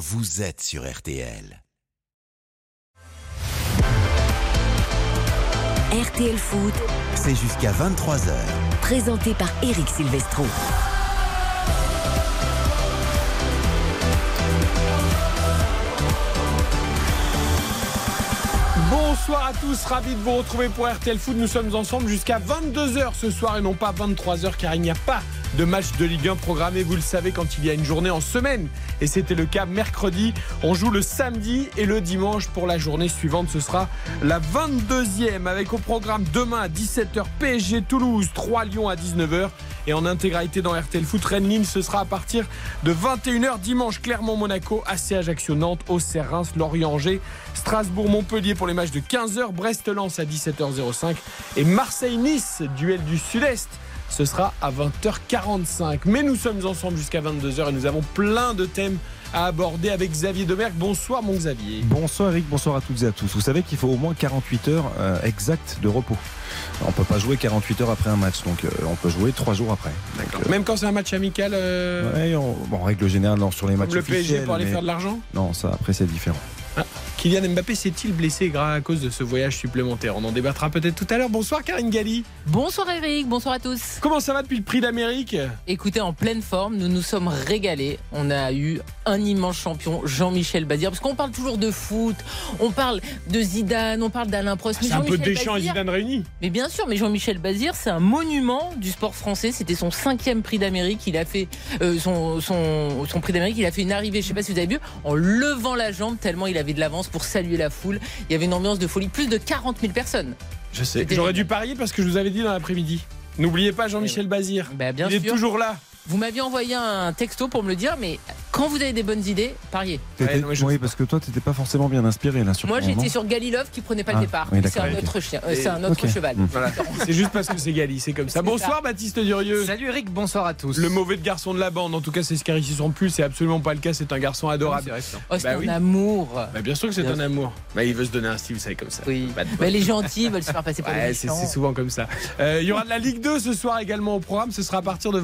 vous êtes sur RTL. RTL Foot, C'est jusqu'à 23h. présenté par Eric Silvestro. Bonsoir à tous, ravi de vous retrouver pour RTL Foot. Nous sommes ensemble jusqu'à 22h ce soir et non pas 23h car il n'y a pas de match de Ligue 1 programmé, vous le savez, quand il y a une journée en semaine. Et c'était le cas mercredi. On joue le samedi et le dimanche pour la journée suivante. Ce sera la 22e avec au programme demain à 17h PSG Toulouse, 3 Lyon à 19h. Et en intégralité dans RTL Foot, Rennes ce sera à partir de 21h dimanche. Clermont-Monaco, AC Ajaccio Nantes, Auxerre Reims, Lorient Angers, Strasbourg Montpellier pour les matchs de 15h, Brest Lens à 17h05 et Marseille Nice, duel du Sud-Est. Ce sera à 20h45. Mais nous sommes ensemble jusqu'à 22h et nous avons plein de thèmes à aborder avec Xavier Domergue. Bonsoir mon Xavier. Bonsoir Eric, bonsoir à toutes et à tous. Vous savez qu'il faut au moins 48 heures euh, exactes de repos. On peut pas jouer 48 heures après un match, donc euh, on peut jouer 3 jours après. Donc, euh, Même quand c'est un match amical, ouais, on- bon, en règle générale, non, sur les matchs comme le PSG pour aller mais- faire de l'argent? Non, ça après c'est différent. Kylian Mbappé s'est-il blessé grâce à cause de ce voyage supplémentaire? On en débattra peut-être tout à l'heure. Bonsoir Karine Galli. Bonsoir Eric, bonsoir à tous. Comment ça va depuis le prix d'Amérique? Écoutez, en pleine forme, nous nous sommes régalés. On a eu un immense champion, Jean-Michel Bazir, parce qu'on parle toujours de foot, on parle de Zidane, on parle d'Alain Prost. mais C'est un peu Deschamps et Zidane réunis. Mais bien sûr, mais Jean-Michel Bazir, c'est un monument du sport français. C'était son cinquième prix d'Amérique. Il a fait euh, son, son, son prix d'Amérique. Il a fait une arrivée, je sais pas si vous avez vu, en levant la jambe tellement il avait de l'avance pour saluer la foule. Il y avait une ambiance de folie, plus de 40 000 personnes. Je sais. J'aurais dû parier parce que je vous avais dit dans l'après-midi. N'oubliez pas Jean-Michel Bazir. Bah, bien Il est toujours là. Vous m'aviez envoyé un texto pour me le dire, mais quand vous avez des bonnes idées, pariez. T'étais- non, oui, parce que toi, t'étais pas forcément bien inspiré là sur Moi, j'étais sur Galilov qui prenait pas Ah, le départ. oui, c'est un autre chien, euh, c'est un autre cheval. Mm. Voilà. C'est juste parce que c'est Gali, c'est comme ça. C'est Bonsoir Baptiste Durieux. Salut Eric, bonsoir à tous. Le mauvais de garçon de la bande, en tout cas c'est ce qui son plus, c'est absolument pas le cas, c'est un garçon adorable. Oh, c'est Bah un oui. amour. Bah, bien sûr que c'est un amour. Bah, il veut se donner un style, vous savez, comme ça. Oui. Mais les gentils veulent se faire passer pour Ouais, les c'est méchants. c'est souvent comme ça. Euh, Il y aura de la Ligue 2 ce soir également au programme, ce sera à partir de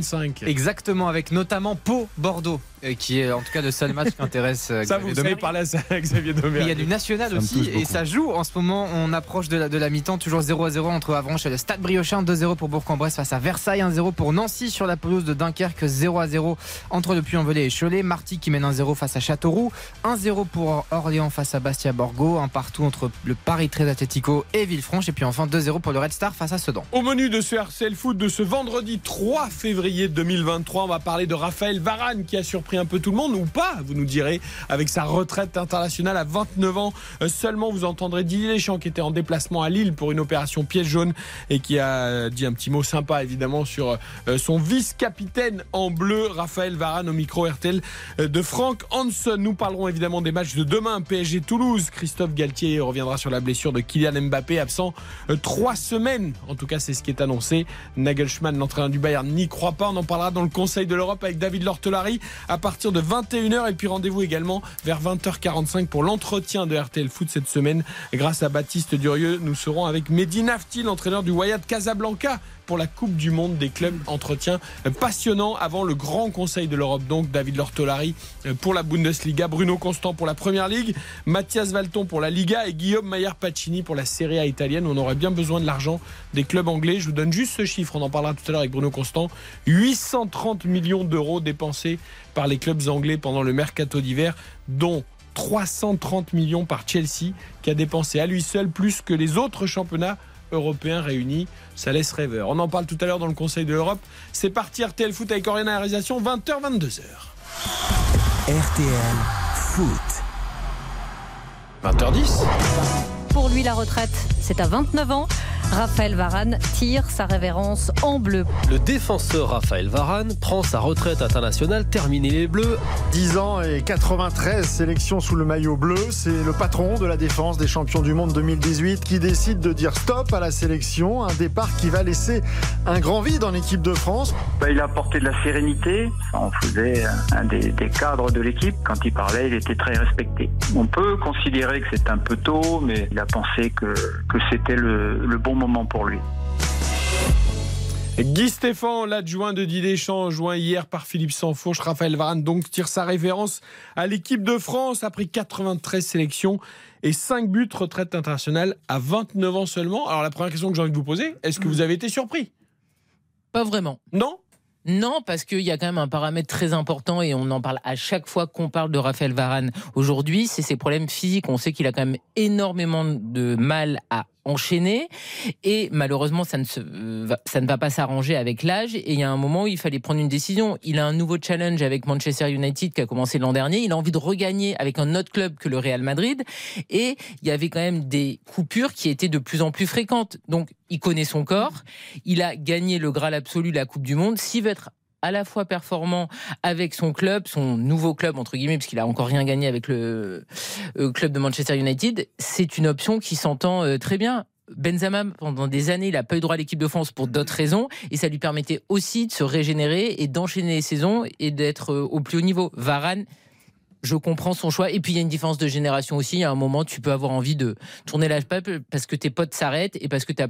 20h45. Exactement, avec notamment Pau-Bordeaux, euh, qui est en tout cas le seul match qui intéresse euh, Ça, Xavier vous Domergue. savez parler à ça, Xavier Domergue. il y a du national Ça aussi et ça joue en ce moment. On approche de la, de la mi-temps, toujours 0 à 0 entre Avranches et le Stade Briochin, 2-0 pour Bourg-en-Bresse face à Versailles, 1-0 pour Nancy sur la pelouse de Dunkerque, 0 à 0 entre le Puy-en-Velay et Cholet, Marty qui mène 1-0 face à Châteauroux, 1-0 pour Orléans face à Bastia Borgo, un partout entre le Paris 13 Atletico et Villefranche et puis enfin 2-0 pour le Red Star face à Sedan. Au menu de ce RCL Foot de ce vendredi 3 février 2023, on va parler de Raphaël Varane qui a surpris un peu tout le monde ou pas, vous nous direz, avec sa retraite internationale à 29 ans euh, seulement. Vous entendrez Didier Deschamps qui était en déplacement à Lille pour une opération pièce jaune et qui a dit un petit mot sympa évidemment sur euh, son vice-capitaine en bleu, Raphaël Varane au micro RTL euh, de Frank Hansen. Nous parlerons évidemment des matchs de demain, PSG Toulouse. Christophe Galtier reviendra sur la blessure de Kylian Mbappé absent trois semaines. En tout cas, c'est ce qui est annoncé. Nagelsmann, l'entraîneur du Bayern, n'y croit pas. On en parlera dans le Conseil de l'Europe avec David Lortolari à partir de 21h. Et puis rendez-vous également vers 20h45 pour l'entretien de RTL Foot cette semaine. Grâce à Baptiste Durieux, nous serons avec Mehdi Nafti, l'entraîneur du Wyatt Casablanca pour la Coupe du Monde des clubs. Entretien passionnant avant le grand Conseil de l'Europe. Donc David Lortolari euh, pour la Bundesliga, Bruno Constant pour la Première Ligue, Mathias Valton pour la Liga et Guillaume Maillard Pacini pour la Serie A italienne. On aurait bien besoin de l'argent des clubs anglais. Je vous donne juste ce chiffre, on en parlera tout à l'heure avec Bruno Constant. 830 millions d'euros dépensés par les clubs anglais pendant le mercato d'hiver, dont 330 millions par Chelsea, qui a dépensé à lui seul plus que les autres championnats européens réunis. Ça laisse rêveur. On en parle tout à l'heure dans le Conseil de l'Europe. C'est parti RTL Foot avec Oriana Réalisation, 20h, 22h. RTL Foot. 20h10. Pour lui, la retraite, c'est à 29 ans. Raphaël Varane tire sa révérence en bleu. Le défenseur Raphaël Varane prend sa retraite internationale, terminé les Bleus. 10 ans et 93 sélections sous le maillot bleu. C'est le patron de la défense des champions du monde 2018 qui décide de dire stop à la sélection. Un départ qui va laisser un grand vide en équipe de France. Bah, il a apporté de la sérénité. En faisait un des, des cadres de l'équipe. Quand il parlait, il était très respecté. On peut considérer que c'est un peu tôt, mais il a pensé que, que c'était le, le bon moment pour lui. Guy Stéphane, l'adjoint de Didier Deschamps, joint hier par Philippe Sansfourche, Raphaël Varane donc tire sa référence à l'équipe de France après 93 sélections et 5 buts retraite internationale à 29 ans seulement. Alors la première question que j'ai envie de vous poser, est-ce que vous avez été surpris? Pas vraiment. Non? Non, parce qu'il y a quand même un paramètre très important et on en parle à chaque fois qu'on parle de Raphaël Varane aujourd'hui, c'est ses problèmes physiques. On sait qu'il a quand même énormément de mal à enchaîner et malheureusement ça ne, se, ça ne va pas s'arranger avec l'âge et il y a un moment où il fallait prendre une décision. Il a un nouveau challenge avec Manchester United qui a commencé l'an dernier. Il a envie de regagner avec un autre club que le Real Madrid et il y avait quand même des coupures qui étaient de plus en plus fréquentes. Donc il connaît son corps, il a gagné le Graal absolu, la Coupe du Monde. S'il veut être à la fois performant avec son club, son nouveau club entre guillemets, puisqu'il a encore rien gagné avec le euh, club de Manchester United, c'est une option qui s'entend euh, très bien. Benzema, pendant des années, il n'a pas eu droit à l'équipe de France pour d'autres raisons, et ça lui permettait aussi de se régénérer et d'enchaîner les saisons et d'être euh, au plus haut niveau. Varane, je comprends son choix. Et puis il y a une différence de génération aussi. A un moment, tu peux avoir envie de tourner la peuple parce que tes potes s'arrêtent et parce que tu as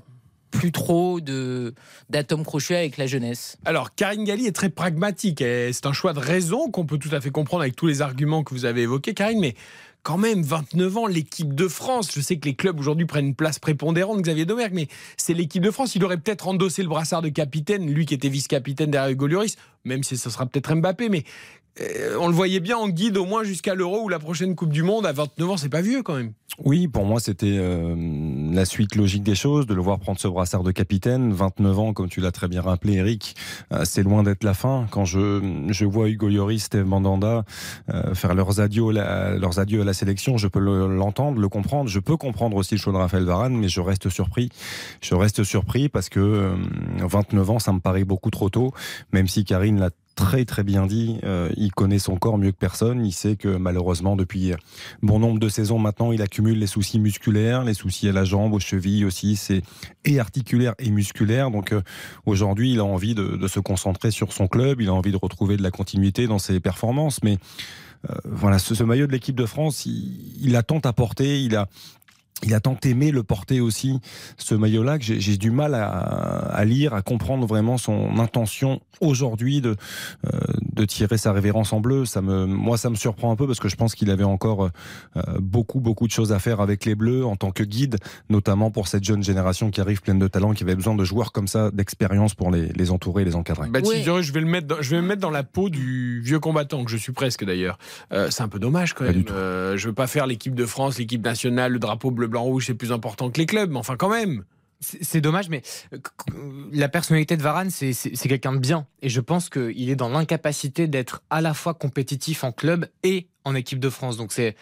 plus trop de d'atomes crochets avec la jeunesse. Alors, Karine Galli est très pragmatique. C'est un choix de raison qu'on peut tout à fait comprendre avec tous les arguments que vous avez évoqués, Karine, mais quand même, 29 ans, l'équipe de France. Je sais que les clubs aujourd'hui prennent une place prépondérante, Xavier Domergue, mais c'est l'équipe de France. Il aurait peut-être endossé le brassard de capitaine, lui qui était vice-capitaine derrière Hugo même si ce sera peut-être Mbappé, mais on le voyait bien en guide au moins jusqu'à l'Euro ou la prochaine Coupe du Monde. À 29 ans, c'est pas vieux quand même. Oui, pour moi, c'était euh, la suite logique des choses, de le voir prendre ce brassard de capitaine. 29 ans, comme tu l'as très bien rappelé, Eric, euh, c'est loin d'être la fin. Quand je, je vois Hugo Lloris, Steve Mandanda faire leurs adieux, leurs adieux à la sélection, je peux l'entendre, le, comprendre. Je peux comprendre aussi le choix de Raphaël Varane, mais je reste surpris. Je reste surpris parce que 29 ans, ça me paraît beaucoup trop tôt, même si Karine l'a très très bien dit. Euh, il connaît son corps mieux que personne. Il sait que malheureusement, depuis bon nombre de saisons maintenant, il accumule les soucis musculaires, les soucis à la jambe, aux chevilles aussi. C'est et articulaire et musculaire. Donc euh, aujourd'hui, il a envie de, se concentrer sur son club. Il a envie de retrouver de la continuité dans ses performances. Mais euh, voilà, ce, maillot de l'équipe de France, il, il a tant apporté. Il a il a tant aimé le porter aussi, ce maillot-là, que j'ai du mal à, lire, à comprendre vraiment son intention aujourd'hui de, euh, de tirer sa révérence en bleu. Ça me, moi, ça me surprend un peu parce que je pense qu'il avait encore euh, beaucoup, beaucoup de choses à faire avec les Bleus en tant que guide, notamment pour cette jeune génération qui arrive pleine de talent, qui avait besoin de joueurs comme ça, d'expérience pour les, les, entourer et les encadrer. Baptiste je vais le mettre, dans, je vais me mettre dans la peau du vieux combattant que je suis presque d'ailleurs. Euh, c'est un peu dommage quand même. je veux pas faire l'équipe de France, l'équipe nationale, le drapeau bleu blanc rouge, c'est plus important que les clubs, mais enfin quand même. C'est dommage, mais euh, la personnalité de Varane, c'est quelqu'un de bien. Et je pense qu'il est dans l'incapacité d'être à la fois compétitif en club et en équipe de France. Donc c'est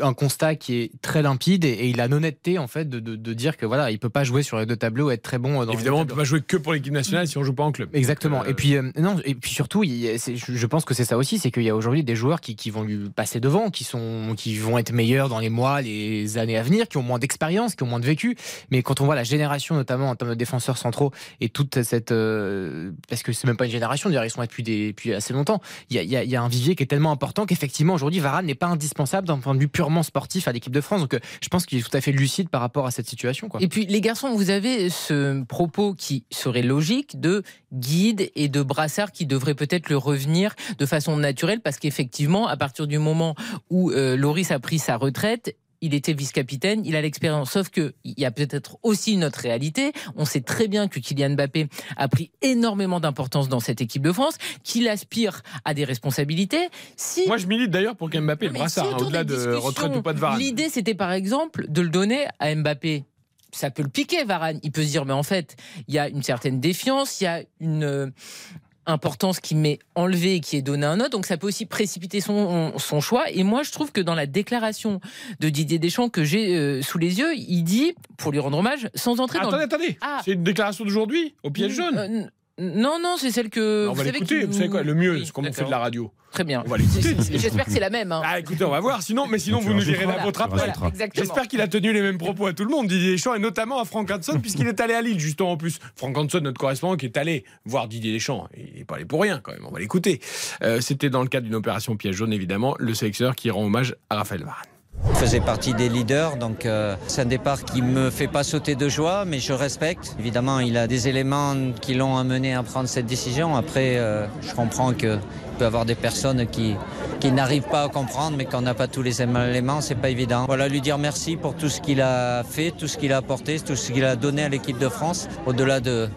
un constat qui est très limpide et, il a l'honnêteté en fait de, de, dire que voilà il peut pas jouer sur les deux tableaux et être très bon dans évidemment on peut pas jouer que pour l'équipe nationale si on joue pas en club. Exactement. euh, et puis euh, non et puis surtout je pense que c'est ça aussi c'est qu'il y a aujourd'hui des joueurs qui, qui, vont lui passer devant qui sont qui vont être meilleurs dans les mois les années à venir qui ont moins d'expérience qui ont moins de vécu. Mais quand on voit la génération notamment en termes de défenseurs centraux et toute cette euh, parce que c'est même pas une génération ils sont là depuis des depuis assez longtemps il y a, il y a un vivier qui est tellement important qu'effectivement aujourd'hui Varane n'est pas indispensable dans de purement sportif à l'équipe de France. Donc euh, je pense qu'il est tout à fait lucide par rapport à cette situation. Et puis les garçons, vous avez ce propos qui serait logique de guide et de brassard qui devrait peut-être le revenir de façon naturelle parce qu'effectivement, à partir du moment où euh, Loris a pris sa retraite, il était vice-capitaine, il a l'expérience. Sauf que il y a peut-être aussi une autre réalité. On sait très bien que Kylian Mbappé a pris énormément d'importance dans cette équipe de France, qu'il aspire à des responsabilités. Si... Moi, je milite d'ailleurs pour qu'Mbappé le brassard, hein, au-delà de retraite ou pas de Varane. L'idée, c'était par exemple de le donner à Mbappé ça peut le piquer, Varane. Il peut se dire, mais en fait, il y a une certaine défiance, il y a une, importance qui m'est enlevée et qui est donnée à un autre. Donc ça peut aussi précipiter son, son choix. Et moi, je trouve que dans la déclaration de Didier Deschamps que j'ai euh, sous les yeux, il dit, pour lui rendre hommage, sans entrer dans... Attendez, attendez. Ah. C'est une déclaration d'aujourd'hui, au piège jaune. Euh, non, non, c'est celle que. on va l'écouter, vous savez quoi, le mieux, c'est comme on fait de la radio. Très bien. On va l'écouter. J'espère que c'est la même. Hein. Ah, écoutez, on va voir. Sinon, mais sinon, vous nous direz la vôtre après. J'espère qu'il a tenu les mêmes propos à tout le monde, Didier Deschamps, et notamment à Franck Hanson, puisqu'il est allé à Lille, justement, en plus. Franck Hanson, notre correspondant, qui est allé voir Didier Deschamps. Il n'est pas allé pour rien, quand même. On va l'écouter. Euh, c'était dans le cadre d'une opération piège jaune, évidemment, le sélectionneur qui rend hommage à Raphaël Varane. Il faisait partie des leaders, donc euh, c'est un départ qui me fait pas sauter de joie, mais je respecte. Évidemment, il a des éléments qui l'ont amené à prendre cette décision. Après, euh, je comprends que peut y avoir des personnes qui, qui n'arrivent pas à comprendre, mais qu'on n'a pas tous les éléments, c'est pas évident. Voilà, lui dire merci pour tout ce qu'il a fait, tout ce qu'il a apporté, tout ce qu'il a donné à l'équipe de France, au-delà de,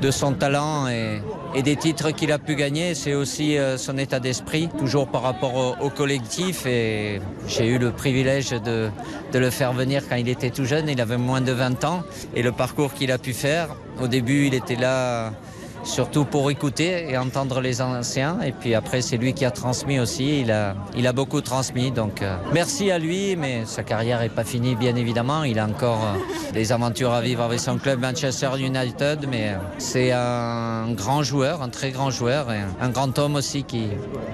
de son talent et, des titres qu'il a pu gagner, c'est aussi euh, son état d'esprit, toujours par rapport au, collectif. Et j'ai eu le privilège de le faire venir quand il était tout jeune, il avait moins de 20 ans. Et le parcours qu'il a pu faire, au début il était là surtout pour écouter et entendre les anciens. Et puis après, c'est lui qui a transmis aussi. Il a, il a beaucoup transmis. Donc euh, merci à lui, mais sa carrière n'est pas finie, bien évidemment. Il a encore euh, des aventures à vivre avec son club Manchester United. Mais euh, c'est un grand joueur, un très grand joueur et un grand homme aussi qui,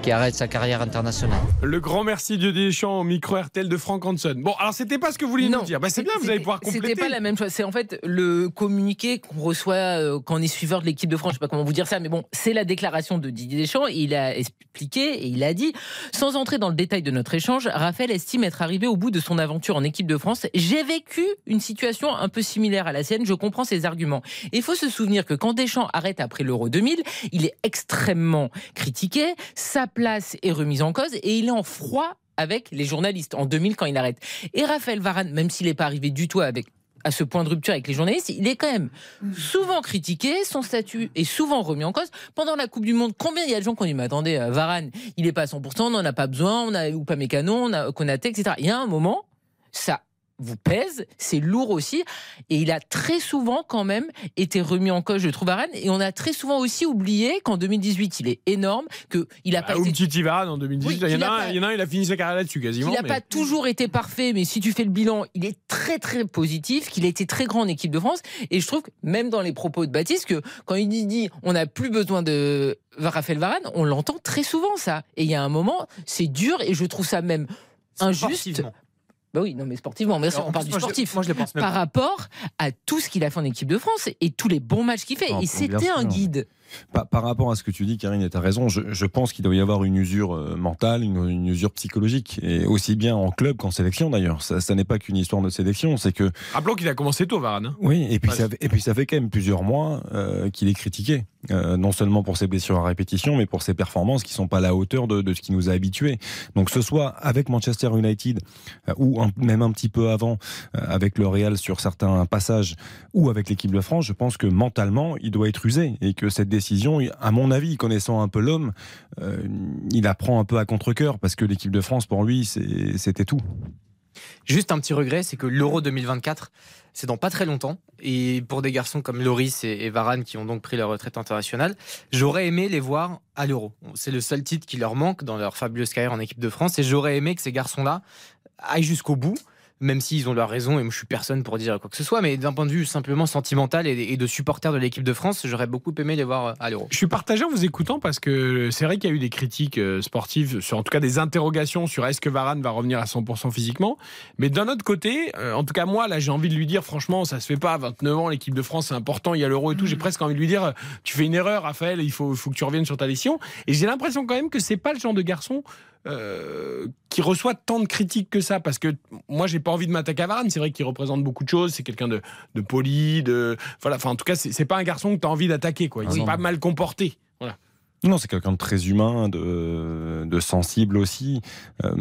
qui arrête sa carrière internationale. Le grand merci Dieu Deschamps au micro RTL de Franck Hansen. Bon, alors c'était pas ce que vous vouliez Non. nous dire. Bah, c'est bien, vous allez pouvoir compléter. C'était pas la même chose. C'est en fait le communiqué qu'on reçoit euh, quand on est suiveur de l'équipe de France. Comment vous dire ça, mais bon, c'est la déclaration de Didier Deschamps. Il a expliqué et il a dit, sans entrer dans le détail de notre échange, Raphaël estime être arrivé au bout de son aventure en équipe de France. J'ai vécu une situation un peu similaire à la sienne. Je comprends ses arguments. Il faut se souvenir que quand Deschamps arrête après l'Euro 2000, il est extrêmement critiqué. Sa place est remise en cause et il est en froid avec les journalistes en 2000 quand il arrête. Et Raphaël Varane, même s'il n'est pas arrivé du tout avec à ce point de rupture avec les journalistes, il est quand même souvent critiqué, son statut est souvent remis en cause. Pendant la Coupe du Monde, combien il y a de gens qui ont dit, mais attendez, euh, Varane, il est pas à 100%, on n'en a pas besoin, on a ou pas Mécano, on a Konaté, etc. Il y a un moment, ça vous pèse, c'est lourd aussi, et il a très souvent quand même été remis en cause, je trouve, Varane, et on a très souvent aussi oublié qu'en 2018, il est énorme, qu'il a pas Ah, été ou Titi Varane en 2018. Oui, il, y en a pas- il y en a un, il a fini sa carrière là-dessus quasiment. qu'il n'a mais- pas toujours été parfait, mais si tu fais le bilan, il est très très positif, qu'il a été très grand en équipe de France. Et je trouve que même dans les propos de Baptiste, que quand il dit on n'a plus besoin de Raphaël Varane, on l'entend très souvent ça. Et il y a un moment, c'est dur et je trouve ça même injuste. Bah oui, non mais sportivement, en on parle du je- sportif. moi, je le pense Par rapport à tout ce qu'il a fait en équipe de France et tous les bons matchs qu'il fait. Ah, et c'était un guide. Par, par rapport à ce que tu dis, Karine, et tu as raison, je, je pense qu'il doit y avoir une usure euh, mentale, une, une usure psychologique, et aussi bien en club qu'en sélection d'ailleurs. Ça, ça n'est pas qu'une histoire de sélection, c'est que Rappelons qu'il a commencé tôt, Varane. hein. oui, et puis, Ouais. ça, fait- et puis ça fait quand même plusieurs mois euh, qu'il est critiqué, Euh, non seulement pour ses blessures à répétition, mais pour ses performances qui sont pas à la hauteur de, de ce qui nous a habitués. Donc ce soit avec Manchester United euh, ou un- même un petit peu avant avec le Real sur certains passages ou avec l'équipe de France, je pense que mentalement il doit être usé et que cette à mon avis, connaissant un peu l'homme, euh, il la prend un peu à contre-cœur parce que l'équipe de France pour lui c'était tout. Juste un petit regret, c'est que l'Euro 2024, c'est dans pas très longtemps. Et pour des garçons comme Loris et Varane qui ont donc pris leur retraite internationale, j'aurais aimé les voir à l'Euro. C'est le seul titre qui leur manque dans leur fabuleuse carrière en équipe de France. Et j'aurais aimé que ces garçons-là aillent jusqu'au bout. Même s'ils ont leur raison, et moi je suis personne pour dire quoi que ce soit, mais d'un point de vue simplement sentimental et, et de supporter de l'équipe de France, j'aurais beaucoup aimé les voir à l'Euro. Je suis partagé en vous écoutant parce que c'est vrai qu'il y a eu des critiques euh, sportives, sur, en tout cas des interrogations sur est-ce que Varane va revenir à 100% physiquement. Mais d'un autre côté, euh, en tout cas moi, là j'ai envie de lui dire franchement, ça se fait pas à 29 ans, l'équipe de France c'est important, il y a l'euro et tout. J'ai presque envie de lui dire, euh, tu fais une erreur Raphaël, il faut, il faut que tu reviennes sur ta décision. Et j'ai l'impression quand même que c'est pas le genre de garçon euh, qui reçoit tant de critiques que ça parce que moi j'ai pas envie de m'attaquer à Varane c'est vrai qu'il représente beaucoup de choses c'est quelqu'un de, de poli de voilà enfin en tout cas c'est pas un garçon que tu as envie d'attaquer quoi il Ah est non. pas mal comporté voilà Non, c'est quelqu'un de très humain, de, de sensible aussi. Euh,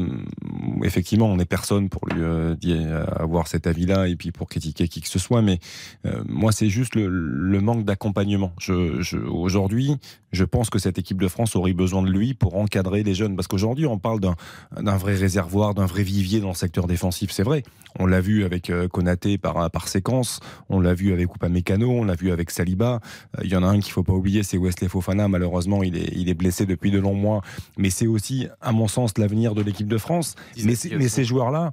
effectivement, on n'est personne pour lui euh, avoir cet avis-là et puis pour critiquer qui que ce soit. Mais euh, moi, c'est juste le, le manque d'accompagnement. Je, je, aujourd'hui, je pense que cette équipe de France aurait besoin de lui pour encadrer les jeunes. Parce qu'aujourd'hui, on parle d'un vrai réservoir, d'un vrai vivier dans le secteur défensif. C'est vrai. On l'a vu avec euh, Konaté par, par séquence. On l'a vu avec Upamecano. On l'a vu avec Saliba. Euh, Il y en a un qu'il faut pas oublier, c'est Wesley Fofana. Malheureusement, il est, il est blessé depuis de longs mois. Mais c'est aussi, à mon sens, l'avenir de l'équipe de France. Mais ces joueurs-là,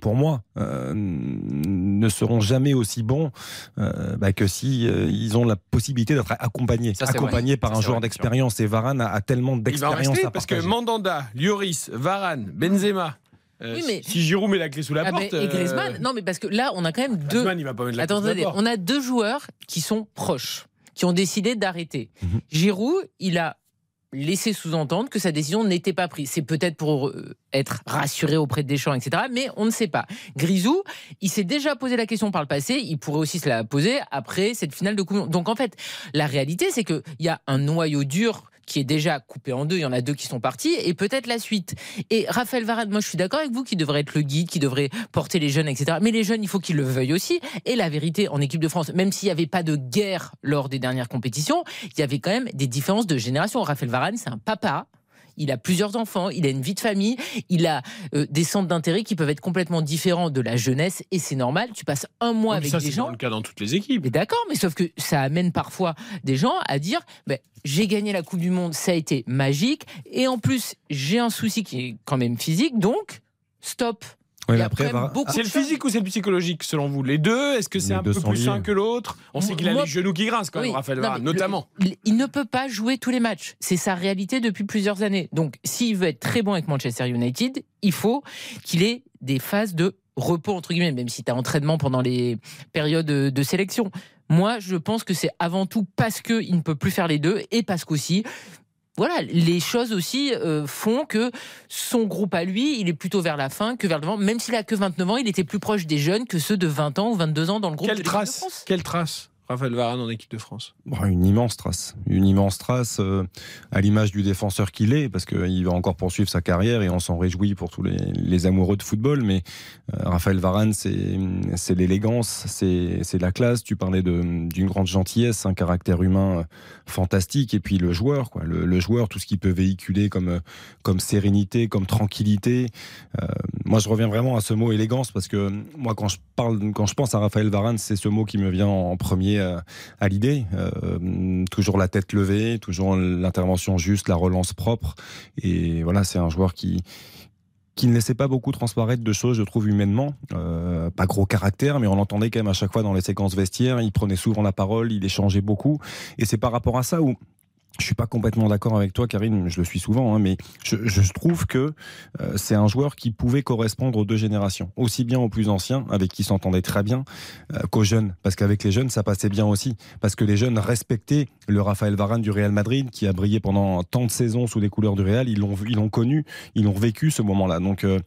pour moi, euh, ne seront jamais aussi bons euh, bah, que si euh, ils ont la possibilité d'être accompagnés, Ça, accompagnés vrai. par Ça, un joueur d'expérience. Et Varane a, a tellement il va en d'expérience rester à parce que partager. Mandanda Lloris Varane Benzema euh, Oui, mais- si Giroud met la clé sous la Ah, mais- porte et Griezmann, euh, non mais parce que là on a quand même deux. Griezmann, il va pas mettre la clé sous la Attendez, porte. on a deux joueurs qui sont proches, qui ont décidé d'arrêter. Mhm. Giroud, il a laissé sous-entendre que sa décision n'était pas prise. C'est peut-être pour euh, être rassuré auprès de Deschamps, etc. Mais on ne sait pas. Grisou, il s'est déjà posé la question par le passé. Il pourrait aussi se la poser après cette finale de Coupe. Donc en fait, la réalité, c'est qu'il y a un noyau dur qui est déjà coupé en deux, il y en a deux qui sont partis, et peut-être la suite. Et Raphaël Varane, moi je suis d'accord avec vous, qui devrait être le guide, qui devrait porter les jeunes, etc. Mais les jeunes, il faut qu'ils le veuillent aussi. Et la vérité, en équipe de France, même s'il n'y avait pas de guerre lors des dernières compétitions, il y avait quand même des différences de génération. Raphaël Varane, c'est un papa il a plusieurs enfants, il a une vie de famille, il a euh, des centres d'intérêt qui peuvent être complètement différents de la jeunesse et c'est normal. Tu passes un mois avec ça, des c'est gens. le cas dans toutes les équipes. D'accord, mais sauf que ça amène parfois des gens à dire ben, j'ai gagné la Coupe du Monde, ça a été magique, et en plus j'ai un souci qui est quand même physique, donc stop. Ouais, après, C'est le physique ou c'est le psychologique selon vous Les deux Est-ce que c'est un peu plus sain que l'autre? On sait qu'il a Moi- les genoux qui grincent quand même, Oui, Raphaël non, Varane, le- notamment. il, il ne peut pas jouer tous les matchs. C'est sa réalité depuis plusieurs années. Donc, s'il veut être très bon avec Manchester United, il faut qu'il ait des phases de repos, entre guillemets, même si tu as entraînement pendant les périodes de, de sélection. Moi, je pense que c'est avant tout parce qu'il ne peut plus faire les deux et parce qu'aussi, voilà, les choses aussi euh, font que son groupe à lui, il est plutôt vers la fin que vers le devant. Même s'il a que 29 ans, il était plus proche des jeunes que ceux de 20 ans ou 22 ans dans le groupe Quelle de trace France. Quelle trace Raphaël Varane en équipe de France une immense trace, une immense trace euh, à l'image du défenseur qu'il est, parce qu'il va encore poursuivre sa carrière et on s'en réjouit pour tous les, amoureux de football. Mais euh, Raphaël Varane, c'est l'élégance, c'est la classe. Tu parlais d'une grande gentillesse, un caractère humain euh, fantastique, et puis le joueur, quoi, le, joueur, tout ce qu'il peut véhiculer comme comme sérénité, comme tranquillité. Moi, je reviens vraiment à ce mot élégance parce que moi, quand je parle, quand je pense à Raphaël Varane, c'est ce mot qui me vient en premier à l'idée. Euh, toujours la tête levée, toujours l'intervention juste, la relance propre. Et voilà, c'est un joueur qui qui ne laissait pas beaucoup transparaître de choses, je trouve, humainement. Euh, pas gros caractère, mais on l'entendait quand même à chaque fois dans les séquences vestiaires. Il prenait souvent la parole, il échangeait beaucoup. Et c'est par rapport à ça où je suis pas complètement d'accord avec toi, Karine. Je le suis souvent, hein, mais je, trouve que euh, c'est un joueur qui pouvait correspondre aux deux générations, aussi bien aux plus anciens, avec qui s'entendait très bien, euh, qu'aux jeunes, parce qu'avec les jeunes, ça passait bien aussi, parce que les jeunes respectaient le Raphaël Varane du Real Madrid, qui a brillé pendant tant de saisons sous les couleurs du Real. Ils l'ont, ils l'ont connu, ils l'ont vécu ce moment-là. Donc, euh,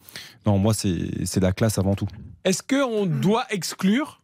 non, moi, c'est, c'est la classe avant tout. Est-ce qu'on doit exclure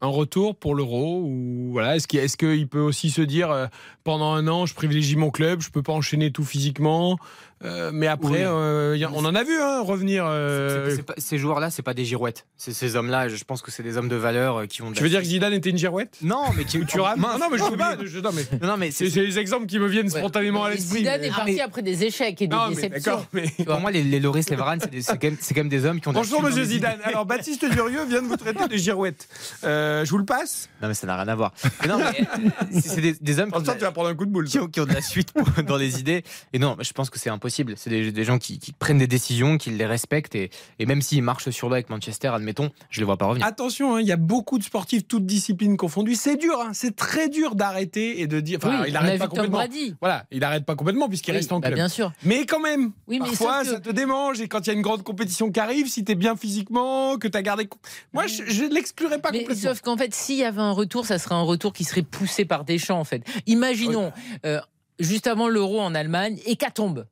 un retour pour l'euro ou voilà est-ce qu'il peut aussi se dire euh, pendant un an je privilégie mon club je peux pas enchaîner tout physiquement euh, mais après Oui. euh, y a- on en a vu hein, revenir euh, pas- ces joueurs-là, c'est pas des girouettes. C'est ces hommes-là. Je pense que c'est des hommes de valeur qui ont. tu veux dire que Zidane était une girouette? Non, mais qui. Mince. non mais je sais pas je- non, mais Non, mais c'est les exemples qui me viennent Ouais. spontanément à l'esprit Zidane est parti mais- après des échecs et des non déceptions. d'accord mais Pour moi, les, les Loris, les Varane, c'est quand, quand même des hommes qui ont. Bonjour Monsieur. Zidane. Alors Baptiste Durieux vient de vous traiter de girouette. Je vous le passe? Non, mais ça n'a rien à voir. Mais non, mais c'est des, hommes qui ont, de Franchement, la- tu vas prendre un coup de boule. qui ont- qui ont de la suite dans les idées. Et non, je pense que c'est impossible. C'est des, des gens qui, qui prennent des décisions, qui les respectent. Et, et même s'ils marchent sur l'eau avec Manchester, admettons, je les vois pas revenir. Attention, hein, il y a beaucoup de sportifs, toutes disciplines confondues. C'est dur, hein, c'est très dur d'arrêter et de dire. Enfin, Oui, il n'arrête pas complètement. Brady. Voilà, il n'arrête pas complètement puisqu'il Oui, reste en bah, club. bien sûr. Mais quand même, Oui, mais parfois que- ça te démange et quand il y a une grande compétition qui arrive, si tu es bien physiquement, que tu as gardé. Moi, je, je ne l'exclurais pas Mais complètement. sauf qu'en fait, s'il y avait un retour, ça serait un retour qui serait poussé par Deschamps, en fait. Imaginons, euh, juste avant l'Euro en Allemagne, hécatombe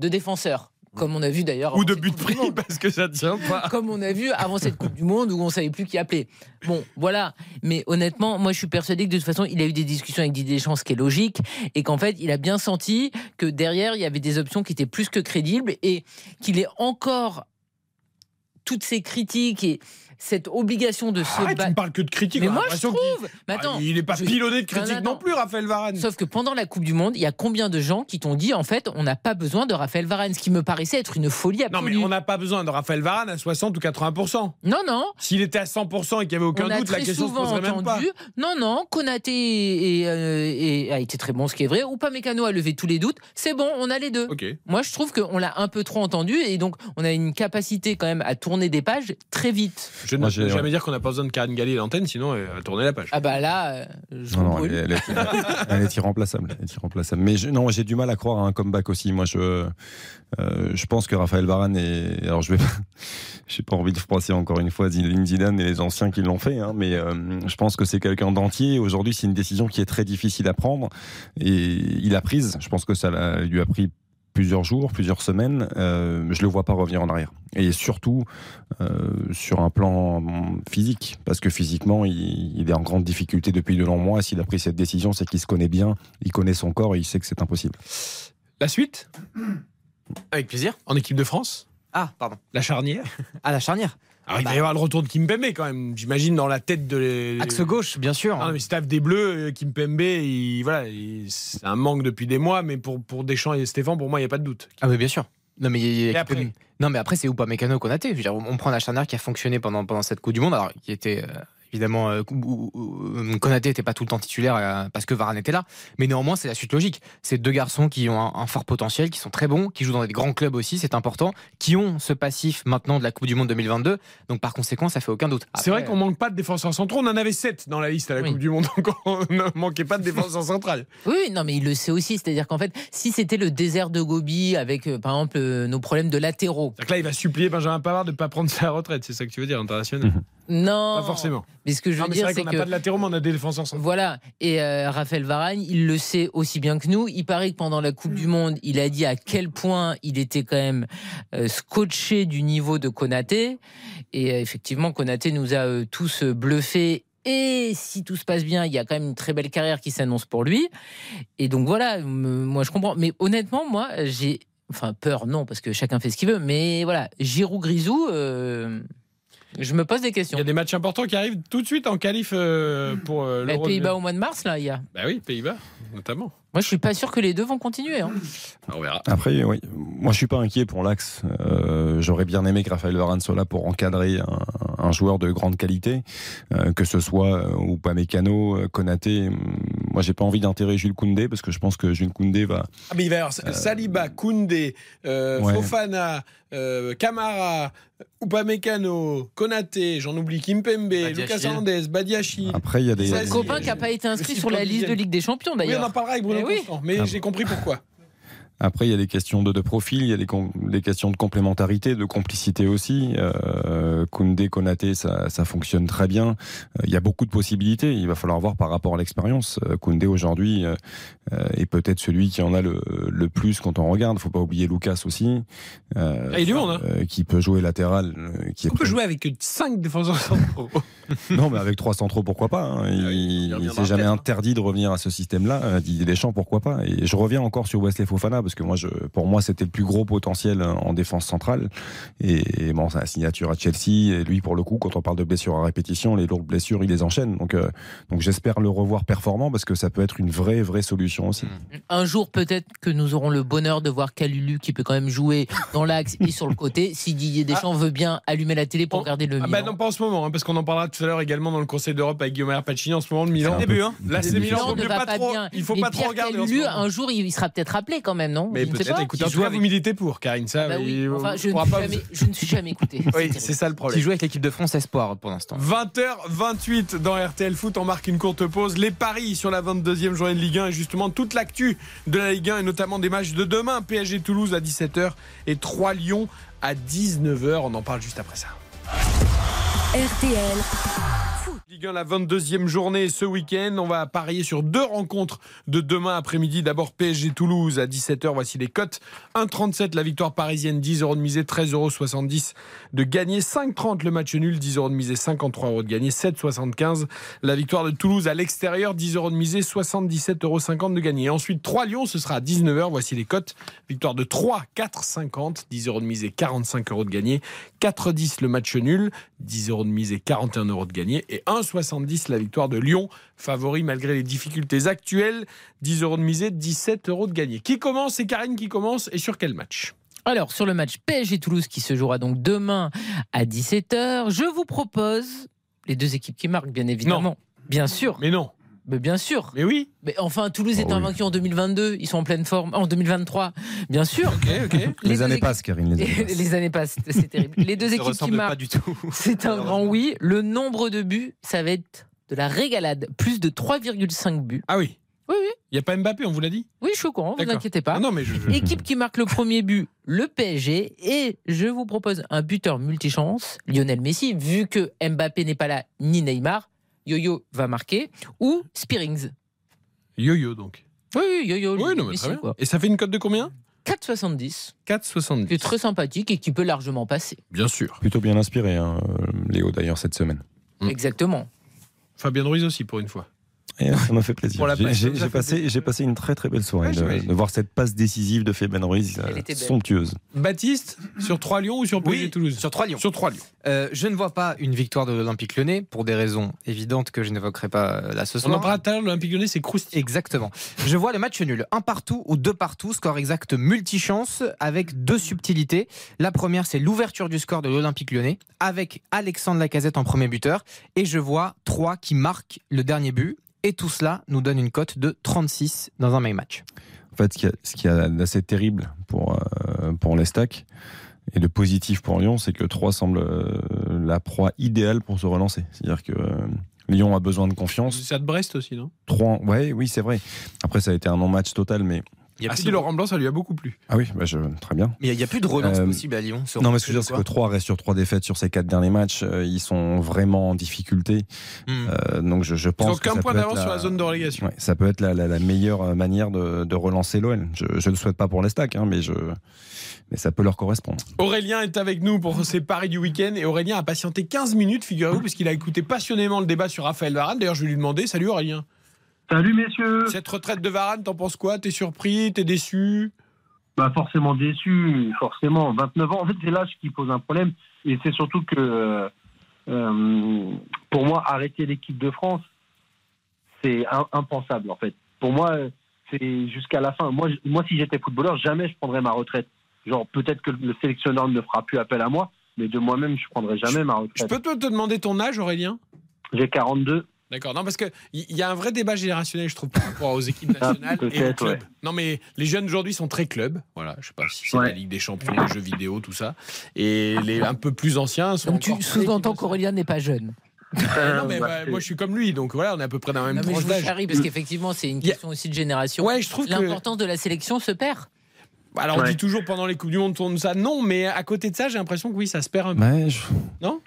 de défenseurs. Comme on a vu d'ailleurs. Ou de but Monde. parce que ça tient pas. Comme on a vu avant cette Coupe du Monde où on savait plus qui appeler. Bon, voilà. Mais honnêtement, moi, je suis persuadé que de toute façon, il a eu des discussions avec Didier Deschamps, ce qui est logique, et qu'en fait, il a bien senti que derrière, il y avait des options qui étaient plus que crédibles et qu'il est encore toutes ces critiques et cette obligation de se Arrête, tu battre. me parles que de critiques. Mais moi, je trouve. qu'il- Mais attends, Ah, il n'est pas je- pilonné de critiques Non, non, non, plus, Raphaël Varane. Sauf que pendant la Coupe du Monde, il y a combien de gens qui t'ont dit en fait, on n'a pas besoin de Raphaël Varane, ce qui me paraissait être une folie Non, absolue. mais on n'a pas besoin de Raphaël Varane à 60 ou 80%. Non, non. S'il était à 100% et qu'il n'y avait aucun on a doute, la très question se souvent poserait même pas. entendu. Non, non. Konaté euh, a été très bon, ce qui est vrai. Ou pas Mécano a levé tous les doutes. C'est bon, on a les deux. Ok. Moi, je trouve qu'on l'a un peu trop entendu et donc on a une capacité quand même à tourner des pages très vite. Je ne Moi, peux j'ai- jamais dire qu'on n'a pas besoin de Karine Galli à l'antenne, sinon elle va tourner la page. Ah bah là, euh, je Non, vous non, brûle. elle, est, elle est- elle est irremplaçable. Elle est irremplaçable. Mais je- non, j'ai du mal à croire à un comeback aussi. Moi, je, euh, je pense que Raphaël Varane est. Alors, je vais. pas- J'ai pas envie de froisser encore une fois Zinedine Zidane et les anciens qui l'ont fait, hein, mais euh, je pense que c'est quelqu'un d'entier. Aujourd'hui, c'est une décision qui est très difficile à prendre et il a prise. Je pense que ça l'a- lui a pris plusieurs jours, plusieurs semaines. Euh, je le vois pas revenir en arrière. Et surtout euh, sur un plan physique, parce que physiquement, il, il est en grande difficulté depuis de longs mois. S'il a pris cette décision, c'est qu'il se connaît bien, il connaît son corps et il sait que c'est impossible. La suite? Avec plaisir. en équipe de France? Ah, pardon. La charnière? À la charnière. Alors, il va y avoir le retour de Kimpembe quand même, j'imagine, dans la tête de. les- Axe gauche, bien sûr. Ah non, mais staff des Bleus, euh, Kimpembe, il, voilà, il- c'est un manque depuis des mois, mais pour, pour Deschamps et Stéphane, pour moi, il n'y a pas de doute. Ah oui, bien sûr. Non mais, y a- après non mais après c'est Upamecano Konaté. Je veux dire, on prend la charnière qui a fonctionné pendant pendant cette Coupe du Monde, alors qui était euh, évidemment euh, où Konaté n'était pas tout le temps titulaire euh, parce que Varane était là, mais néanmoins c'est la suite logique. C'est deux garçons qui ont un, un fort potentiel, qui sont très bons, qui jouent dans des grands clubs aussi, c'est important, qui ont ce passif maintenant de la Coupe du Monde 2022. Donc par conséquent, ça fait aucun doute. C'est vrai qu'on manque pas de défenseurs centraux. On en avait 7 dans la liste à la Oui. Coupe du Monde. Donc on ne manquait pas de défenseurs centrales. Oui, non, mais il le sait aussi. C'est-à-dire qu'en fait, si c'était le désert de Gobi avec, euh, par exemple, euh, nos problèmes de latéraux. Donc là, il va supplier Benjamin Pavard de ne pas prendre sa retraite. C'est ça que tu veux dire, international? Non. Pas forcément. Mais ce que je Non, veux mais c'est dire, vrai c'est qu'on n'a que. pas de latéraux, mais on a des défenseurs centraux. Voilà, et euh, Raphaël Varane, il le sait aussi bien que nous. Il paraît que pendant la Coupe du Monde, il a dit à quel point il était quand même euh, scotché du niveau de Konaté. Et euh, effectivement, Konaté nous a euh, tous bluffés. Et si tout se passe bien, il y a quand même une très belle carrière qui s'annonce pour lui. Et donc voilà, moi je comprends. Mais honnêtement, moi j'ai, enfin peur, non, parce que chacun fait ce qu'il veut. Mais voilà, Giroud Grisou, euh, je me pose des Il questions. y a des matchs importants qui arrivent tout de suite en qualif euh, pour euh, Les l'Euro. Pays-Bas au mois de mars, là, il y a. Bah oui, Pays-Bas, notamment. Moi, je suis pas sûr que les deux vont continuer. hein. On verra. Après, oui, moi je suis pas inquiet pour l'axe. Euh, J'aurais bien aimé que Raphaël Varane soit là pour encadrer un, un joueur de grande qualité, euh, que ce soit euh, ou pas Mécano, euh, Konaté. Hum, Moi, j'ai pas envie d'enterrer Jules Koundé parce que je pense que Jules Koundé va. Ah, mais il va y avoir Saliba, Koundé, euh, Ouais. Fofana, euh, Camara, Upamecano, Konaté, j'en oublie Kimpembe. Lucas Hernandez, Badiachi. Après, il y a des. Ça, Un c'est- copain qui n'a pas été inscrit c'est sur la liste de. Ligue des Champions Oui, on d'ailleurs. en parlera avec Bruno Eh oui. Constant, mais Ah j'ai compris pourquoi. Après, il y a des questions de, de profil, il y a des, des questions de complémentarité, de complicité aussi. Euh, Koundé, Konaté, ça, ça fonctionne très bien. Euh, il y a beaucoup de possibilités. Il va falloir voir par rapport à l'expérience. Euh, Koundé aujourd'hui euh, euh, est peut-être celui qui en a le, le plus quand on regarde. Faut pas oublier Lucas aussi, euh, Ah, il du monde, hein. qui peut jouer latéral, qui est On peut jouer avec 5 défenseurs centraux. non, mais avec trois centraux, pourquoi pas hein. Il, Ah, il il s'est jamais hein. interdit de revenir à ce système-là. Didier Deschamps, pourquoi pas Et je reviens encore sur Wesley Fofana parce que moi, je, pour moi, c'était le plus gros potentiel euh, en défense centrale. Et, et bon, c'est la signature à Chelsea. Et lui, pour le coup, quand on parle de blessures à répétition, les lourdes blessures, il les enchaîne. Donc, euh, donc j'espère le revoir performant parce que ça peut être une vraie, vraie solution aussi. Un jour, peut-être que nous aurons le bonheur de voir Calulu qui peut quand même jouer dans l'axe et sur le côté. Si Didier Deschamps veut bien allumer la télé pour On- regarder le Ah Milan. bah non, pas en ce moment, hein, parce qu'on en parlera tout à l'heure également dans le Conseil d'Europe avec Guillaume Pacini. En ce moment, le Milan. C'est un peu- hein. Là, c'est le Milan, Milan ne va pas pas trop. bien. Il faut Mais pas trop regarder. en ce Calulu, moment. un jour, il sera peut-être rappelé quand même, non? Mais peut-être, pas. écoute, Qui en tout cas, avec- vous militez pour, Karine. Ça, Bah oui, enfin, je, ne pas jamais- vous- je ne suis jamais écouté. Oui, c'est ça le Qui problème. joue avec l'équipe de France Espoir pour l'instant. 20h28 dans RTL Foot, on marque une courte pause. Les paris sur la 22e journée de Ligue 1 et justement toute l'actu de la Ligue 1 et notamment des matchs de demain. PSG Toulouse à 17h et 3 Lyon à 19h. On en parle juste après ça. RTL. Ligue 1, la 22e journée ce week-end. On va parier sur deux rencontres de demain après-midi. D'abord PSG Toulouse à 17h. Voici les cotes. 1,37 la victoire parisienne, 10 euros de misée, 13,70 euros de gagner. 5,30 le match nul, 10 euros de misée, 53 euros de gagner. 7,75 la victoire de Toulouse à l'extérieur, 10 euros de misée, 77,50 euros de gagner. Ensuite 3 Lyon, ce sera à 19h. Voici les cotes. Victoire de 3, 4,50, 10 euros de misée, 45 euros de gagner. 4,10 le match nul, 10 euros de misée, 41 euros de gagner. 1,70 la victoire de Lyon, favori malgré les difficultés actuelles. 10 euros de misée, 17 euros de gagner. Qui commence? C'est Karine qui commence. Et sur quel match? Alors, sur le match PSG Toulouse qui se jouera donc demain à 17h, je vous propose les deux équipes qui marquent, bien évidemment. Bien sûr. Mais non. Mais bien sûr. Mais oui. Mais enfin, Toulouse Oh est invaincu en 2022. Ils sont en pleine forme. En 2023, bien sûr. Ok, ok. Les, années équipes- passent, Karine. Les années passent. Les années passent, c'est terrible. Les deux équipes qui marquent, du tout. c'est un grand oui. Le nombre de buts, ça va être de la régalade. Plus de 3,5 buts. Ah oui. Oui, oui. Il n'y a pas Mbappé, on vous l'a dit Oui, je suis au courant, vous inquiétez pas. Ah Non, mais je. je- Équipe qui marque le premier but, le PSG. Et je vous propose un buteur multichance, Lionel Messi, vu que Mbappé n'est pas là, ni Neymar. Yo-Yo va marquer. Ou Spearings. Yo-yo donc. Oui, oui, Yo-Yo. Oui, non, mais Messi, très bien. quoi. Et ça fait une cote de combien? 4,70. 4,70. Qui est très sympathique et qui peut largement passer. Bien sûr. Plutôt bien inspiré, hein, euh, Léo, d'ailleurs, cette semaine. Mm. Exactement. Fabien Ruiz aussi, pour une fois. Et ça m'a fait plaisir. J'ai- passé, plaisir. j'ai passé une très très belle soirée Ouais, de, voir cette passe décisive de Fabien Ruiz, euh, Elle était belle. somptueuse. Baptiste, sur 3 Lyon ou sur PSG Oui, Toulouse sur 3 Lyon. Sur 3 Lyon. Euh, je ne vois pas une victoire de l'Olympique lyonnais pour des raisons évidentes que je n'évoquerai pas euh, là ce On soir. en parlera tout à l'heure, l'Olympique Lyonnais, c'est croustillant. Exactement. Je vois le match nul. Un partout ou deux partout, score exact multichance avec deux subtilités. La première, c'est l'ouverture du score de l'Olympique lyonnais avec Alexandre Lacazette en premier buteur. Et je vois trois qui marquent le dernier but. Et tout cela nous donne une cote de 36 dans un même match. En fait, ce qui a, ce qui a d'assez terrible pour, euh, pour les stacks et de positif pour Lyon, c'est que 3 semble euh, la proie idéale pour se relancer. C'est-à-dire que euh, Lyon a besoin de confiance. C'est à de Brest aussi, non? 3, ouais, oui, c'est vrai. Après, ça a été un non-match total, mais. Il y a Ah plus si, de- Laurent Blanc, ça lui a beaucoup plu. Ah oui, bah je, très bien. Mais il n'y a, plus de relance Euh, possible à Lyon. sur- Non, mais ce que je veux dire, sur c'est que 3 restent sur 3 défaites sur ces 4 derniers matchs. Euh, ils sont vraiment en difficulté. Hmm. Euh, donc je, je Ils pense qu'un ça point d'avance sur la zone de relégation. Ouais, ça peut être la, la- la meilleure euh, manière de, de relancer l'OL. Je ne le souhaite pas pour les stacks, hein, mais, je, mais ça peut leur correspondre. Aurélien est avec nous pour ses paris du week-end et Aurélien a patienté 15 minutes, figurez-vous, puisqu'il a écouté passionnément le débat sur Raphaël Varane. D'ailleurs, je vais lui demander Salut Aurélien. Salut messieurs Cette retraite de Varane, t'en penses quoi? T'es surpris? T'es déçu? Bah forcément déçu, forcément. 29 ans, en fait c'est l'âge qui pose un problème. Et c'est surtout que, euh, euh, pour moi, arrêter l'équipe de France, c'est im- impensable en fait. Pour moi, c'est jusqu'à la fin. Moi, je- moi si j'étais footballeur, jamais je prendrais ma retraite. Genre peut-être que le sélectionneur ne fera plus appel à moi, mais de moi-même, je prendrais jamais ma Je retraite. peux te, te demander ton âge, Aurélien? J'ai 42. D'accord. Non, parce qu'il y, y a un vrai débat générationnel, je trouve, par rapport aux équipes nationales Ah, et aux clubs. ouais. Non, mais les jeunes aujourd'hui sont très clubs. Voilà, je sais pas si c'est Ouais. la Ligue des Champions, les jeux vidéo, tout ça. Et les un peu plus anciens sont. Donc tu sous-entends qu'Aurélien n'est pas jeune. ça. Non, mais Bah, c'est- moi, je suis comme lui, donc voilà, on est à peu près dans la même Non, mais je tranche vous d'âge. parce qu'effectivement, c'est une question aussi de génération. Ouais, je trouve que. L'importance de la sélection se perd. Alors, on dit toujours pendant les Coupes du Monde, tourne ça. Non, mais à côté de ça, j'ai l'impression que oui, ça se perd un peu. Ouais, je-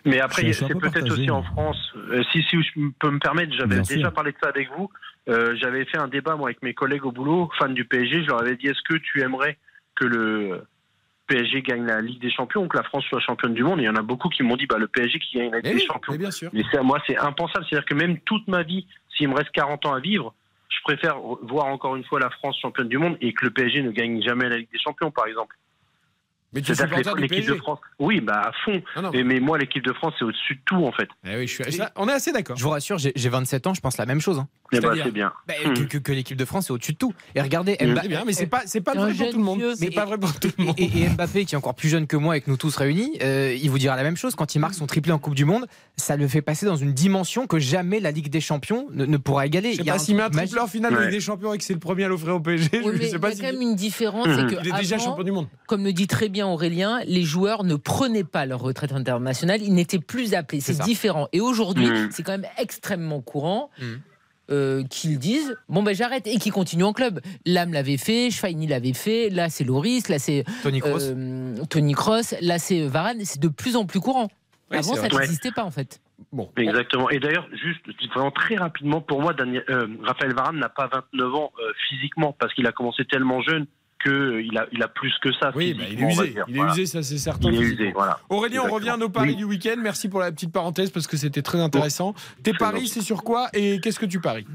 Mais après, c'est peu peut-être aussi en. France. euh, si, si je peux me permettre, j'avais déjà sûr. parlé de ça avec vous. Euh, j'avais fait un débat moi avec mes collègues au boulot, fans du PSG. Je leur avais dit est-ce que tu aimerais que le PSG gagne la Ligue des Champions ou que la France soit championne du monde? Et il y en a beaucoup qui m'ont dit bah, le PSG qui gagne la Ligue Mais des oui, Champions. mais bien sûr. Mais ça, moi, c'est impensable. C'est-à-dire que même toute ma vie, s'il me reste 40 ans à vivre, je préfère voir encore une fois la France championne du monde et que le PSG ne gagne jamais la Ligue des Champions, par exemple. Mais tu supporter l'équipe de France. Oui, bah à fond. Non, non. Mais, mais moi, l'équipe de France, c'est au-dessus de tout, en fait. Eh oui, je suis... ça, on est assez d'accord. Je vous rassure, j'ai j'ai 27 ans, je pense la même chose. hein. Et bah, C'est-à-dire c'est bien. Bah, Hmm. que, que- que l'équipe de France est au-dessus de tout. Et regardez, Mm. Mba- C'est bien, mais c'est pas, c'est pas vrai pour tout le monde. vieux. C'est Mais- pas vrai pour tout le monde. Et, et Mbappé, qui est encore plus jeune que moi et que nous tous réunis, euh, il vous dira la même chose. Quand il marque son triplé en Coupe du Monde, ça le fait passer dans une dimension que jamais la Ligue des Champions ne, ne pourra égaler. Je sais Il y a pas s'il met un truc magique. tripleur final de Ouais. Ligue des Champions et que c'est le premier à l'offrir au PSG. Oui, je mais sais il y a quand même une différence, que Il est déjà avant, champion du monde. comme le dit très bien Aurélien, les joueurs ne prenaient pas leur retraite internationale, ils n'étaient plus appelés. C'est différent. Et aujourd'hui, c'est quand même extrêmement courant. Euh, qu'ils disent bon ben j'arrête et qu'ils continuent en club. Lam l'avait fait, Schweini l'avait fait, là c'est Loris, là c'est Tony Kroos. euh, Tony Cross, là c'est Varane, c'est de plus en plus courant. Ouais, Avant ça n'existait pas en fait. Bon. Exactement. Et d'ailleurs, juste vraiment très rapidement, pour moi, Daniel, euh, Raphaël Varane n'a pas 29 ans euh, physiquement parce qu'il a commencé tellement jeune qu'il a, il a plus que ça. Oui, bah, il est usé. dire. Il est usé, ça c'est certain. Il est physiquement. usé, voilà. Aurélien, on revient à nos paris Oui. du week-end. Merci pour la petite parenthèse parce que c'était très intéressant. Tes paris, c'est sur quoi et qu'est-ce que tu paries?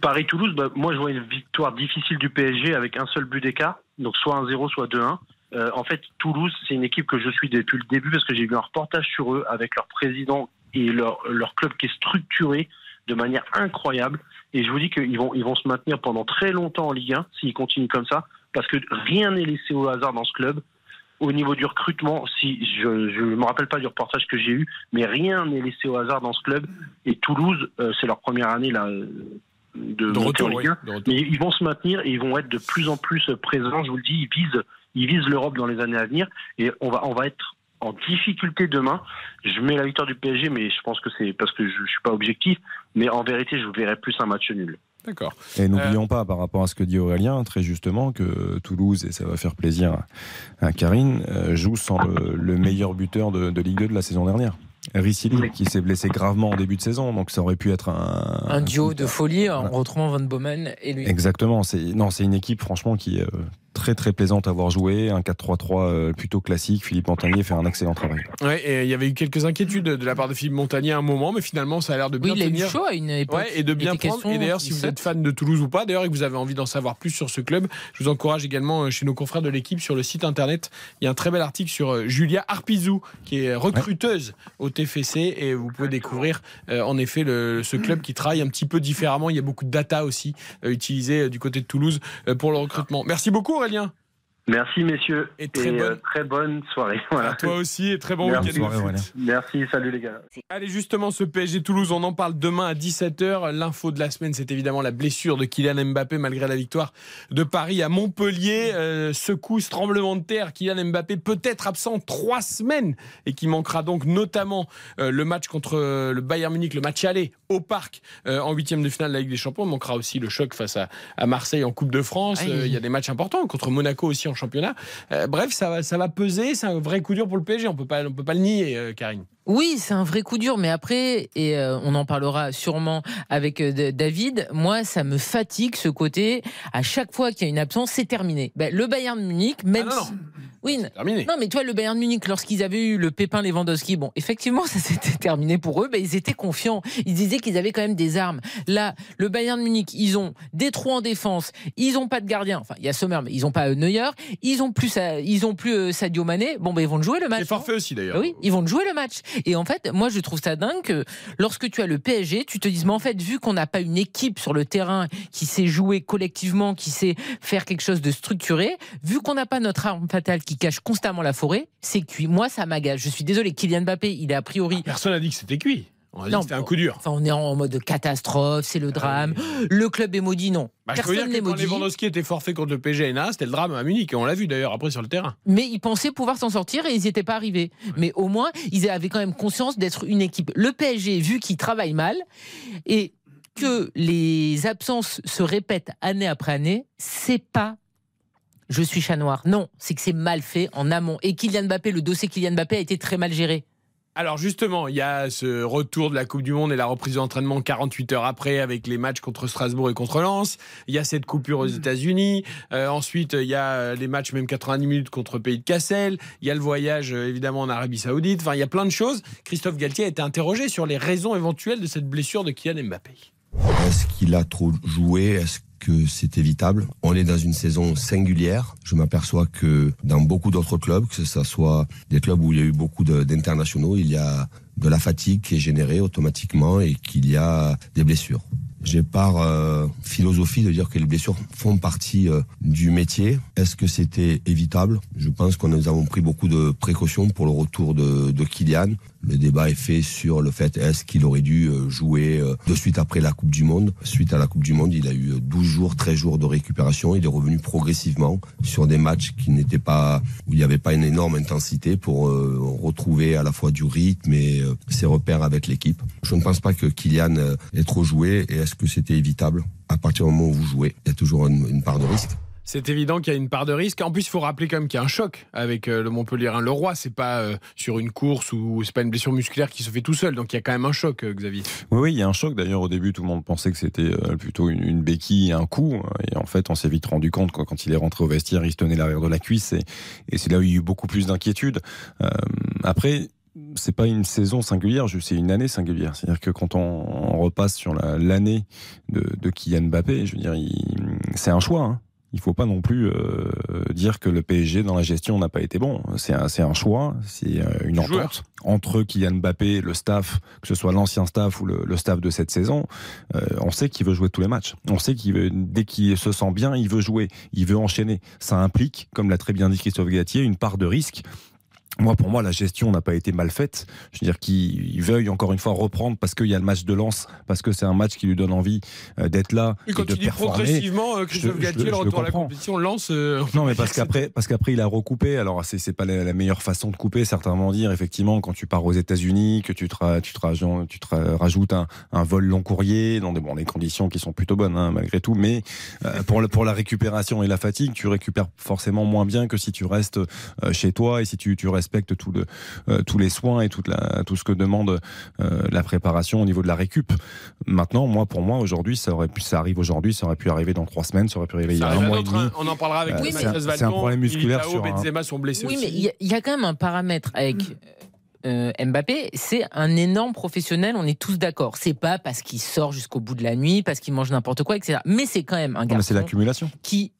Paris-Toulouse, bah, moi je vois une victoire difficile du PSG avec un seul but d'écart, donc soit 1-0, soit 2-1. Euh, en fait, Toulouse, c'est une équipe que je suis depuis le début parce que j'ai vu un reportage sur eux avec leur président et leur, leur club qui est structuré de manière incroyable. Et je vous dis qu'ils vont, ils vont se maintenir pendant très longtemps en Ligue 1 s'ils continuent comme ça, parce que rien n'est laissé au hasard dans ce club. Au niveau du recrutement, si je ne me rappelle pas du reportage que j'ai eu, mais rien n'est laissé au hasard dans ce club. Et Toulouse, euh, c'est leur première année là, euh, de, De retour, en Ligue oui, 1. de retour. Mais ils vont se maintenir et ils vont être de plus en plus présents. Je vous le dis, ils visent, ils visent l'Europe dans les années à venir et on va, on va être en difficulté demain. Je mets la victoire du PSG, mais je pense que c'est parce que je, je suis pas objectif. Mais en vérité, je verrai plus un match nul. D'accord. Et n'oublions pas, par rapport à ce que dit Aurélien, très justement, que Toulouse, et ça va faire plaisir à, à Karine, euh, joue sans le, le meilleur buteur de, de Ligue 2 de la saison dernière. Ricili, qui s'est blessé gravement en début de saison, donc ça aurait pu être un, Un duo de folie en retrouvant Van Bomen et lui. Exactement. C'est non, c'est une équipe franchement qui est euh, très très plaisante à voir jouer. Un 4-3-3 euh, plutôt classique. Philippe Montagnier fait un excellent travail. Ouais, et il y avait eu quelques inquiétudes de la part de Philippe Montagnier à un moment, mais finalement, ça a l'air de bien Oui, il a eu chaud à une époque. Ouais, et de bien prendre. Et d'ailleurs, si vous êtes fan de Toulouse ou pas, d'ailleurs, et que vous avez envie d'en savoir plus sur ce club, je vous encourage également euh, chez nos confrères de l'équipe sur le site internet. Il y a un très bel article sur euh, Julia Arpizou, qui est recruteuse au TFC, et vous pouvez découvrir euh, en effet le- ce club qui travaille un petit peu différemment. Il y a beaucoup de data aussi euh, utilisée euh, du côté de Toulouse euh, pour le recrutement. Merci beaucoup, Aurélien. Merci messieurs Et très bonne- euh, très bonne soirée. Voilà. À toi aussi, et très bon week-end. Merci, salut les gars. Allez, justement, ce PSG Toulouse, on en parle demain à 17h. L'info de la semaine, c'est évidemment la blessure de Kylian Mbappé malgré la victoire de Paris à Montpellier. Euh, secousse, tremblement de terre. Kylian Mbappé peut être absent trois semaines et qui manquera donc notamment euh, le match contre le Bayern Munich, le match aller au parc euh, en huitième de finale de la Ligue des Champions. Il manquera aussi le choc face à, à Marseille en Coupe de France. Euh, Il y a des matchs importants contre Monaco aussi en championnat. Euh, bref, ça va, ça va peser. C'est un vrai coup dur pour le PSG. On peut pas, on peut pas le nier, euh, Karine. Oui, c'est un vrai coup dur, mais après, et euh, on en parlera sûrement avec euh, David, moi, ça me fatigue ce côté. À chaque fois qu'il y a une absence, c'est terminé. Ben, le Bayern de Munich, même Ah non, si- Oui, Terminé. non, mais toi, le Bayern de Munich, lorsqu'ils avaient eu le pépin Lewandowski, bon, effectivement, ça s'était terminé pour eux, ben, ils étaient confiants. Ils disaient qu'ils avaient quand même des armes. Là, le Bayern de Munich, ils ont des trous en défense, ils ont pas de gardien. Enfin, il y a Sommer, mais ils ont pas euh, Neuer. Ils ont plus, Sa- ils ont plus euh, Sadio Mané. Bon, ben, ils vont jouer le match. C'est forfait aussi d'ailleurs. Ah Oui, ils vont jouer le match. Et en fait, moi, je trouve ça dingue que lorsque tu as le PSG, tu te dises, mais en fait, vu qu'on n'a pas une équipe sur le terrain qui sait jouer collectivement, qui sait faire quelque chose de structuré, vu qu'on n'a pas notre arme fatale qui cache constamment la forêt, c'est cuit. Moi, ça m'agace. Je suis désolé, Kylian Mbappé, il est a priori. Personne n'a dit que c'était cuit. On a dit Non, que c'était un coup dur. Enfin, on est en mode catastrophe, c'est le drame. Le club est maudit, non. Bah, je peux dire Personne que quand. Lewandowski était forfait contre le PSG et Nana, c'était le drame à Munich. Et on l'a vu d'ailleurs après sur le terrain. mais ils pensaient pouvoir s'en sortir et ils n'y étaient pas arrivés. Mais au moins, ils avaient quand même conscience d'être une équipe. Le PSG, vu qu'ils travaillent mal et que les absences se répètent année après année, c'est pas je suis chat noir. Non, c'est que c'est mal fait en amont. Et Kylian Mbappé, le dossier Kylian Mbappé a été très mal géré. Alors justement, il y a ce retour de la Coupe du Monde et la reprise d'entraînement 48 heures après avec les matchs contre Strasbourg et contre Lens. Il y a cette coupure aux États-Unis. Euh, ensuite, il y a euh, les matchs même 90 minutes contre Pays de Cassel. Il y a le voyage euh, évidemment en Arabie Saoudite. Enfin, il y a plein de choses. Christophe Galtier a été interrogé sur les raisons éventuelles de cette blessure de Kylian Mbappé. Est-ce qu'il a trop joué? Est-ce que c'est évitable On est dans une saison singulière. Je m'aperçois que dans beaucoup d'autres clubs, que ce soit des clubs où il y a eu beaucoup d'internationaux, il y a de la fatigue qui est générée automatiquement et qu'il y a des blessures. J'ai par euh, philosophie de dire que les blessures font partie euh, du métier. Est-ce que c'était évitable? Je pense que nous avons pris beaucoup de précautions pour le retour de, de Kylian. Le débat est fait sur le fait est-ce qu'il aurait dû euh, jouer euh, de suite après la Coupe du Monde. Suite à la Coupe du Monde, il a eu euh, 12 jours, 13 jours de récupération. Il est revenu progressivement sur des matchs qui n'étaient pas où il n'y avait pas une énorme intensité pour euh, retrouver à la fois du rythme et euh, ses repères avec l'équipe. Je ne pense pas que Kylian euh, ait trop joué. Et est-ce que c'était évitable? À partir du moment où vous jouez, il y a toujours une part de risque. C'est évident qu'il y a une part de risque. En plus, il faut rappeler quand même qu'il y a un choc avec euh, le Montpellierin. Le roi, c'est pas euh, sur une course ou c'est pas une blessure musculaire qui se fait tout seul. Donc il y a quand même un choc, euh, Xavier. Oui, il y a un choc. D'ailleurs, au début, tout le monde pensait que c'était plutôt une, une béquille, un coup. Et en fait, on s'est vite rendu compte quoi, quand il est rentré au vestiaire, il se tenait l'arrière de la cuisse. Et, c'est là où il y a eu beaucoup plus d'inquiétude. Après, c'est pas une saison singulière, c'est une année singulière. C'est-à-dire que quand on, repasse sur la- l'année de, Kylian Mbappé, je veux dire, c'est un choix. Hein. Il faut pas non plus euh, dire que le PSG dans la gestion n'a pas été bon. C'est un, un choix, c'est euh, une entente joueur. entre Kylian Mbappé, le staff, que ce soit l'ancien staff ou le, le staff de cette saison. Euh, on sait qu'il veut jouer tous les matchs. On sait qu'il veut, dès qu'il se sent bien, il veut jouer, il veut enchaîner. Ça implique, comme l'a très bien dit Christophe Gatier, une part de risque moi, pour moi, la gestion n'a pas été mal faite. Je veux dire qu'il veuille encore une fois reprendre parce qu'il y a le match de Lens, parce que c'est un match qui lui donne envie euh, d'être là Et quand et de tu dis performer. progressivement, euh, Christophe Galtier, le retour à la compétition, lance. euh, Non, mais parce qu'après, parce qu'après, il a recoupé. Alors, c'est, c'est pas la, la meilleure façon de couper, certainement dire. Effectivement, quand tu pars aux États-Unis, que tu te, ra- tu te, rajoutes- tu te ra- rajoutes un, un vol long courrier dans des, bon, des conditions qui sont plutôt bonnes, hein, malgré tout. Mais euh, pour, le- pour la récupération et la fatigue, tu récupères forcément moins bien que si tu restes chez toi et si tu, tu respectes tout le, euh, tous les soins et toute la, tout ce que demande euh, la préparation au niveau de la récup. Maintenant, moi, pour moi, aujourd'hui, ça aurait pu, ça arrive aujourd'hui, ça aurait pu arriver dans trois semaines, ça aurait pu arriver il y a un mois et demi. On en parlera avec Euh, oui, c'est un- problème musculaire sur un- Benzema sont blessés Oui, aussi. mais il y, a- il y a quand même un paramètre avec euh, Mbappé, c'est un énorme professionnel, on est tous d'accord. C'est pas parce qu'il sort jusqu'au bout de la nuit, parce qu'il mange n'importe quoi, etc. Mais c'est quand même un Non, mais c'est garçon l'accumulation. qui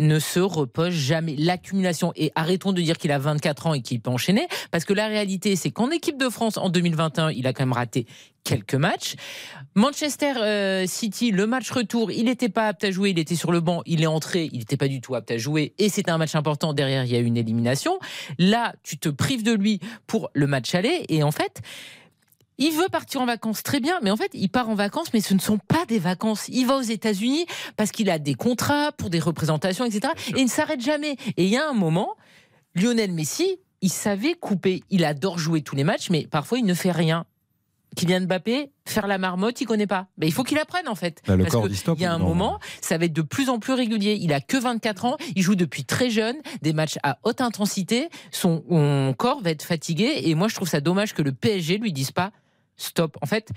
ne se repose jamais. L'accumulation. Et arrêtons de dire qu'il a 24 ans et qu'il peut enchaîner, parce que la réalité, c'est qu'en équipe de France, en 2021, il a quand même raté quelques matchs. Manchester euh, City, le match retour, il n'était pas apte à jouer, il était sur le banc, il est entré, il n'était pas du tout apte à jouer, et c'était un match important. Derrière, il y a une élimination. Là, tu te prives de lui pour le match aller, et en fait, il veut partir en vacances, très bien, mais en fait, il part en vacances, mais ce ne sont pas des vacances. Il va aux États-Unis parce qu'il a des contrats pour des représentations, etc. Et il ne s'arrête jamais. Et il y a un moment, Lionel Messi, il savait couper. Il adore jouer tous les matchs, mais parfois, il ne fait rien. Kylian Mbappé, faire la marmotte, il connaît pas. Mais il faut qu'il apprenne en fait. Bah, le Parce corps que dit stop il y a un moment, ça va être de plus en plus régulier. Il a que 24 ans, il joue depuis très jeune, des matchs à haute intensité. Son, son corps va être fatigué. Et moi, je trouve ça dommage que le PSG lui dise pas stop. En fait,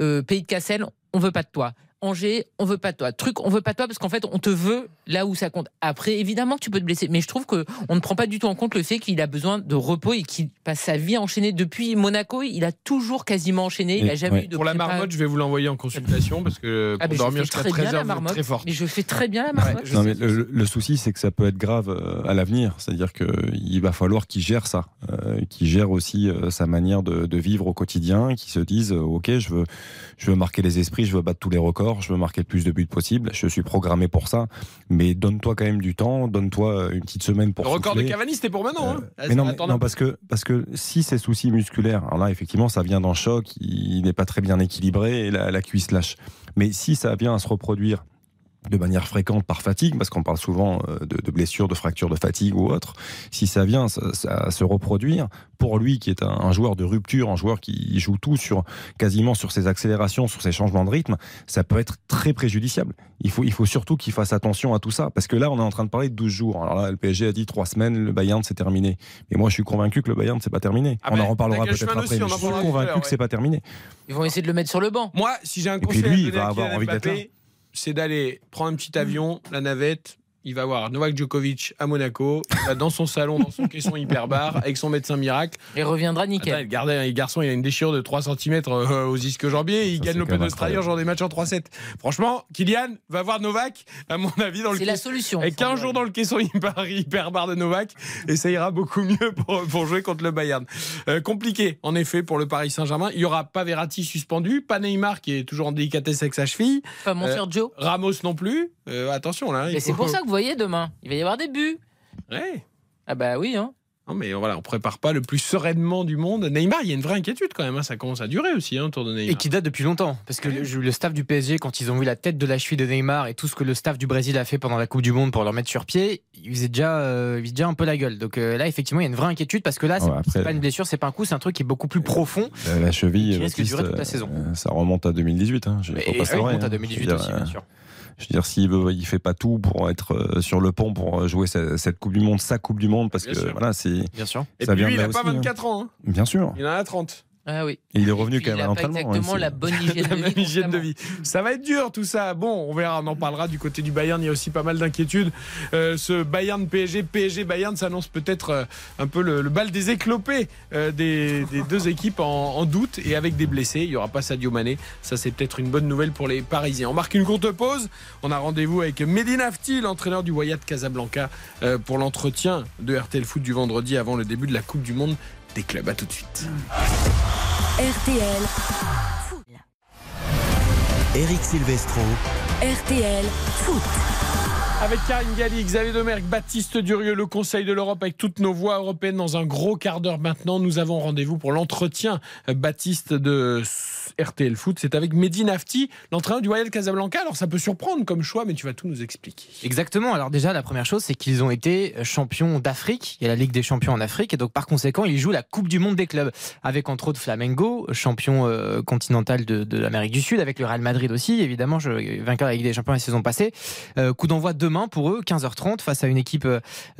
euh, pays de Cassel, on veut pas de toi. Angers, on veut pas de toi. Truc, on veut pas de toi parce qu'en fait, on te veut là où ça compte. Après, évidemment que tu peux te blesser, mais je trouve que on ne prend pas du tout en compte le fait qu'il a besoin de repos et qu'il passe sa vie à enchaîner depuis Monaco. Il a toujours quasiment enchaîné. Il a jamais eu de Pour la marmotte, je vais vous l'envoyer en consultation parce que Ah, pour je dormir jusqu'à très 13 bien la heures, vous êtes marmotte. très fort. Mais je fais très bien la marmotte. Non, mais le, le souci, c'est que ça peut être grave euh, à l'avenir. C'est-à-dire qu'il va falloir qu'il gère ça, euh, qu'il gère aussi euh, sa manière de, de vivre au quotidien, qu'il se dise euh, Ok, je veux, je veux marquer les esprits, je veux battre tous les records, je veux marquer le plus de buts possible, je suis programmé pour ça, mais donne-toi quand même du temps, donne-toi une petite semaine pour Le record de. Cavani, c'était pour maintenant. hein. Ah, Mais non, mais- non, parce que parce que si ces soucis musculaires, alors là effectivement ça vient d'un choc, il n'est pas très bien équilibré et la, la cuisse lâche. Mais si ça vient à se reproduire de manière fréquente par fatigue, parce qu'on parle souvent euh, de, de blessures, de fractures de fatigue ou autre, si ça vient ça- se reproduire, pour lui qui est un, un joueur de rupture, un joueur qui joue tout sur quasiment sur ses accélérations, sur ses changements de rythme, ça peut être très préjudiciable. Il faut, il faut surtout qu'il fasse attention à tout ça, parce que là on est en train de parler de 12 jours. Alors là le PSG a dit 3 semaines, le Bayern c'est terminé. Mais moi je suis convaincu que le Bayern c'est pas terminé. Ah on ben, en reparlera Nagelsmann peut-être après, je suis convaincu que c'est pas terminé. Ils vont essayer de le mettre sur le banc. Moi, si j'ai un puis conseil lui, à il va avoir envie d'être Mbappé, c'est d'aller prendre un petit avion, la navette. Il va voir Novak Djokovic à Monaco, il va dans son salon, dans son caisson hyperbar, avec son médecin miracle. Il reviendra nickel. Attends, le, gardien- le garçon, il a une déchirure de 3 cm aux ischio-jambiers. Il Ça, gagne l'Open d'Australie en jouant des matchs en 3-7. Franchement, Kylian va voir Novak, à mon avis, dans le C'est la caisson- solution. Avec 15 jours dans le caisson hyper, hyperbar de Novak, et ça ira beaucoup mieux pour, pour jouer contre le Bayern. Euh, compliqué, en effet, pour le Paris Saint-Germain. Il y aura pas Verratti suspendu, pas Neymar qui est toujours en délicatesse avec sa cheville. Pas mon Euh, Sergio. Ramos non plus. Euh, attention là. Mais c'est faut- pour ça que vous voyez demain, il va y avoir des buts. Ouais. Ah bah oui, hein. Non, mais voilà, on prépare pas le plus sereinement du monde. Neymar, il y a une vraie inquiétude quand même. hein. Ça commence à durer aussi hein, autour de Neymar. Et qui date depuis longtemps. Parce que le, le staff du PSG, quand ils ont vu la tête de la cheville de Neymar et tout ce que le staff du Brésil a fait pendant la Coupe du Monde pour leur mettre sur pied, ils faisaient déjà, euh, ils faisaient déjà un peu la gueule. Donc euh, là, effectivement, il y a une vraie inquiétude parce que là, c'est Ouais, pas une blessure, c'est pas un coup, c'est un truc qui est beaucoup plus profond. La, la cheville, Qui risque de Baptiste, durer toute la saison. euh, ça remonte à 2018. Hein. Et pas se ça remonte à hein. 2018 Je veux aussi, bien euh, sûr. Je veux dire, s'il veut, il fait pas tout pour être euh, sur le pont pour jouer cette, cette Coupe du Monde, sa Coupe du Monde, parce Bien que sûr. voilà, c'est. Bien sûr. Et puis vient lui, il là a pas aussi, hein. 24 ans. hein. Bien sûr. Il en a 30. Ah oui. Et il est revenu quand même à l'entraînement. hein, exactement la bonne hygiène la de vie. hygiène de constamment. vie. Ça va être dur tout ça. Bon, on verra, on en parlera du côté du Bayern. Il y a aussi pas mal d'inquiétudes. Euh, ce Bayern PSG, PSG Bayern s'annonce peut-être euh, un peu le, le bal des éclopés euh, des, des deux équipes en, en doute et avec des blessés. Il n'y aura pas Sadio Mané. Ça, c'est peut-être une bonne nouvelle pour les Parisiens. On marque une courte pause. On a rendez-vous avec Mehdi Nafti, l'entraîneur du Wyatt Casablanca, euh, pour l'entretien de RTL Foot du vendredi avant le début de la Coupe du Monde des clubs. À tout de suite. RTL. Eric Silvestro. RTL Foot. Avec Karine Galli, Xavier Domergue, Baptiste Durieux, le Conseil de l'Europe avec toutes nos voix européennes dans un gros quart d'heure maintenant. Nous avons rendez-vous pour l'entretien euh, Baptiste de RTL Foot. C'est avec Mehdi Nafti, l'entraîneur du Royal Casablanca. Alors ça peut surprendre comme choix, mais tu vas tout nous expliquer. Exactement. Alors déjà, la première chose, c'est qu'ils ont été champions d'Afrique. Il y a la Ligue des champions en Afrique. Et donc par conséquent, ils jouent la Coupe du Monde des clubs. Avec entre autres Flamengo, champion euh, continental de, l'Amérique du Sud, avec le Real Madrid aussi, évidemment, je, vainqueur de la Ligue des champions la saison passée. Euh, coup d'envoi demain pour eux, 15h30, face à une équipe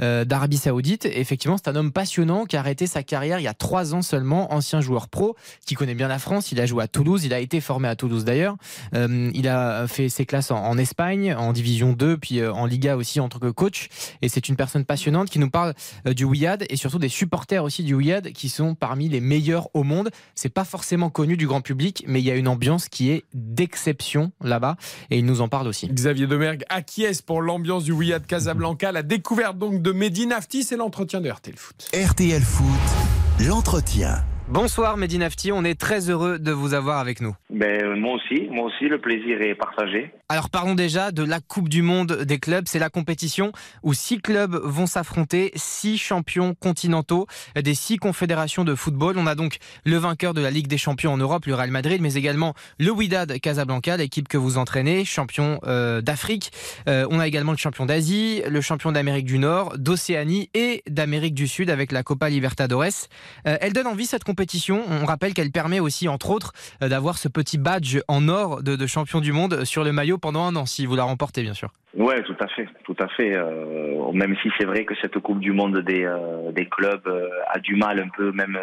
euh, d'Arabie Saoudite. Et effectivement, c'est un homme passionnant qui a arrêté sa carrière il y a trois ans seulement, ancien joueur pro, qui connaît bien la France. Il a joué à Toulouse, il a été formé à Toulouse d'ailleurs. Euh, il a fait ses classes en, en, Espagne, en Division 2, puis euh, en Liga aussi en tant que coach. Et c'est une personne passionnante qui nous parle euh, du Wiyad et surtout des supporters aussi du Wiyad qui sont parmi les meilleurs au monde. C'est pas forcément connu du grand public, mais il y a une ambiance qui est d'exception là-bas. Et il nous en parle aussi. Xavier Domergue acquiesce pour l'ambiance du Wiyad Casablanca. La découverte donc de Mehdi Nafti, c'est l'entretien de RTL Foot. RTL Foot, l'entretien. Bonsoir Mehdi Nafti, on est très heureux de vous avoir avec nous. Ben, moi aussi, moi aussi, le plaisir est partagé. Alors parlons déjà de la Coupe du Monde des clubs. C'est la compétition où six clubs vont s'affronter, six champions continentaux des six confédérations de football. On a donc le vainqueur de la Ligue des champions en Europe, le Real Madrid, mais également le Wydad Casablanca, l'équipe que vous entraînez, champion euh, d'Afrique. Euh, on a également le champion d'Asie, le champion d'Amérique du Nord, d'Océanie et d'Amérique du Sud avec la Copa Libertadores. Euh, elle donne envie cette compétition. On rappelle qu'elle permet aussi, entre autres, euh, d'avoir ce petit badge en or de, champion du monde sur le maillot pendant un an, si vous la remportez, bien sûr. Ouais, tout à fait, tout à fait. Euh, même si c'est vrai que cette Coupe du Monde des, euh, des clubs a du mal un peu même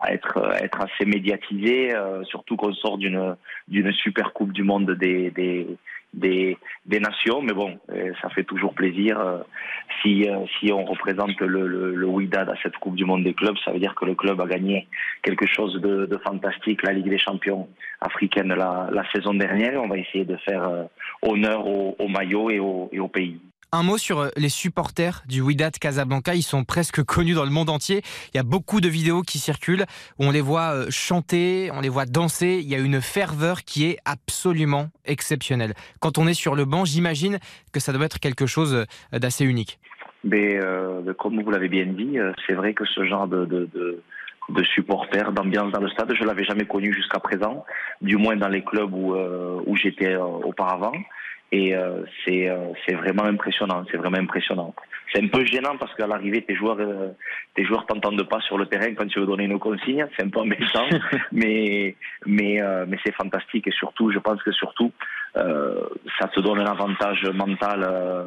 à être être assez médiatisée, surtout qu'on sort d'une d'une super Coupe du Monde des des des, des nations, mais bon, euh, ça fait toujours plaisir. euh, si euh, si on représente le, le, le Wydad à cette Coupe du Monde des clubs, ça veut dire que le club a gagné quelque chose de, de fantastique, la Ligue des Champions africaine la, la saison dernière. On va essayer de faire honneur au, au maillot et au, et au pays. Un mot sur euh, les supporters du Wydad Casablanca. Ils sont presque connus dans le monde entier. Il y a beaucoup de vidéos qui circulent où on les voit euh, chanter, on les voit danser. Il y a une ferveur qui est absolument exceptionnelle. Quand on est sur le banc, j'imagine que ça doit être quelque chose euh, d'assez unique. Mais comme vous l'avez bien dit, c'est vrai que ce genre de, de, supporters, d'ambiance dans le stade, je l'avais jamais connu jusqu'à présent, du moins dans les clubs où, j'étais auparavant. Et euh, c'est euh, c'est vraiment impressionnant, c'est vraiment impressionnant. C'est un peu gênant parce qu'à l'arrivée, tes joueurs euh, tes joueurs t'entendent pas sur le terrain quand tu veux donner une consigne, c'est un peu embêtant, mais mais euh, mais c'est fantastique et surtout, je pense que surtout euh, ça te donne un avantage mental euh,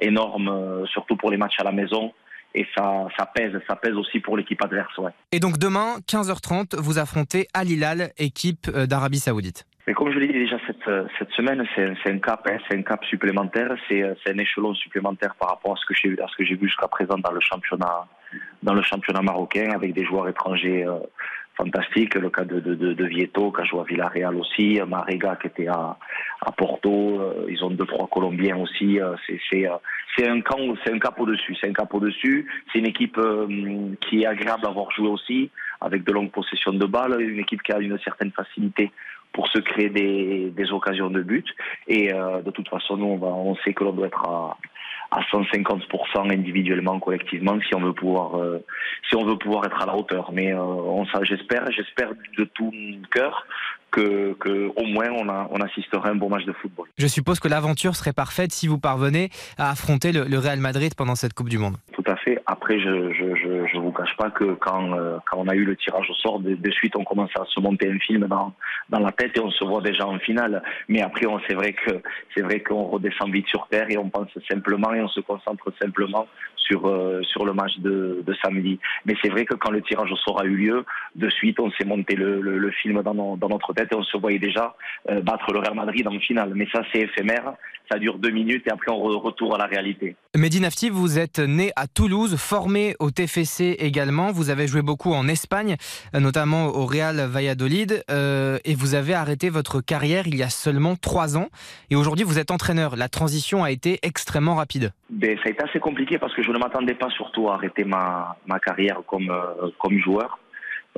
énorme, surtout pour les matchs à la maison. Et ça, ça pèse, ça pèse aussi pour l'équipe adverse. Ouais. Et donc demain, 15h30, vous affrontez Al Hilal, équipe d'Arabie Saoudite. Mais comme je l'ai dit déjà cette, euh, cette semaine, c'est un, cap, hein, c'est un cap supplémentaire, c'est euh, c'est un échelon supplémentaire par rapport à ce que j'ai à ce que j'ai vu jusqu'à présent dans le championnat dans le championnat marocain avec des joueurs étrangers euh, fantastiques. Le cas de, de, de, de Vieto qui a joué à Villarreal aussi, Marega qui était à, à Porto. euh, ils ont deux trois Colombiens aussi. euh, c'est c'est euh, un camp, c'est un cap au dessus, c'est un cap au dessus. C'est une équipe euh, qui est agréable à voir jouer aussi avec de longues possessions de balles, une équipe qui a une certaine facilité pour se créer des, des occasions de but. Et euh, de toute façon, nous, on, va, on sait que l'on doit être à, à 150% individuellement, collectivement, si on veut pouvoir, euh, si on veut pouvoir être à la hauteur. Mais euh, on, j'espère, j'espère de tout mon cœur que, que au moins on, a, on assistera à un bon match de football. Je suppose que l'aventure serait parfaite si vous parvenez à affronter le, le Real Madrid pendant cette Coupe du Monde. Tout à fait. Après, je vous cache pas que quand, euh, quand on a eu le tirage au sort, de, suite on commence à se monter un film dans, dans la tête et on se voit déjà en finale. Mais après, c'est vrai que c'est vrai qu'on redescend vite sur terre et on pense simplement et on se concentre simplement sur euh, sur le match de, de samedi. Mais c'est vrai que quand le tirage au sort a eu lieu, de suite on s'est monté le, le, film dans, dans notre tête et on se voyait déjà euh, battre le Real Madrid en finale. Mais ça c'est éphémère, ça dure deux minutes et après on re- retourne à la réalité. Mehdi vous êtes né à Toulouse, formé au TFC également. Vous avez joué beaucoup en Espagne, notamment au Real Valladolid, euh, et vous avez arrêté votre carrière il y a seulement trois ans. Et aujourd'hui, vous êtes entraîneur. La transition a été extrêmement rapide. Ben, ça a été assez compliqué parce que je ne m'attendais pas surtout à arrêter ma, carrière comme, euh, joueur.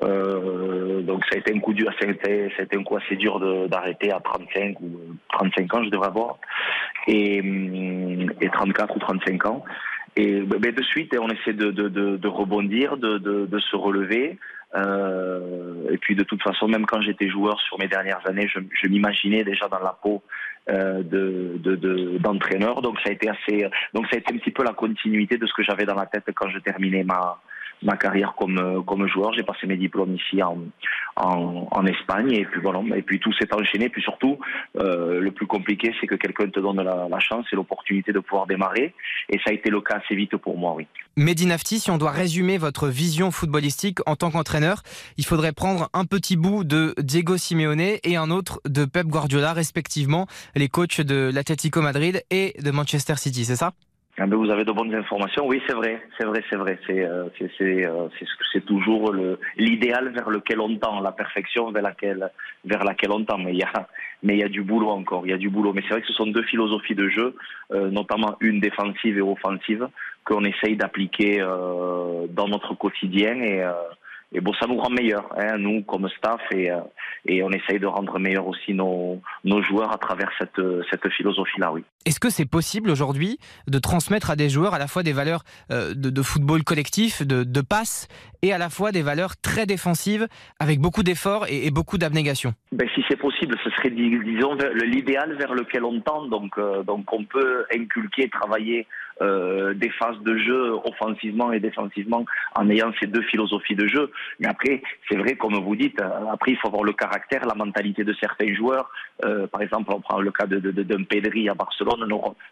Euh, donc ça a été un coup dur, assez dur d'arrêter à 35 ou 35 ans, je devrais avoir, et, hum, et 34 ou 35 ans. Et ben, de suite, on essaie de, de, de, de rebondir, de, de, de se relever. Euh, et puis de toute façon, même quand j'étais joueur sur mes dernières années, je, je m'imaginais déjà dans la peau euh, de, de, de- d'entraîneur. Donc ça a été assez, donc ça a été un petit peu la continuité de ce que j'avais dans la tête quand je terminais ma ma carrière comme euh, comme joueur. J'ai passé mes diplômes ici en, en, Espagne et puis voilà. Et puis tout s'est enchaîné. Puis surtout, euh, le plus compliqué, c'est que quelqu'un te donne la, chance et l'opportunité de pouvoir démarrer. Et ça a été le cas assez vite pour moi, oui. Mehdi Nafti, si on doit résumer votre vision footballistique en tant qu'entraîneur, il faudrait prendre un petit bout de Diego Simeone et un autre de Pep Guardiola, respectivement, les coachs de l'Atlético Madrid et de Manchester City, c'est ça? Ah ben, vous avez de bonnes informations. Oui, c'est vrai, c'est vrai, c'est vrai. C'est euh, euh, toujours l'idéal vers lequel on tend, la perfection vers laquelle vers laquelle on tend. Mais il y a mais il y a du boulot encore. Il y a du boulot. Mais c'est vrai que ce sont deux philosophies de jeu, euh, notamment une défensive et offensive, qu'on essaye d'appliquer euh, dans notre quotidien et euh, et bon, ça nous rend meilleurs, hein, nous comme staff, et, euh, et on essaye de rendre meilleurs aussi nos, nos joueurs à travers cette, cette philosophie-là, oui. Est-ce que c'est possible aujourd'hui de transmettre à des joueurs à la fois des valeurs euh, de, de football collectif, de, de passe, et à la fois des valeurs très défensives, avec beaucoup d'efforts et, et beaucoup d'abnégation? Ben, si c'est possible, ce serait, dis- disons, l'idéal vers lequel on tend. Donc, euh, donc on peut inculquer, travailler euh, des phases de jeu offensivement et défensivement en ayant ces deux philosophies de jeu. Mais après, c'est vrai, comme vous dites, euh, après, il faut avoir le caractère, la mentalité de certains joueurs. Euh, par exemple, on prend le cas de, de, de- d'un Pedri à Barcelone,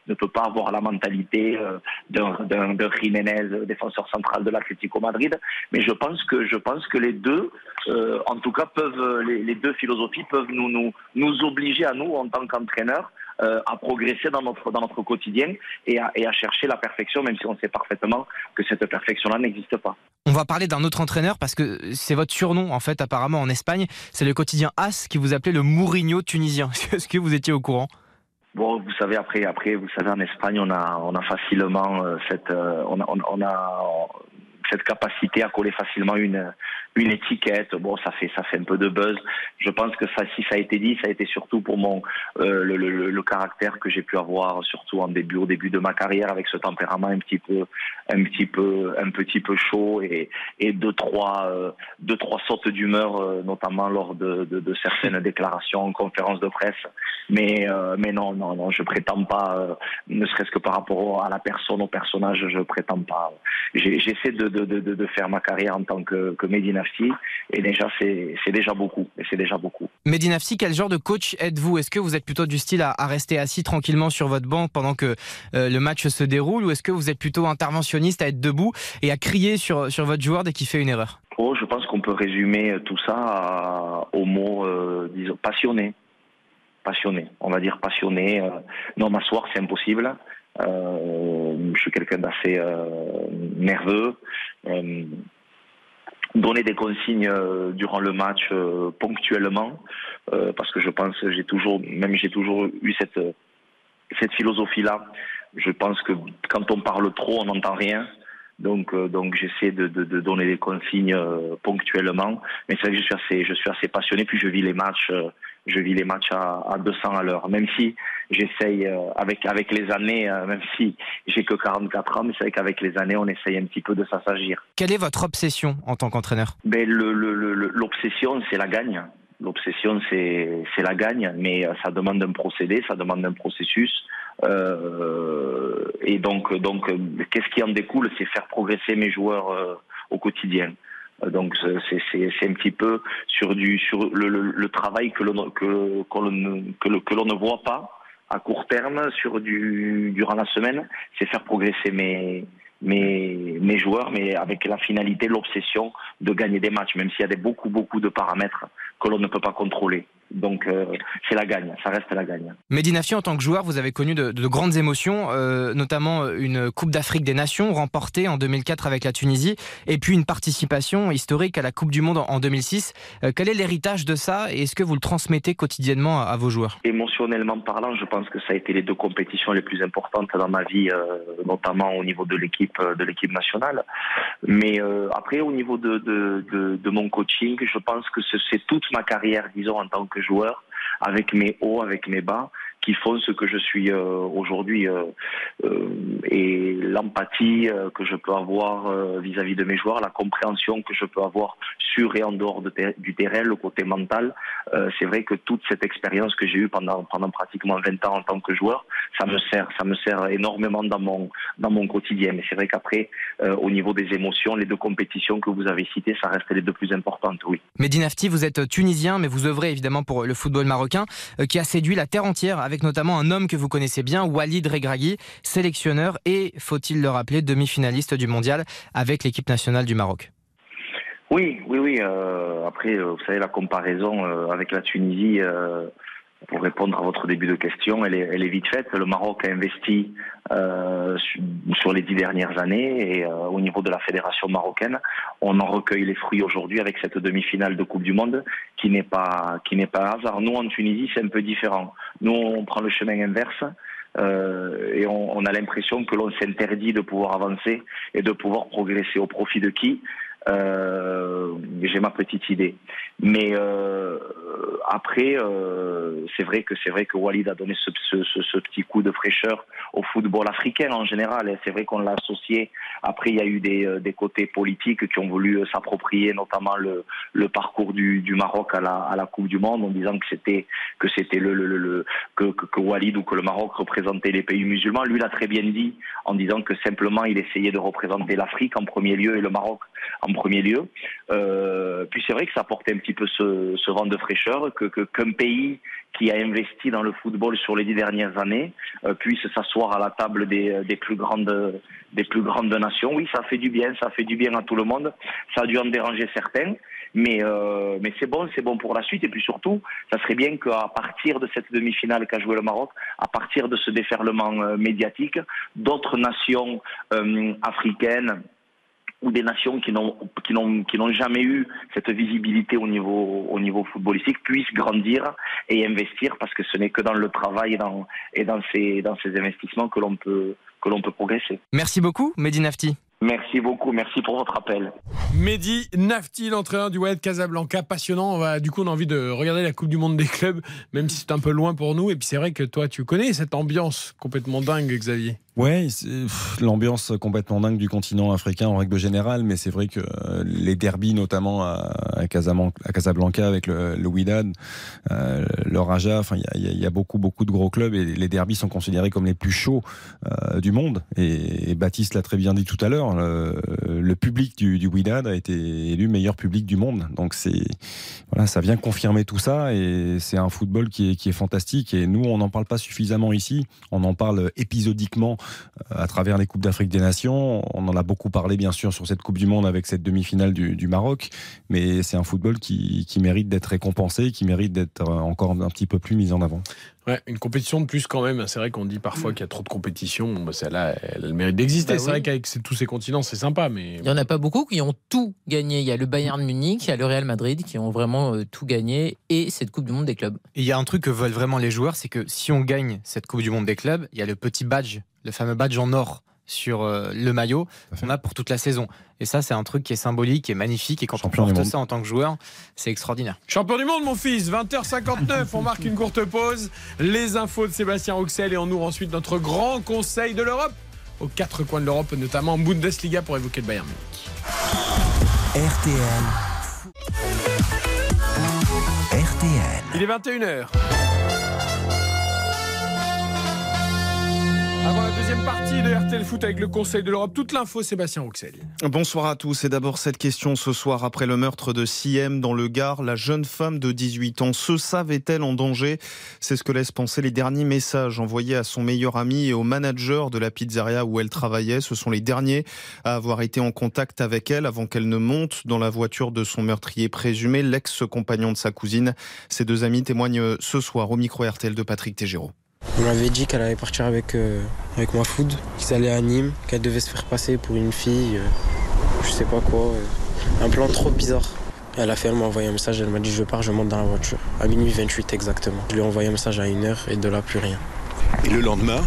ne, peut pas avoir la mentalité euh, d'un, d'un, d'un Jiménez, défenseur central de l'Atlético Madrid. Mais je pense que, je pense que les deux, euh, en tout cas, peuvent, les, les deux philosophies peuvent nous, nous, nous obliger à nous, en tant qu'entraîneurs, euh, à progresser dans notre, dans notre quotidien et à, et à chercher la perfection, même si on sait parfaitement que cette perfection-là n'existe pas. On va parler d'un autre entraîneur parce que c'est votre surnom en fait apparemment en Espagne. C'est le quotidien AS qui vous appelait le Mourinho tunisien. Est-ce que vous étiez au courant? Bon, vous savez, après, après, vous savez, en Espagne, on a, on a facilement euh, cette, euh, on a, on, on a cette capacité à coller facilement une, une étiquette. Bon, ça fait, ça fait un peu de buzz. Je pense que ça, si ça a été dit, ça a été surtout pour mon, euh, le, le, le caractère que j'ai pu avoir, surtout en début, au début de ma carrière, avec ce tempérament un petit peu, un petit peu, un petit peu chaud et, et deux trois, euh, deux trois sautes d'humeur, euh, notamment lors de, de, de certaines déclarations en conférence de presse. Mais, euh, mais non, non, non, je prétends pas, ne serait-ce que par rapport à la personne, au personnage, je prétends pas. J'essaie de, de, de, de- de faire ma carrière en tant que, que Mehdi Nafti, et déjà c'est déjà beaucoup, c'est déjà beaucoup. Mehdi Nafsi, quel genre de coach êtes-vous? Est-ce que vous êtes plutôt du style à, à rester assis tranquillement sur votre banc pendant que euh, le match se déroule? Ou est-ce que vous êtes plutôt interventionniste à être debout et à crier sur, sur votre joueur dès qu'il fait une erreur? Oh, je pense qu'on peut résumer tout ça à- au mot, euh, disons, passionné. Passionné, on va dire passionné. Euh, non, m'asseoir, c'est impossible. Euh, je suis quelqu'un d'assez euh, nerveux. Euh, donner des consignes durant le match ponctuellement, parce que je pense j'ai toujours, même j'ai toujours eu cette cette philosophie-là. Je pense que quand on parle trop, on n'entend rien. Donc, donc j'essaie de, donner des consignes ponctuellement. Mais c'est vrai que je suis assez, je passionné. Puis je vis les matchs, je vis les matchs à, à 200 à l'heure. Même si j'essaye euh, avec avec les années, euh, même si j'ai que 44 ans, mais c'est vrai qu'avec les années, on essaye un petit peu de s'assagir. Quelle est votre obsession en tant qu'entraîneur? Ben, le- le- le- le- l'obsession, c'est la gagne. L'obsession, c'est c'est la gagne, mais euh, ça demande un procédé, ça demande un processus. Euh, et donc, donc, qu'est-ce qui en découle? C'est faire progresser mes joueurs au quotidien. Donc, c'est un petit peu sur du sur le, le- le travail que l'on que que le- que l'on ne voit pas à court terme sur du durant la semaine. C'est faire progresser mes mes, mes joueurs, mais avec la finalité, l'obsession de gagner des matchs, même s'il y a des, beaucoup, beaucoup de paramètres que l'on ne peut pas contrôler. Donc euh, c'est la gagne, ça reste la gagne. Mehdi Nafi, en tant que joueur, vous avez connu de, de grandes émotions, euh, notamment une Coupe d'Afrique des Nations remportée en 2004 avec la Tunisie, et puis une participation historique à la Coupe du Monde en 2006. Euh, quel est l'héritage de ça et est-ce que vous le transmettez quotidiennement à, à, vos joueurs? Émotionnellement parlant, je pense que ça a été les deux compétitions les plus importantes dans ma vie, euh, notamment au niveau de l'équipe de l'équipe nationale. Mais après, au niveau de, de, de, de mon coaching, je pense que c'est toute ma carrière, disons, en tant que joueur, avec mes hauts, avec mes bas, qui font ce que je suis euh, aujourd'hui euh, euh, et l'empathie que je peux avoir vis-à-vis -vis de mes joueurs, la compréhension que je peux avoir sur et en dehors du terrain, le côté mental. C'est vrai que toute cette expérience que j'ai eue pendant pratiquement 20 ans en tant que joueur, ça me sert ça me sert énormément dans mon dans mon quotidien. Mais c'est vrai qu'après au niveau des émotions, les deux compétitions que vous avez citées, ça reste les deux plus importantes, oui. Mehdi Nafti, vous êtes tunisien, mais vous œuvrez évidemment pour le football marocain, qui a séduit la terre entière notamment un homme que vous connaissez bien, Walid Regragui, sélectionneur et, faut-il le rappeler, demi-finaliste du mondial avec l'équipe nationale du Maroc. Oui, oui, oui. Euh, après, vous savez, la comparaison euh, avec la Tunisie, euh, pour répondre à votre début de question, elle est, vite faite. Le Maroc a investi euh, sur les dix dernières années et euh, au niveau de la fédération marocaine, on en recueille les fruits aujourd'hui avec cette demi-finale de Coupe du Monde qui n'est pas qui n'est pas hasard. Nous en Tunisie, c'est un peu différent. Nous, on prend le chemin inverse. Euh, et on, on a l'impression que l'on s'interdit de pouvoir avancer et de pouvoir progresser au profit de qui? Euh, j'ai ma petite idée. Mais euh, après, euh, c'est vrai que c'est vrai que Walid a donné ce, petit coup de fraîcheur au football africain en général. Et c'est vrai qu'on l'a associé. Après, il y a eu des, côtés politiques qui ont voulu s'approprier, notamment le, parcours du, Maroc à la, Coupe du Monde, en disant que c'était que c'était que, que, Walid ou que le Maroc représentait les pays musulmans. Lui, l'a très bien dit en disant que simplement il essayait de représenter l'Afrique en premier lieu et le Maroc en premier lieu. Euh, puis c'est vrai que ça apportait un petit peu ce, ce vent de fraîcheur, que qu'un pays qui a investi dans le football sur les dix dernières années euh, puisse s'asseoir à la table des, des, plus grandes des plus grandes nations. Oui, ça fait du bien, ça fait du bien à tout le monde. Ça a dû en déranger certains. Mais, euh, mais c'est bon, c'est bon pour la suite. Et puis surtout, ça serait bien qu'à partir de cette demi-finale qu'a joué le Maroc, à partir de ce déferlement euh, médiatique, d'autres nations euh, africaines, ou des nations qui n'ont jamais eu cette visibilité au niveau au niveau footballistique puissent grandir et investir parce que ce n'est que dans le travail et dans ces investissements que l'on peut que l'on peut progresser. Merci beaucoup Mehdi. Merci beaucoup, merci pour votre appel. Mehdi Nafti, l'entraîneur du Wydad Casablanca, passionnant. Va, du coup, on a envie de regarder la Coupe du Monde des clubs, même si c'est un peu loin pour nous. Et puis c'est vrai que toi, tu connais cette ambiance complètement dingue, Xavier. Ouais, l'ambiance complètement dingue du continent africain en règle générale, mais c'est vrai que les derbies, notamment à, à Casablanca avec le, le Wydad, euh, le Raja, enfin il y, y, y a, beaucoup beaucoup de gros clubs et les derbies sont considérés comme les plus chauds euh, du monde. Et, et Baptiste l'a très bien dit tout à l'heure, le, public du, du a été élu meilleur public du monde. Donc c'est voilà, ça vient confirmer tout ça et c'est un football qui est, qui est fantastique. Et nous, on n'en parle pas suffisamment ici. On en parle épisodiquement à travers les Coupes d'Afrique des Nations. On en a beaucoup parlé, bien sûr, sur cette Coupe du Monde avec cette demi-finale du, du, Maroc. Mais c'est un football qui, qui mérite d'être récompensé, qui mérite d'être encore un petit peu plus mis en avant. Ouais, une compétition de plus quand même. C'est vrai qu'on dit parfois qu'il y a trop de compétition. Bah, celle-là, elle a le mérite d'exister. Bah c'est oui. vrai qu'avec tous ces continents, c'est sympa. Mais... Il n'y en a pas beaucoup qui ont tout gagné. Il y a le Bayern Munich, il y a le Real Madrid qui ont vraiment euh, tout gagné et cette Coupe du Monde des clubs. Et il y a un truc que veulent vraiment les joueurs, c'est que si on gagne cette Coupe du Monde des clubs, il y a le petit badge, le fameux badge en or sur euh, le maillot qu'on a pour toute la saison. Et ça, c'est un truc qui est symbolique, qui est magnifique. Et quand Champion on porte ça en tant que joueur, c'est extraordinaire. Champion du monde, mon fils 20h59, on marque une courte pause. Les infos de Sébastien Rouxel et on ouvre ensuite notre grand conseil de l'Europe aux quatre coins de l'Europe, notamment en Bundesliga pour évoquer le Bayern Munich. RTL. RTL. Il est 21h. Avant la deuxième partie de RTL Foot avec le Conseil de l'Europe, toute l'info, Sébastien Rouxel. Bonsoir à tous. Et d'abord cette question ce soir après le meurtre de Siem dans le Gard. La jeune femme de 18 ans se savait-elle en danger? C'est ce que laissent penser les derniers messages envoyés à son meilleur ami et au manager de la pizzeria où elle travaillait. Ce sont les derniers à avoir été en contact avec elle avant qu'elle ne monte dans la voiture de son meurtrier présumé, l'ex-compagnon de sa cousine. Ces deux amis témoignent ce soir au micro RTL de Patrick Tégéraud. On m'avait dit qu'elle allait partir avec, euh, avec ma food, qu'ils allaient à Nîmes, qu'elle devait se faire passer pour une fille, euh, je sais pas quoi. euh, un plan trop bizarre. Elle a fait, elle m'a envoyé un message, elle m'a dit je pars, je monte dans la voiture. À minuit 28 exactement. Je lui ai envoyé un message à une heure et de là plus rien. Et le lendemain?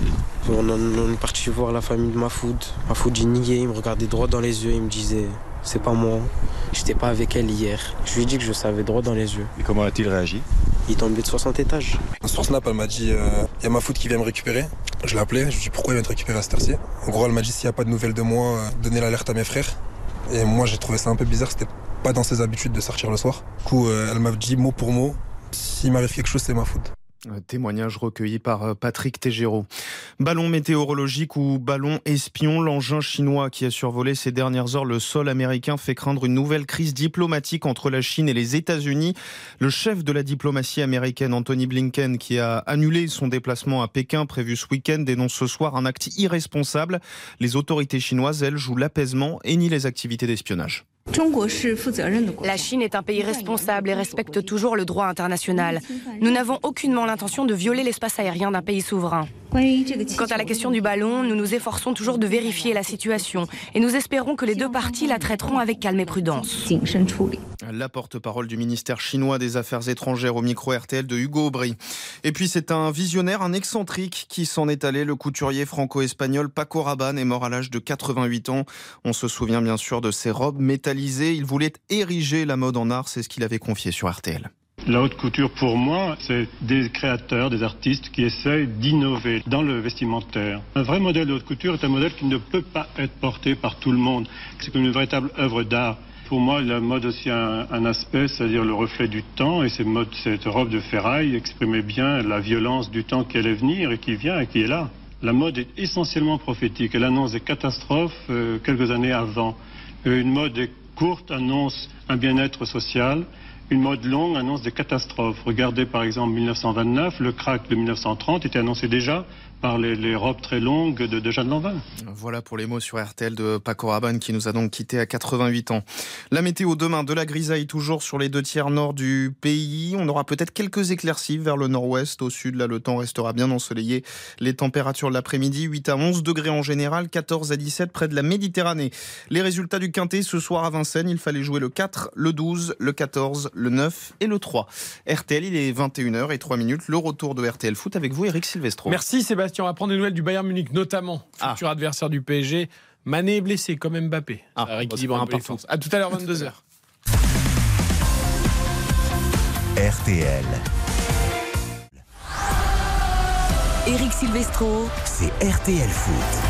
On, on est parti voir la famille de ma food. Ma food, il niait, il me regardait droit dans les yeux, il me disait c'est pas moi, j'étais pas avec elle hier. Je lui ai dit que je savais droit dans les yeux. Et comment a-t-il réagi? Il est tombé de 60 étages. Sur Snap, elle m'a dit il y a ma foot qui vient me récupérer. Je l'ai appelé, je lui ai dit pourquoi il vient te récupérer à cette heure-ci? En gros, elle m'a dit s'il n'y a pas de nouvelles de moi, euh, donnez l'alerte à mes frères. Et moi, j'ai trouvé ça un peu bizarre, c'était pas dans ses habitudes de sortir le soir. Du coup, euh, elle m'a dit mot pour mot s'il m'arrive quelque chose, c'est ma faute. Un Témoignage recueilli par euh, Patrick Tégéraud. Ballon météorologique ou ballon espion, l'engin chinois qui a survolé ces dernières heures le sol américain fait craindre une nouvelle crise diplomatique entre la Chine et les États-Unis. Le chef de la diplomatie américaine, Anthony Blinken, qui a annulé son déplacement à Pékin prévu ce week-end, dénonce ce soir un acte irresponsable. Les autorités chinoises, elles, jouent l'apaisement et nient les activités d'espionnage. La Chine est un pays responsable et respecte toujours le droit international. Nous n'avons aucunement l'intention de violer l'espace aérien d'un pays souverain. Quant à la question du ballon, nous nous efforçons toujours de vérifier la situation et nous espérons que les deux parties la traiteront avec calme et prudence. La porte-parole du ministère chinois des Affaires étrangères au micro RTL de Hugo Aubry. Et puis c'est un visionnaire, un excentrique qui s'en est allé. Le couturier franco-espagnol Paco Rabanne est mort à l'âge de 88 ans. On se souvient bien sûr de ses robes Il voulait ériger la mode en art, c'est ce qu'il avait confié sur RTL. La haute couture, pour moi, c'est des créateurs, des artistes qui essayent d'innover dans le vestimentaire. Un vrai modèle de haute couture est un modèle qui ne peut pas être porté par tout le monde. C'est comme une véritable œuvre d'art. Pour moi, la mode aussi a un, aspect, c'est-à-dire le reflet du temps. Et cette robe de ferraille exprimait bien la violence du temps qui allait venir et qui vient et qui est là. La mode est essentiellement prophétique. Elle annonce des catastrophes euh, quelques années avant. Euh, une mode courte annonce un bien-être social. Une mode longue annonce des catastrophes. Regardez par exemple 1929, le crack de 1930 était annoncé déjà par les, robes très longues de, de Jeanne Lanvin. Voilà pour les mots sur RTL de Paco Rabanne qui nous a donc quitté à 88 ans. La météo demain, de la grisaille toujours sur les deux tiers nord du pays. On aura peut-être quelques éclaircies vers le nord-ouest. Au sud, là, le temps restera bien ensoleillé. Les températures de l'après-midi, 8 à 11 degrés en général, 14 à 17 près de la Méditerranée. Les résultats du quintet ce soir à Vincennes, il fallait jouer le 4, le 12, le 14, le 9 et le 3. RTL, il est 21h et 3 minutes. Le retour de RTL Foot avec vous, Eric Silvestro. Merci Sébastien. On va prendre des nouvelles du Bayern Munich, notamment futur adversaire du PSG. Mané est blessé comme Mbappé. Ah, Ça rééquilibre bah, un peu. À tout à l'heure 22h. RTL, Eric Silvestro. c'est RTL Foot.